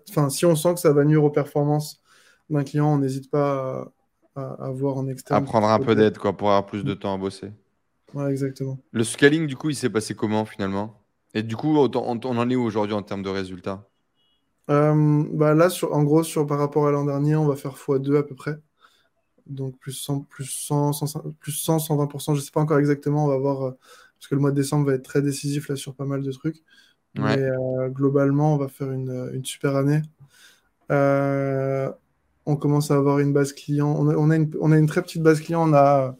Enfin, si on sent que ça va nuire aux performances d'un client, on n'hésite pas à, à, à voir en À externe. prendre un peu d'aide, quoi, pour avoir plus de temps à bosser. Ouais, exactement. Le scaling, du coup, il s'est passé comment finalement? Et du coup, on, on- on en est où aujourd'hui en termes de résultats? Euh, bah là, sur, en gros, sur, par rapport à l'an dernier, on va faire x2 à peu près. Donc plus 100, plus 100, 100, plus 100, 120%, je ne sais pas encore exactement, on va voir, euh, parce que le mois de décembre va être très décisif là sur pas mal de trucs. Ouais. Mais euh, globalement, on va faire une, une super année. Euh, on commence à avoir une base client. On a, on a une, on a une très petite base client, on a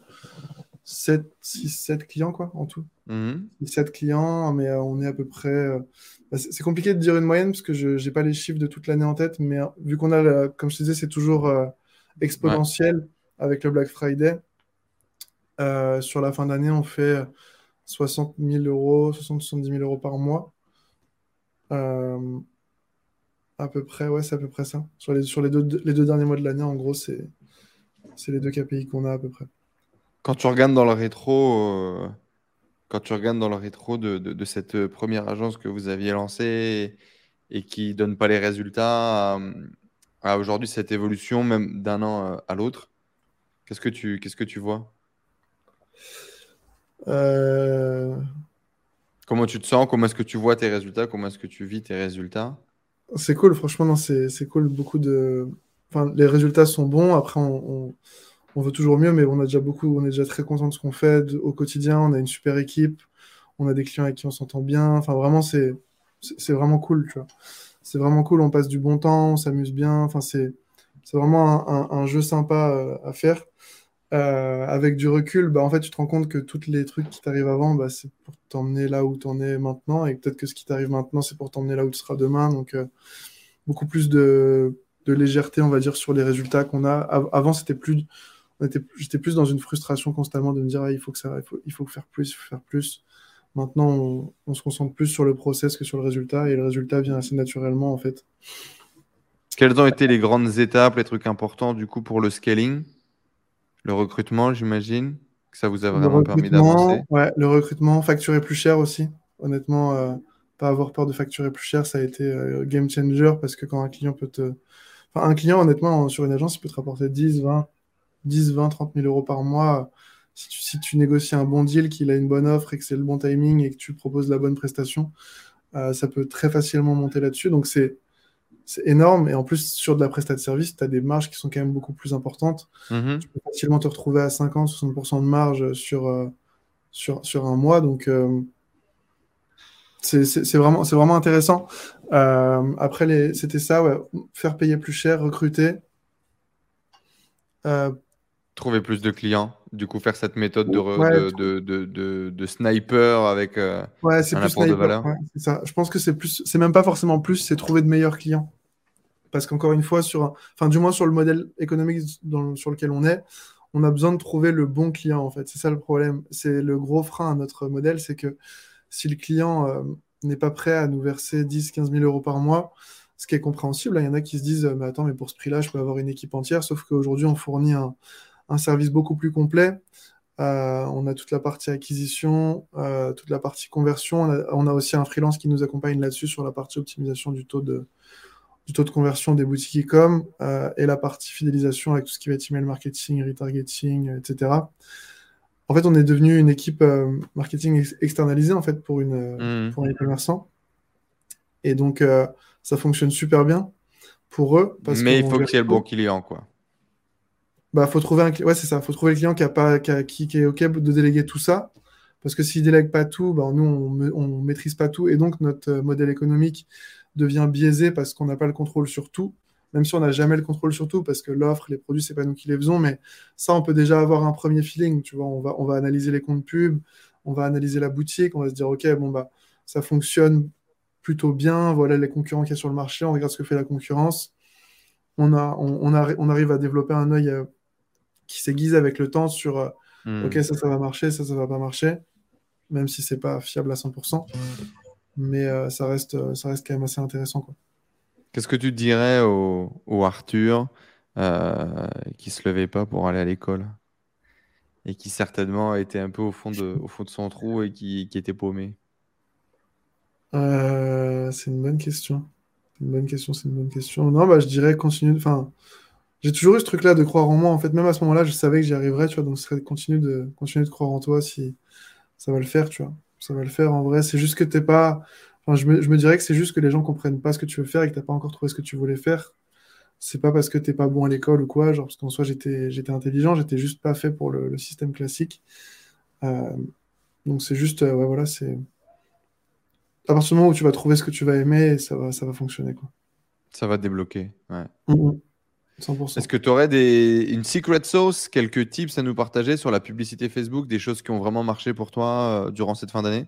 7, 6, 7 clients quoi, en tout. Mhm. 7 clients, mais euh, on est à peu près. euh, bah, c'est compliqué de dire une moyenne parce que je n'ai pas les chiffres de toute l'année en tête, mais euh, vu qu'on a, comme je te disais, c'est toujours euh, exponentiel avec le Black Friday. Euh, sur la fin d'année, on fait 60 000 euros, 60-70 000 euros par mois. Euh, à peu près, ouais, c'est à peu près ça. Sur les, deux, derniers mois de l'année, en gros, c'est les deux KPI qu'on a à peu près. Quand tu regardes dans le rétro, euh, quand tu regardes dans le rétro de, cette première agence que vous aviez lancée et, qui donne pas les résultats à, aujourd'hui cette évolution, même d'un an à l'autre, qu'est-ce que tu, qu'est-ce que tu vois? Euh, Comment tu te sens? Comment est-ce que tu vois tes résultats? Comment est-ce que tu vis tes résultats? C'est cool, franchement, non, c'est c'est cool. Beaucoup de. Enfin, les résultats sont bons. Après, on, on- on veut toujours mieux, mais on a déjà beaucoup, on est déjà très content de ce qu'on fait au quotidien. On a une super équipe, on a des clients avec qui on s'entend bien. Enfin, vraiment, c'est c'est c'est vraiment cool, tu vois. C'est vraiment cool. On passe du bon temps, on s'amuse bien. Enfin, c'est c'est vraiment un, jeu sympa euh, à faire. Euh, avec du recul, bah, en fait, tu te rends compte que tous les trucs qui t'arrivent avant, bah, c'est pour t'emmener là où t'en es maintenant, et peut-être que ce qui t'arrive maintenant, c'est pour t'emmener là où tu seras demain. Donc, euh, beaucoup plus de, légèreté, on va dire, sur les résultats qu'on a. Av- avant, c'était plus, j'étais plus dans une frustration constamment de me dire ah, il faut que ça, il faut faire plus, il faut faire plus. Maintenant, on, se concentre plus sur le process que sur le résultat, et le résultat vient assez naturellement en fait. Quelles ont été les grandes étapes, les trucs importants du coup pour le scaling? Le recrutement, j'imagine que ça vous a vraiment permis d'avancer? Ouais, le recrutement, facturer plus cher aussi. Honnêtement, euh, pas avoir peur de facturer plus cher, ça a été euh, game changer parce que quand un client peut te. Enfin, un client, honnêtement, sur une agence, il peut te rapporter 10, 20, 10, 20, 30 000 euros par mois. Si tu, si tu négocies un bon deal, qu'il a une bonne offre et que c'est le bon timing et que tu proposes la bonne prestation, euh, ça peut très facilement monter là-dessus. Donc, c'est c'est énorme. Et en plus, sur de la prestation de service, tu as des marges qui sont quand même beaucoup plus importantes. Mm-hmm. Tu peux facilement te retrouver à 50-60% de marge sur, euh, sur, sur un mois. Donc, euh, c'est vraiment, vraiment intéressant. Euh, après, c'était ça, ouais. faire payer plus cher, recruter. Trouver plus de clients, du coup, faire cette méthode de, de, de, de, sniper avec ouais, un apport de valeur. ça. Je pense que c'est plus, c'est même pas forcément plus, c'est trouver de meilleurs clients. Parce qu'encore une fois, sur, enfin, du moins sur le modèle économique sur lequel on est, on a besoin de trouver le bon client, en fait. C'est ça le problème. C'est le gros frein à notre modèle, c'est que si le client euh, n'est pas prêt à nous verser 10, 15 000 euros par mois, ce qui est compréhensible, hein, il y en a qui se disent, euh, mais attends, mais pour ce prix-là, je peux avoir une équipe entière, sauf qu'aujourd'hui, on fournit un, service beaucoup plus complet. Euh, on a toute la partie acquisition, toute la partie conversion. on a, aussi un freelance qui nous accompagne là-dessus sur la partie optimisation du taux de, du taux de conversion des boutiques e-com euh, et la partie fidélisation avec tout ce qui va être email marketing, retargeting, euh, etc. En fait, on est devenu une équipe euh, marketing externalisée en fait pour une mmh. pour les commerçants. Et donc ça fonctionne super bien pour eux. Mais il faut qu'il y ait le bon client, quoi. Bah, faut trouver un ouais, c'est ça. Faut trouver le client qui a pas qui, qui, est ok de déléguer tout ça. Parce que s'il délègue pas tout, bah, nous on, on maîtrise pas tout. Et donc notre modèle économique devient biaisé parce qu'on n'a pas le contrôle sur tout, même si on n'a jamais le contrôle sur tout, parce que l'offre, les produits, c'est pas nous qui les faisons, mais ça, on peut déjà avoir un premier feeling, tu vois, on va, on va analyser les comptes pubs, on va analyser la boutique, on va se dire, ok, bon, bah, ça fonctionne plutôt bien, voilà les concurrents qu'il y a sur le marché, on regarde ce que fait la concurrence, on, a, on, on arrive à développer un œil euh, qui s'aiguise avec le temps sur, euh, hmm. ok, ça, ça va marcher, ça, ça va pas marcher, même si c'est pas fiable à 100% mais euh, ça, reste, euh, ça reste quand même assez intéressant. Qu'est-ce que tu dirais au, Arthur euh, qui se levait pas pour aller à l'école et qui certainement était un peu au fond de, au fond de son trou et qui, qui était paumé? Euh, C'est une bonne question. Une bonne question, c'est une bonne question. Non, bah, je dirais continue. Enfin, j'ai toujours eu ce truc-là de croire en moi. En fait, même à ce moment-là, je savais que j'y arriverais, tu vois. Donc, ce serait continue de continuer de croire en toi si ça va le faire, tu vois ça va le faire en vrai. C'est juste que t'es pas. Enfin, je, me, je me dirais que c'est juste que les gens comprennent pas ce que tu veux faire et que t'as pas encore trouvé ce que tu voulais faire. C'est pas parce que t'es pas bon à l'école ou quoi, genre parce qu'en soi j'étais j'étais intelligent, j'étais juste pas fait pour le, système classique. Euh, donc c'est juste, euh, ouais, voilà, c'est à partir du moment où tu vas trouver ce que tu vas aimer, ça va, ça va fonctionner quoi. Ça va débloquer. Ouais. Mmh, Est-ce que tu aurais des... une secret sauce, quelques tips à nous partager sur la publicité Facebook, des choses qui ont vraiment marché pour toi euh, durant cette fin d'année?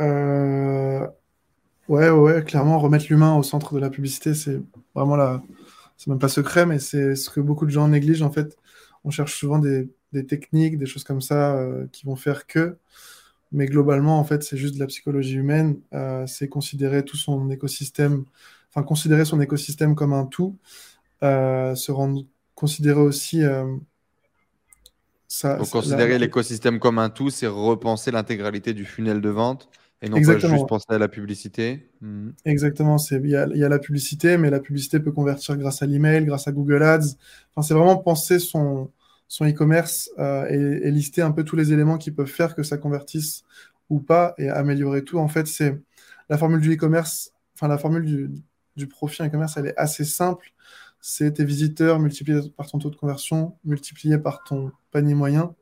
Euh... ouais, ouais, clairement, remettre l'humain au centre de la publicité, c'est vraiment la. C'est même pas secret, mais c'est ce que beaucoup de gens négligent en fait. On cherche souvent des, des techniques, des choses comme ça euh, qui vont faire que. Mais globalement, en fait, c'est juste de la psychologie humaine. Euh, c'est considérer tout son écosystème enfin, considérer son écosystème comme un tout, euh, se rendre considérer aussi. Euh, ça, Donc, considérer l'écosystème comme un tout, c'est repenser l'intégralité du funnel de vente et non pas juste penser à la publicité. Hmm. Exactement. Il y, y, a la publicité, mais la publicité peut convertir grâce à l'email, grâce à Google Ads. Enfin, c'est vraiment penser son son e-commerce euh, et, et, lister un peu tous les éléments qui peuvent faire que ça convertisse ou pas et améliorer tout. En fait, c'est la formule du e-commerce, enfin la formule du, du profit e-commerce, elle est assez simple. C'est tes visiteurs multipliés par ton taux de conversion, multiplié par ton panier moyen,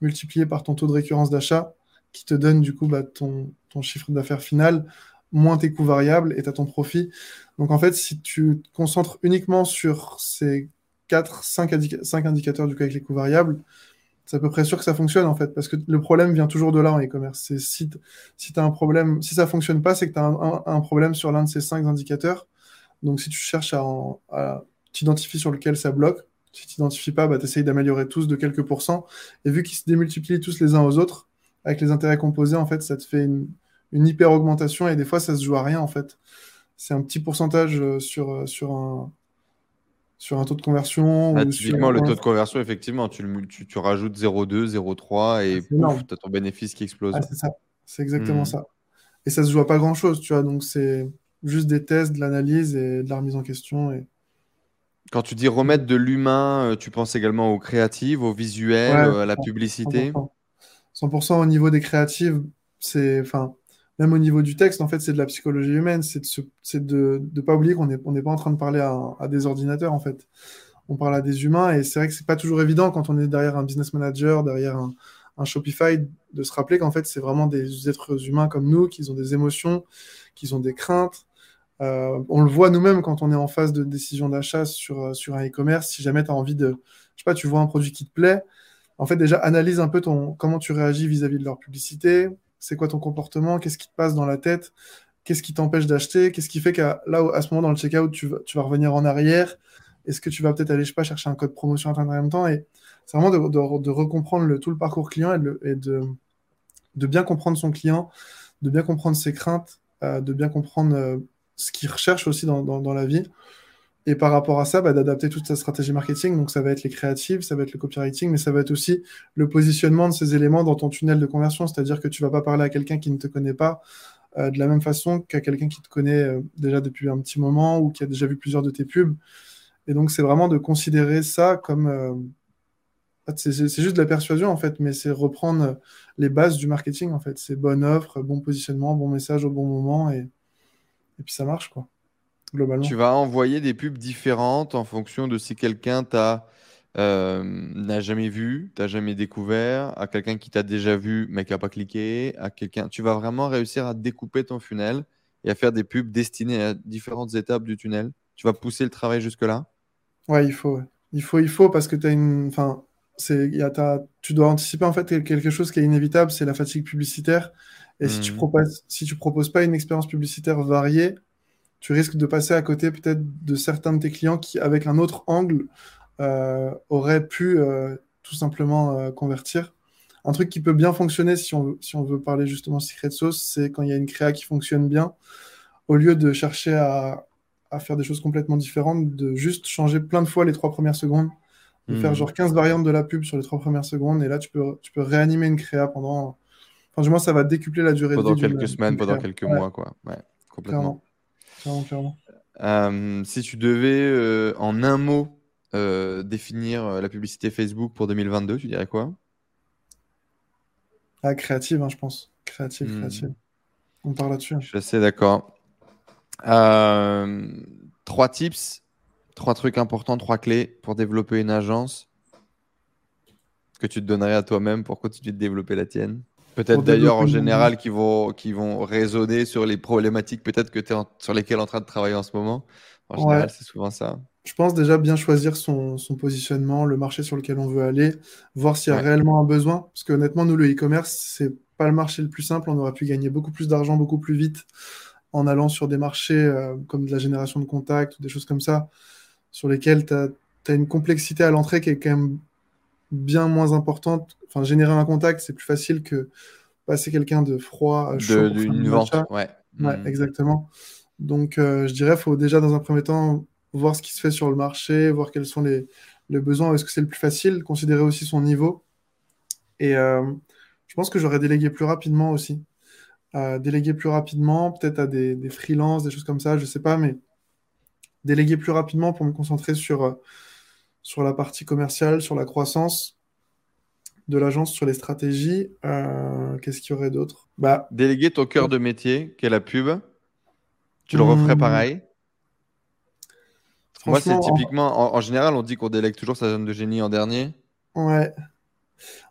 multiplié par ton taux de récurrence d'achat, qui te donne du coup bah, ton, chiffre d'affaires final, moins tes coûts variables et tu as ton profit. Donc en fait, si tu te concentres uniquement sur ces 4, 5, indicateurs du coup avec les coûts variables, c'est à peu près sûr que ça fonctionne en fait, parce que le problème vient toujours de là en e-commerce. Si, si as un problème, si ça fonctionne pas, c'est que tu as un, un, problème sur l'un de ces cinq indicateurs. Donc, si tu cherches à, t'identifier sur lequel ça bloque, tu t'identifies pas, bah, tu essayes d'améliorer tous de quelques pourcents. Et vu qu'ils se démultiplient tous les uns aux autres, avec les intérêts composés, en fait, ça te fait une, une hyper augmentation et des fois, ça se joue à rien, en fait. C'est un petit pourcentage euh, sur, euh, sur, un, sur un taux de conversion. Ah, typiquement, le taux de conversion, effectivement, tu, tu, tu rajoutes 0,2, 0,3 et tu as ton bénéfice qui explose. Ah, c'est ça, c'est exactement hmm. ça. Et ça se joue à pas grand-chose, tu vois. Donc, c'est juste des tests, de l'analyse et de la remise en question. Et... Quand tu dis remettre de l'humain, euh, tu penses également aux créatives, aux visuels, à la publicité 100%. au niveau des créatives, c'est, enfin, même au niveau du texte, en fait, c'est de la psychologie humaine. C'est de ne pas oublier qu'on n'est on pas en train de parler à, des ordinateurs, en fait. On parle à des humains et c'est vrai que c'est pas toujours évident quand on est derrière un business manager, derrière un, un Shopify, de se rappeler qu'en fait, c'est vraiment des êtres humains comme nous, qui ont des émotions, qui ont des craintes, euh, on le voit nous-mêmes quand on est en phase de décision d'achat sur, euh, un e-commerce. Si jamais tu as envie de, je sais pas, tu vois un produit qui te plaît, en fait, déjà, analyse un peu ton, comment tu réagis vis-à-vis de leur publicité. C'est quoi ton comportement Qu'est-ce qui te passe dans la tête Qu'est-ce qui t'empêche d'acheter Qu'est-ce qui fait qu'à là, à ce moment, dans le checkout, tu vas, tu vas revenir en arrière Est-ce que tu vas peut-être aller, je sais pas, chercher un code promotion en même temps Et c'est vraiment de, de, recomprendre le, tout le parcours client et, de, de, bien comprendre son client, de bien comprendre ses craintes, euh, de bien comprendre ce qu'ils recherchent aussi dans, dans, la vie. Et par rapport à ça, bah, d'adapter toute sa stratégie marketing. Donc, ça va être les créatives, ça va être le copywriting, mais ça va être aussi le positionnement de ces éléments dans ton tunnel de conversion. C'est-à-dire que tu vas pas parler à quelqu'un qui ne te connaît pas euh, de la même façon qu'à quelqu'un qui te connaît euh, déjà depuis un petit moment ou qui a déjà vu plusieurs de tes pubs. Et donc, c'est vraiment de considérer ça comme. Euh, c'est juste de la persuasion, en fait, mais c'est reprendre les bases du marketing, en fait. C'est bonne offre, bon positionnement, bon message au bon moment. Et puis ça marche, quoi, globalement. Tu vas envoyer des pubs différentes en fonction de si quelqu'un t'a euh, n'a jamais vu, t'as jamais découvert, à quelqu'un qui t'a déjà vu mais qui n'a pas cliqué, à quelqu'un. Tu vas vraiment réussir à découper ton funnel et à faire des pubs destinées à différentes étapes du tunnel. Tu vas pousser le travail jusque-là? Ouais, il faut. Il faut, il faut parce que as une. Enfin, c'est, y a, tu dois anticiper en fait quelque chose qui est inévitable, c'est la fatigue publicitaire. Et si, tu hmm. proposes, si tu proposes pas une expérience publicitaire variée, tu risques de passer à côté peut-être de certains de tes clients qui, avec un autre angle, euh, auraient pu euh, tout simplement euh, convertir. Un truc qui peut bien fonctionner si on veut, si on veut parler justement secret sauce, c'est quand il y a une créa qui fonctionne bien, au lieu de chercher à, à, faire des choses complètement différentes, de juste changer plein de fois les trois premières secondes, de faire hmm. genre 15 variantes de la pub sur les trois premières secondes, et là tu peux, tu peux réanimer une créa pendant Enfin, du moins, ça va décupler la durée pendant de vie. Pendant quelques semaines, pendant quelques mois, quoi. Ouais, complètement. Clairement. Clairement, euh, si tu devais, euh, en un mot, euh, définir la publicité Facebook pour 2022, tu dirais quoi? Ah, créative, hein, je pense. Créative, hmm. créative. On parle là-dessus. Je suis assez d'accord. trois tips, trois trucs importants, trois clés pour développer une agence que tu te donnerais à toi-même pour continuer de développer la tienne? Peut-être d'ailleurs en général qui vont, qui vont raisonner sur les problématiques peut-être que tu es sur lesquelles en train de travailler en ce moment. En général, c'est souvent ça. Je pense déjà bien choisir son, son, positionnement, le marché sur lequel on veut aller, voir s'il y a réellement un besoin. Parce que honnêtement, nous, le e-commerce, c'est pas le marché le plus simple. On aurait pu gagner beaucoup plus d'argent beaucoup plus vite en allant sur des marchés euh, comme de la génération de contacts ou des choses comme ça, sur lesquels tu as, as, une complexité à l'entrée qui est quand même bien moins importante. Enfin, générer un contact, c'est plus facile que passer quelqu'un de froid, chaud. D'une vente, ouais. ouais hmm. exactement. Donc, euh, je dirais, il faut déjà, dans un premier temps, voir ce qui se fait sur le marché, voir quels sont les, les besoins, est-ce que c'est le plus facile, considérer aussi son niveau. Et euh, je pense que j'aurais délégué plus rapidement aussi. Euh, déléguer plus rapidement, peut-être à des, des freelances, des choses comme ça, je sais pas, mais déléguer plus rapidement pour me concentrer sur sur la partie commerciale, sur la croissance de l'agence, sur les stratégies. Euh, qu'est-ce qu'il y aurait d'autre? Bah, Déléguer ton cœur de métier, qui est la pub. Tu le referais hmm. pareil? Moi, c'est typiquement, en, général, on dit qu'on délègue toujours sa zone de génie en dernier. Ouais.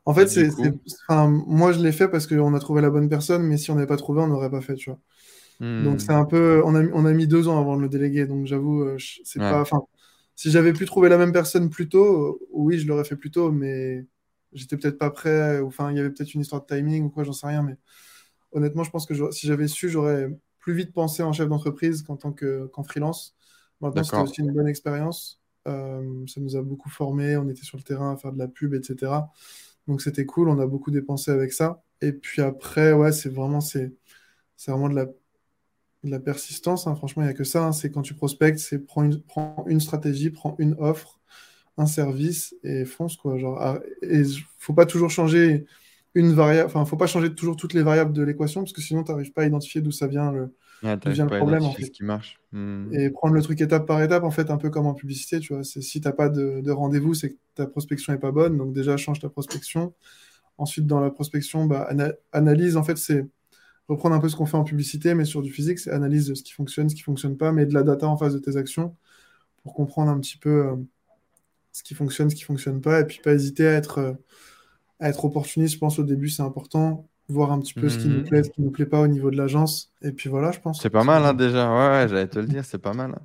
En fait, c'est, moi, je l'ai fait parce qu'on a trouvé la bonne personne, mais si on n'avait pas trouvé, on n'aurait pas fait, tu vois. Donc, hmm. c'est un peu. On a, on a mis deux ans avant de le déléguer, donc j'avoue, euh, c'est pas. Enfin, si j'avais pu trouver la même personne plus tôt, oui, je l'aurais fait plus tôt, mais j'étais peut-être pas prêt, ou enfin, il y avait peut-être une histoire de timing ou quoi, j'en sais rien, mais honnêtement, je pense que si j'avais su, j'aurais plus vite pensé en chef d'entreprise qu'en tant qu'en freelance. Maintenant, c'était aussi une bonne expérience. ça nous a beaucoup formé. On était sur le terrain à faire de la pub, etc. Donc c'était cool. On a beaucoup dépensé avec ça. Et puis après, ouais, c'est vraiment, c'est, c'est vraiment de la, la persistance. Hein. Franchement, il n'y a que ça. Hein. C'est quand tu prospectes, c'est prends une, prends une stratégie, prends une offre, un service et fonce quoi. Genre, ah, et faut pas toujours changer une variable. Enfin, faut pas changer toujours toutes les variables de l'équation parce que sinon, tu n'arrives pas à identifier d'où ça vient le, vient le problème. En fait. ce qui marche. Hmm. Et prendre le truc étape par étape, en fait, un peu comme en publicité, tu vois. C'est si t'as pas de, de rendez-vous, c'est que ta prospection est pas bonne. Donc déjà, change ta prospection. Ensuite, dans la prospection, bah, analyse, en fait, c'est reprendre un peu ce qu'on fait en publicité, mais sur du physique, c'est analyse ce qui fonctionne, ce qui fonctionne pas, mais de la data en face de tes actions pour comprendre un petit peu euh, ce qui fonctionne, ce qui fonctionne pas, et puis pas hésiter à être, euh, à être opportuniste. Je pense au début, c'est important, voir un petit peu ce qui nous mhm. plaît, ce qui nous plaît pas au niveau de l'agence. Et puis voilà, je pense. C'est pas mal hein, déjà, ouais, j'allais te le dire, c'est pas mal.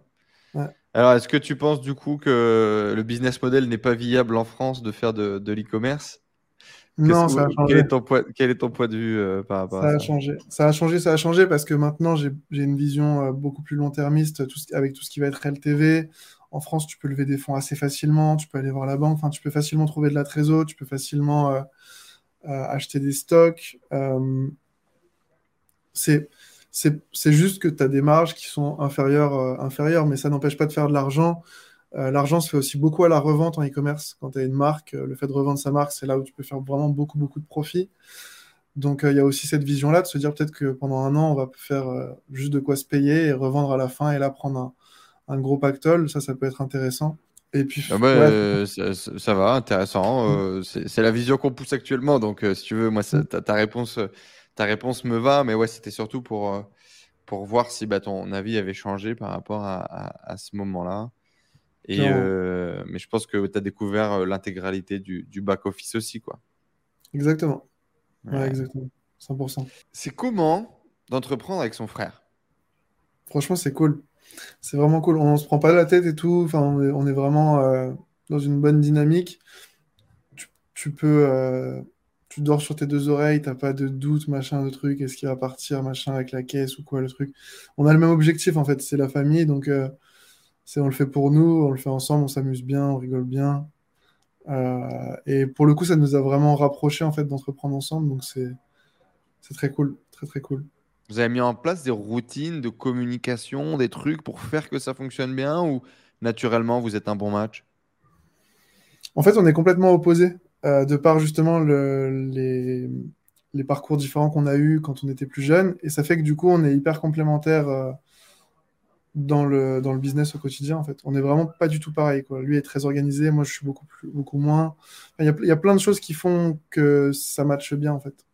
Hein. Alors, est-ce que tu penses du coup que le business model n'est pas viable en France de faire de, de l'e-commerce? Non, ça a changé. Quel est ton point, quel est ton point de vue euh, par rapport ça à ça a changé. Ça a changé, ça a changé parce que maintenant j'ai une vision euh, beaucoup plus long-termiste tout avec tout ce qui va être LTV. En France, tu peux lever des fonds assez facilement, tu peux aller voir la banque, enfin, tu peux facilement trouver de la trésor, tu peux facilement euh, acheter des stocks. c'est juste que tu as des marges qui sont inférieures, inférieures mais ça n'empêche pas de faire de l'argent. Euh, l'argent se fait aussi beaucoup à la revente en e-commerce. Quand tu as une marque, euh, le fait de revendre sa marque, c'est là où tu peux faire vraiment beaucoup, beaucoup de profit. Donc euh, il y a aussi cette vision-là de se dire peut-être que pendant un an, on va faire juste de quoi se payer et revendre à la fin et là prendre un, gros pactole. Ça, ça peut être intéressant. Et puis, ah bah, ça, va, intéressant. Mm. c'est la vision qu'on pousse actuellement. Donc, si tu veux, moi, ta, réponse, ta réponse me va. Mais ouais, c'était surtout pour, pour voir si bah, ton avis avait changé par rapport à ce moment-là. Et, euh, mais je pense que tu as découvert euh, l'intégralité du, du back-office aussi. quoi. Exactement. Ouais. exactement. 100%. C'est comment d'entreprendre avec son frère? Franchement, c'est cool. C'est vraiment cool. On se prend pas la tête et tout. Enfin, on est, vraiment euh, dans une bonne dynamique. Tu, peux. tu dors sur tes deux oreilles, t'as pas de doute, machin, de truc, est-ce qu'il va partir, machin, avec la caisse ou quoi, le truc? On a le même objectif, en fait, c'est la famille, donc c'est on le fait pour nous, on le fait ensemble, on s'amuse bien, on rigole bien. Euh, et pour le coup, ça nous a vraiment rapprochés en fait d'entreprendre ensemble, donc c'est c'est très cool, très très cool. Vous avez mis en place des routines de communication, des trucs pour faire que ça fonctionne bien ou naturellement vous êtes un bon match? En fait, on est complètement opposés euh, de par justement les, les, parcours différents qu'on a eus quand on était plus jeune, et ça fait que du coup, on est hyper complémentaires. Euh, dans le, dans le business au quotidien, en fait. On n'est vraiment pas du tout pareil, quoi. Lui est très organisé, moi je suis beaucoup, plus, beaucoup moins. Il y, a, plein de choses qui font que ça matche bien, en fait.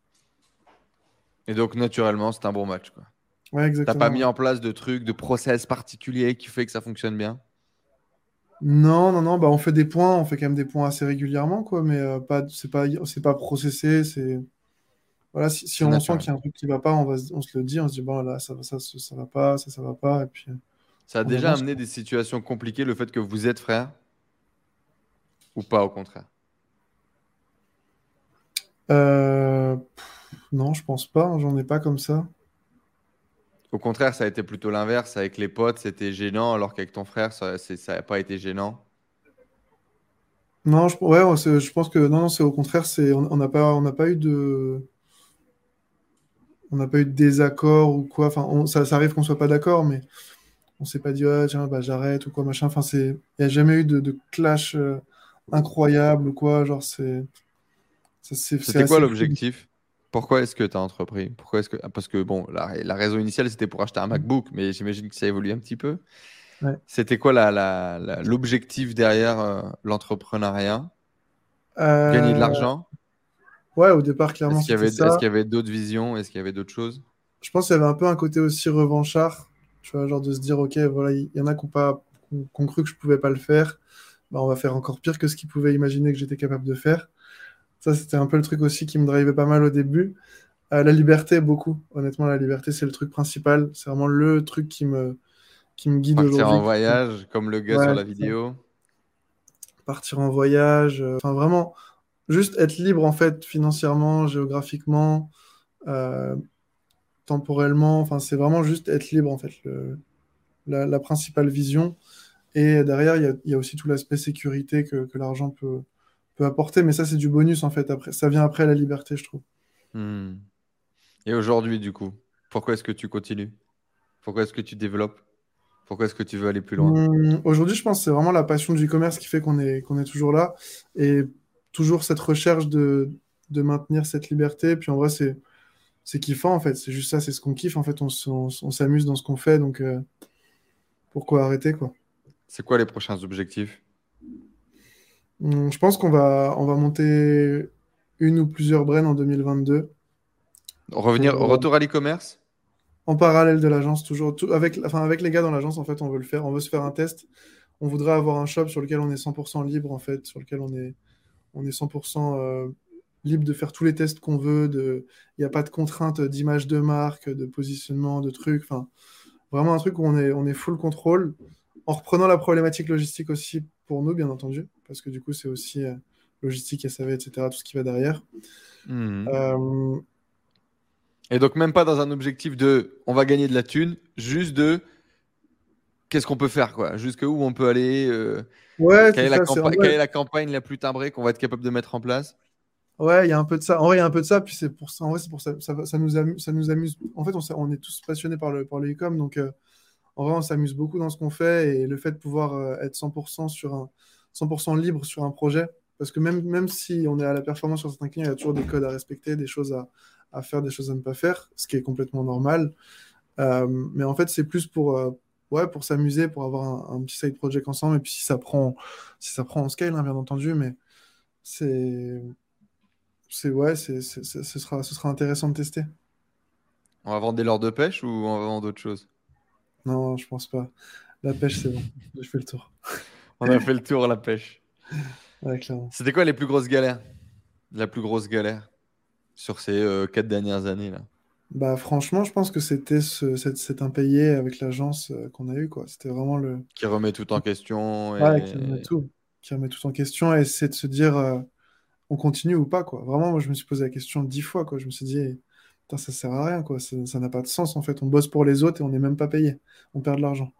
Et donc, naturellement, c'est un bon match, quoi. Ouais, exactement. T'as pas mis en place de trucs, de process particuliers qui fait que ça fonctionne bien? Non, non, non, bah on fait des points, on fait quand même des points assez régulièrement, quoi, mais euh, pas, c'est pas, c'est pas processé, c'est... Voilà, si, si on sent qu'il y a un truc qui va pas, on, va, on se le dit, on se dit, bon, là, ça, ça, ça, ça va pas, ça, ça va pas, et puis... Ça a déjà amené des situations compliquées, le fait que vous êtes frères Ou pas, au contraire? Euh, Non, je pense pas. Hein, j'en ai pas comme ça. Au contraire, ça a été plutôt l'inverse. Avec les potes, c'était gênant, alors qu'avec ton frère, ça n'a pas été gênant. Non, je, ouais, je pense que non, non c'est au contraire. C'est, on n'a pas, on pas eu de, on n'a pas eu de désaccord ou quoi. Enfin, ça, ça, arrive qu'on soit pas d'accord, mais on s'est pas dit ah, tiens bah, j'arrête ou quoi machin. Enfin c'est il n'y a jamais eu de, clash euh, incroyable ou quoi genre c'est c'était quoi l'objectif? Pourquoi est-ce que tu as entrepris? Pourquoi est-ce que parce que bon la, la raison initiale c'était pour acheter un MacBook mais j'imagine que ça a évolué un petit peu. C'était quoi l'objectif la, derrière euh, l'entrepreneuriat? Euh, gagner de l'argent? Ouais au départ clairement est-ce qu'il y avait, est-ce qu'il y avait d'autres visions? Est-ce qu'il y avait d'autres choses? Je pense qu'il y avait un peu un côté aussi revanchard tu vois, genre de se dire, ok, voilà, il y, en a qui ont, pas, cru que je pouvais pas le faire. Bah, on va faire encore pire que ce qu'ils pouvaient imaginer que j'étais capable de faire. Ça, c'était un peu le truc aussi qui me drivait pas mal au début. Euh, la liberté, beaucoup. Honnêtement, la liberté, c'est le truc principal. C'est vraiment le truc qui me, qui me guide aujourd'hui. Partir en voyage, comme le gars sur la vidéo. Partir en voyage. Euh, enfin, vraiment, juste être libre, en fait, financièrement, géographiquement. Euh, temporellement. Enfin, c'est vraiment juste être libre, en fait, la, principale vision. Et derrière, il y a, aussi tout l'aspect sécurité que, l'argent peut, peut apporter. Mais ça, c'est du bonus, en fait. Après, ça vient après la liberté, je trouve. Hmm. Et aujourd'hui, du coup, pourquoi est-ce que tu continues? Pourquoi est-ce que tu développes? Pourquoi est-ce que tu veux aller plus loin? Hmm, Aujourd'hui, je pense que c'est vraiment la passion du commerce qui fait qu'on est, qu'on est toujours là. Et toujours cette recherche de, de maintenir cette liberté. Puis en vrai, c'est c'est kiffant en fait. C'est juste ça, c'est ce qu'on kiffe en fait. On, s'amuse dans ce qu'on fait, donc euh, pourquoi arrêter quoi? C'est quoi les prochains objectifs? Hmm, Je pense qu'on va, on va monter une ou plusieurs brains en 2022. Revenir, au retour à l'e-commerce? En parallèle de l'agence, toujours. avec, enfin, avec les gars dans l'agence, en fait, on veut le faire. On veut se faire un test. On voudrait avoir un shop sur lequel on est 100% libre, en fait, sur lequel on est, on est 100% libre de faire tous les tests qu'on veut. De... Il n'y a pas de contraintes d'image de marque, de positionnement, de trucs. Enfin, vraiment un truc où on est, on est full contrôle, en reprenant la problématique logistique aussi pour nous, bien entendu, parce que du coup, c'est aussi euh, logistique, SAV, etc., tout ce qui va derrière. Mmh. Euh, Et donc, même pas dans un objectif de on va gagner de la thune, juste de qu'est-ce qu'on peut faire, quoi? Jusqu'où on peut aller. Euh, ouais, quelle, est la quelle, est la campagne la plus timbrée qu'on va être capable de mettre en place? Ouais, il y a un peu de ça. En vrai, il y a un peu de ça. Puis c'est pour ça. En vrai, c'est pour ça. Ça, ça, nous amuse, ça nous amuse. En fait, on, est tous passionnés par le, par le e-com. Donc, euh, en vrai, on s'amuse beaucoup dans ce qu'on fait. Et le fait de pouvoir euh, être 100% sur un 100% libre sur un projet. Parce que même, même si on est à la performance sur certains clients, il y a toujours des codes à respecter, des choses à, à faire, des choses à ne pas faire, ce qui est complètement normal. Euh, mais en fait, c'est plus pour, ouais, pour s'amuser, pour avoir un, petit side project ensemble. Et puis si ça prend, si ça prend en scale, hein, bien entendu. Mais c'est c'est ouais, c'est, ce, sera, ce sera intéressant de tester. On va vendre des leurres de pêche ou on va vendre d'autres choses Non, je pense pas. La pêche, c'est bon. Je fais le tour. on a fait le tour, la pêche. (laughs) Ouais. C'était quoi les plus grosses galères? La plus grosse galère sur ces euh, quatre dernières années là? Bah franchement, je pense que c'était ce, cet, impayé avec l'agence euh, qu'on a eu quoi. C'était vraiment le qui remet tout en question. Et... Ouais, qui remet tout, qui remet tout en question et c'est de se dire. Euh, on continue ou pas, quoi. Vraiment, moi, je me suis posé la question dix fois, quoi. Je me suis dit, ça sert à rien, quoi. Ça n'a pas de sens, en fait. On bosse pour les autres et on n'est même pas payé. On perd de l'argent.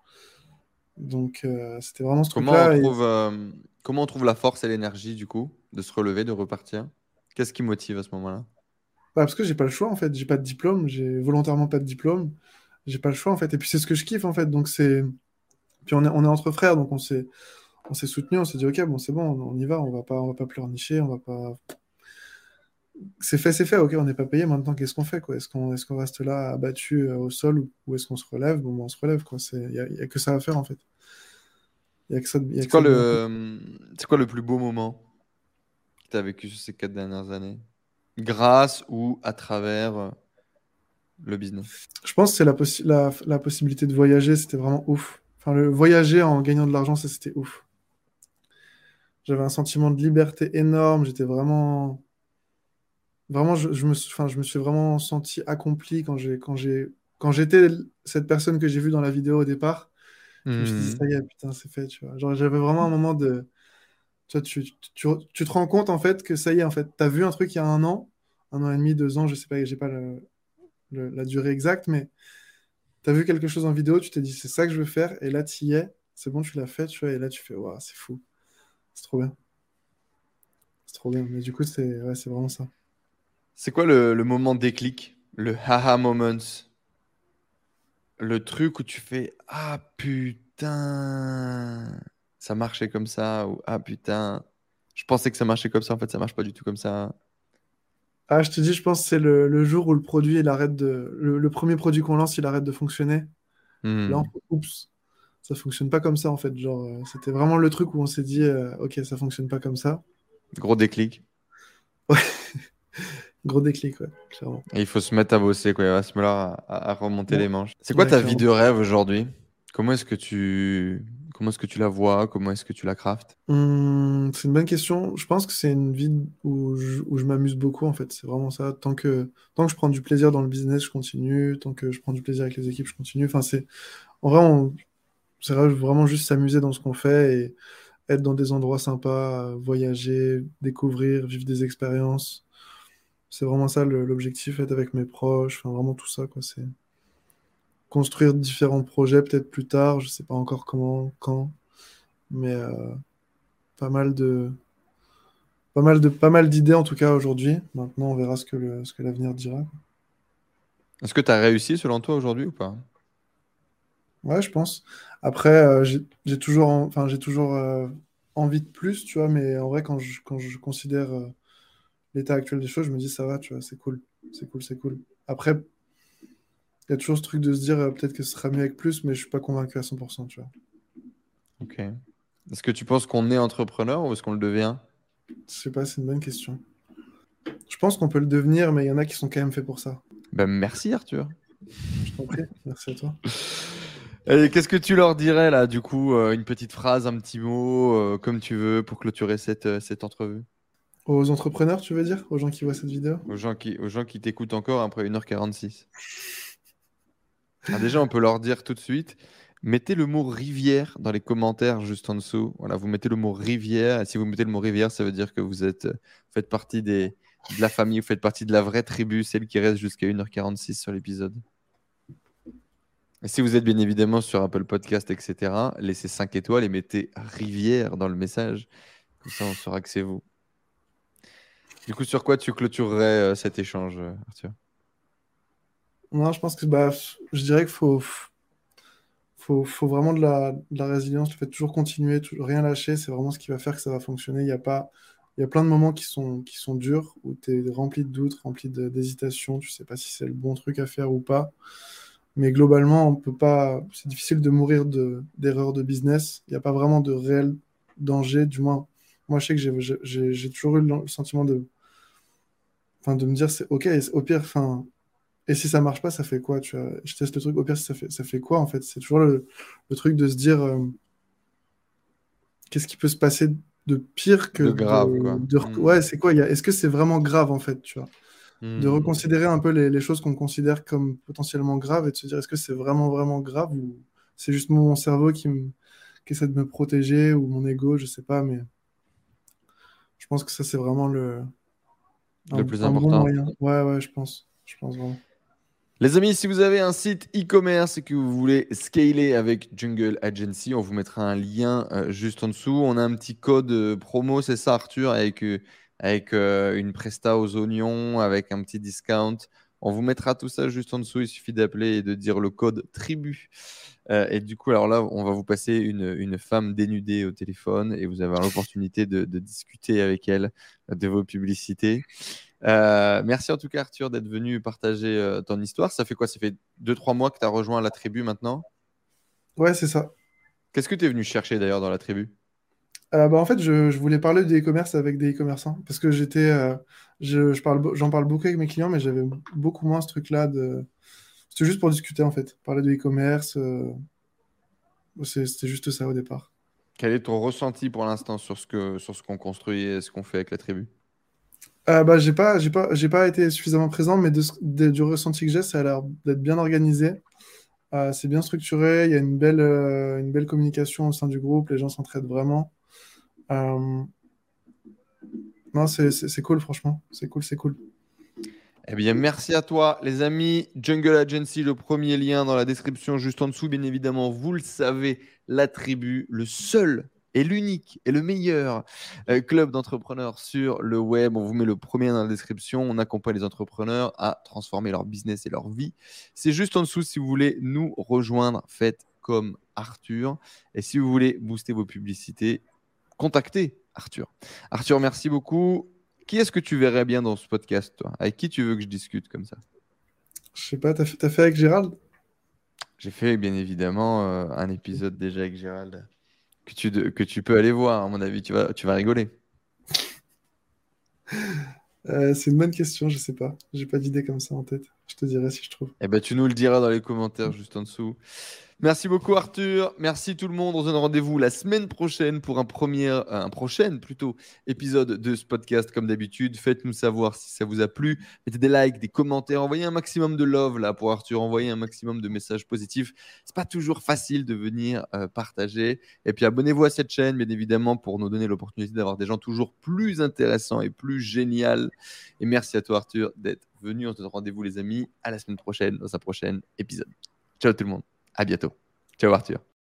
Donc, euh, c'était vraiment ce truc-là. Euh, comment on trouve la force et l'énergie, du coup, de se relever, de repartir? Qu'est-ce qui motive à ce moment-là? Bah, Parce que j'ai pas le choix, en fait. J'ai pas de diplôme. J'ai volontairement pas de diplôme. J'ai pas le choix, en fait. Et puis, c'est ce que je kiffe, en fait. Donc, c'est. Puis, on est, on est entre frères, donc on s'est on s'est soutenu, on s'est dit ok bon c'est bon, on, y va, on va pas, on va pas pleurnicher, on va pas. C'est fait, c'est fait, ok, on n'est pas payé. Maintenant, qu'est-ce qu'on fait quoi? Est-ce qu'on est qu'on reste là abattu euh, au sol ou, est-ce qu'on se relève? Bon, on se relève quoi. Il n'y a, que ça à faire en fait. C'est quoi, le... quoi le plus beau moment que tu as vécu sur ces quatre dernières années? Grâce ou à travers euh, le business? Je pense que c'est la, la, possibilité de voyager, c'était vraiment ouf. Enfin, le voyager en gagnant de l'argent, ça c'était ouf. J'avais un sentiment de liberté énorme. J'étais vraiment. Vraiment, je, me, enfin, je me suis vraiment senti accompli quand j'ai, quand j'ai, quand j'étais cette personne que j'ai vue dans la vidéo au départ. Je me suis dit, hmm. ça y est, putain, c'est fait, tu vois. Genre, j'avais vraiment un moment de. Tu, vois, tu, tu, tu, te rends compte, en fait, que ça y est, en fait, tu as vu un truc il y a un an, un an et demi, deux ans, je sais pas, j'ai pas le, la durée exacte, mais tu as vu quelque chose en vidéo, tu t'es dit, c'est ça que je veux faire, et là, tu y es, c'est bon, tu l'as fait, tu vois, et là, tu fais, waouh, c'est fou. C'est trop bien. C'est trop bien. Mais du coup, c'est ouais, vraiment ça. C'est quoi le, le, moment déclic? Le haha moments? Le truc où tu fais Ah putain Ça marchait comme ça Ou Ah putain Je pensais que ça marchait comme ça, en fait, ça marche pas du tout comme ça. Ah, je te dis, je pense que c'est le, le, jour où le produit, il arrête de. Le, premier produit qu'on lance, il arrête de fonctionner. Hmm. Là, oups, ça fonctionne pas comme ça en fait. Genre, euh, c'était vraiment le truc où on s'est dit, euh, ok, ça fonctionne pas comme ça. Gros déclic. Ouais, (laughs) gros déclic, ouais, clairement. Et il faut se mettre à bosser, quoi, à se mettre à, remonter les manches. C'est quoi ta vie de rêve aujourd'hui? Comment est-ce que tu comment est-ce que tu la vois? Comment est-ce que tu la craftes? Hum, C'est une bonne question. Je pense que c'est une vie où je, où je m'amuse beaucoup en fait. C'est vraiment ça. Tant que tant que je prends du plaisir dans le business, je continue. Tant que je prends du plaisir avec les équipes, je continue. Enfin, c'est en vrai, on, c'est vraiment juste s'amuser dans ce qu'on fait et être dans des endroits sympas, voyager, découvrir, vivre des expériences. C'est vraiment ça l'objectif, être avec mes proches, enfin, vraiment tout ça, quoi. C'est construire différents projets peut-être plus tard, je sais pas encore comment, quand. Mais pas mal de. Pas mal de pas mal d'idées en tout cas aujourd'hui. Maintenant, on verra ce que le, ce que l'avenir dira. Est-ce que tu as réussi selon toi aujourd'hui ou pas? Ouais, je pense. Après, euh, j'ai toujours, enfin, j'ai toujours euh, envie de plus, tu vois, mais en vrai, quand je, quand je considère euh, l'état actuel des choses, je me dis ça va, tu vois, c'est cool, c'est cool, c'est cool. Après, il y a toujours ce truc de se dire peut-être que ce sera mieux avec plus, mais je suis pas convaincu à 100%, tu vois. Ok. Est-ce que tu penses qu'on est entrepreneur ou est-ce qu'on le devient? Je sais pas, c'est une bonne question. Je pense qu'on peut le devenir, mais il y en a qui sont quand même faits pour ça. Ben, merci Arthur. Je t'en prie, merci à toi. (laughs) qu'est-ce que tu leur dirais là, du coup, euh, une petite phrase, un petit mot, euh, comme tu veux, pour clôturer cette, euh, cette entrevue? Aux entrepreneurs, tu veux dire? Aux gens qui voient cette vidéo? Aux gens qui, aux gens qui t'écoutent encore après 1h46. Ah, déjà, on peut leur dire tout de suite, mettez le mot rivière dans les commentaires juste en dessous. Voilà, vous mettez le mot rivière, et si vous mettez le mot rivière, ça veut dire que vous êtes, faites partie des, de la famille, vous faites partie de la vraie tribu, celle qui reste jusqu'à 1h46 sur l'épisode. Si vous êtes bien évidemment sur Apple Podcast, etc., laissez 5 étoiles et mettez Rivière dans le message. Comme ça, on saura que c'est vous. Du coup, sur quoi tu clôturerais euh, cet échange, euh, Arthur? Non, je pense que bah, je dirais qu'il faut, faut, faut, vraiment de la, résilience, le fait de toujours continuer, toujours, rien lâcher, c'est vraiment ce qui va faire que ça va fonctionner. Il y a y a plein de moments qui sont, qui sont durs, où tu es rempli de doutes, rempli d'hésitation, tu sais pas si c'est le bon truc à faire ou pas. Mais globalement, on peut pas. C'est difficile de mourir d'erreurs de, business. Il n'y a pas vraiment de réel danger. Du moins, moi, je sais que j'ai toujours eu le sentiment de, enfin, de me dire, c'est ok. Au pire, enfin, et si ça marche pas, ça fait quoi Tu vois? Je teste le truc. Au pire, ça fait, ça fait quoi en fait? C'est toujours le, le, truc de se dire, euh, qu'est-ce qui peut se passer de pire que de grave quoi. Hmm. Ouais, c'est quoi? Est-ce que c'est vraiment grave en fait Tu vois? De hmm. reconsidérer un peu les, choses qu'on considère comme potentiellement graves et de se dire est-ce que c'est vraiment vraiment grave ou c'est juste mon cerveau qui, essaie de me protéger ou mon ego, je sais pas, mais je pense que ça c'est vraiment le, le plus important. ouais, ouais, je pense. Je pense vraiment. Les amis, si vous avez un site e-commerce et que vous voulez scaler avec Jungle Agency, on vous mettra un lien euh, juste en dessous. On a un petit code euh, promo, c'est ça Arthur, avec euh, avec euh, une presta aux oignons, avec un petit discount. On vous mettra tout ça juste en dessous. Il suffit d'appeler et de dire le code tribu. Euh, et du coup, alors là, on va vous passer une, une femme dénudée au téléphone et vous avez l'opportunité de, de, discuter avec elle de vos publicités. Euh, merci en tout cas, Arthur, d'être venu partager ton histoire. Ça fait quoi? Ça fait 2-3 mois que tu as rejoint la tribu maintenant? Ouais, c'est ça. Qu'est-ce que tu es venu chercher d'ailleurs dans la tribu? Euh, bah, en fait, je, voulais parler des e-commerce avec des e-commerçants parce que j'étais, euh, je, parle, j'en parle beaucoup avec mes clients, mais j'avais beaucoup moins ce truc-là de. C'était juste pour discuter en fait, parler de e-commerce. Euh, c'était juste ça au départ. Quel est ton ressenti pour l'instant sur ce que sur ce qu'on construit et ce qu'on fait avec la tribu? Bah, j'ai pas, j'ai pas, j'ai pas été suffisamment présent, mais du ressenti que j'ai, ça a l'air d'être bien organisé. c'est bien structuré, il y a une belle, une belle communication au sein du groupe, les gens s'entraident vraiment. Euh, non, c'est cool, franchement. C'est cool, c'est cool. Eh bien, merci à toi, les amis. Jungle Agency, le premier lien dans la description juste en dessous. Bien évidemment, vous le savez, la tribu, le seul et l'unique et le meilleur euh, club d'entrepreneurs sur le web. On vous met le premier dans la description. On accompagne les entrepreneurs à transformer leur business et leur vie. C'est juste en dessous si vous voulez nous rejoindre. Faites comme Arthur. Et si vous voulez booster vos publicités, contacter Arthur. Arthur, merci beaucoup. Qui est-ce que tu verrais bien dans ce podcast, toi? Avec qui tu veux que je discute comme ça? Je sais pas, t'as fait, as fait avec Gérald? J'ai fait bien évidemment euh, un épisode déjà avec Gérald que tu, que tu peux aller voir, à mon avis, tu vas, tu vas rigoler. (laughs) Euh, c'est une bonne question, je sais pas. J'ai pas d'idée comme ça en tête. Je te dirai si je trouve. Eh ben, tu nous le diras dans les commentaires juste en dessous. Merci beaucoup Arthur, merci tout le monde. On se donne rendez-vous la semaine prochaine pour un, premier, euh, un prochain plutôt épisode de ce podcast comme d'habitude. Faites-nous savoir si ça vous a plu. Mettez des likes, des commentaires, envoyez un maximum de love là pour Arthur, envoyez un maximum de messages positifs. C'est pas toujours facile de venir euh, partager. Et puis abonnez-vous à cette chaîne, bien évidemment, pour nous donner l'opportunité d'avoir des gens toujours plus intéressants et plus géniaux. Et merci à toi Arthur d'être venu. On se donne rendez-vous les amis à la semaine prochaine dans un prochain épisode. Ciao tout le monde. À bientôt. Ciao Arthur.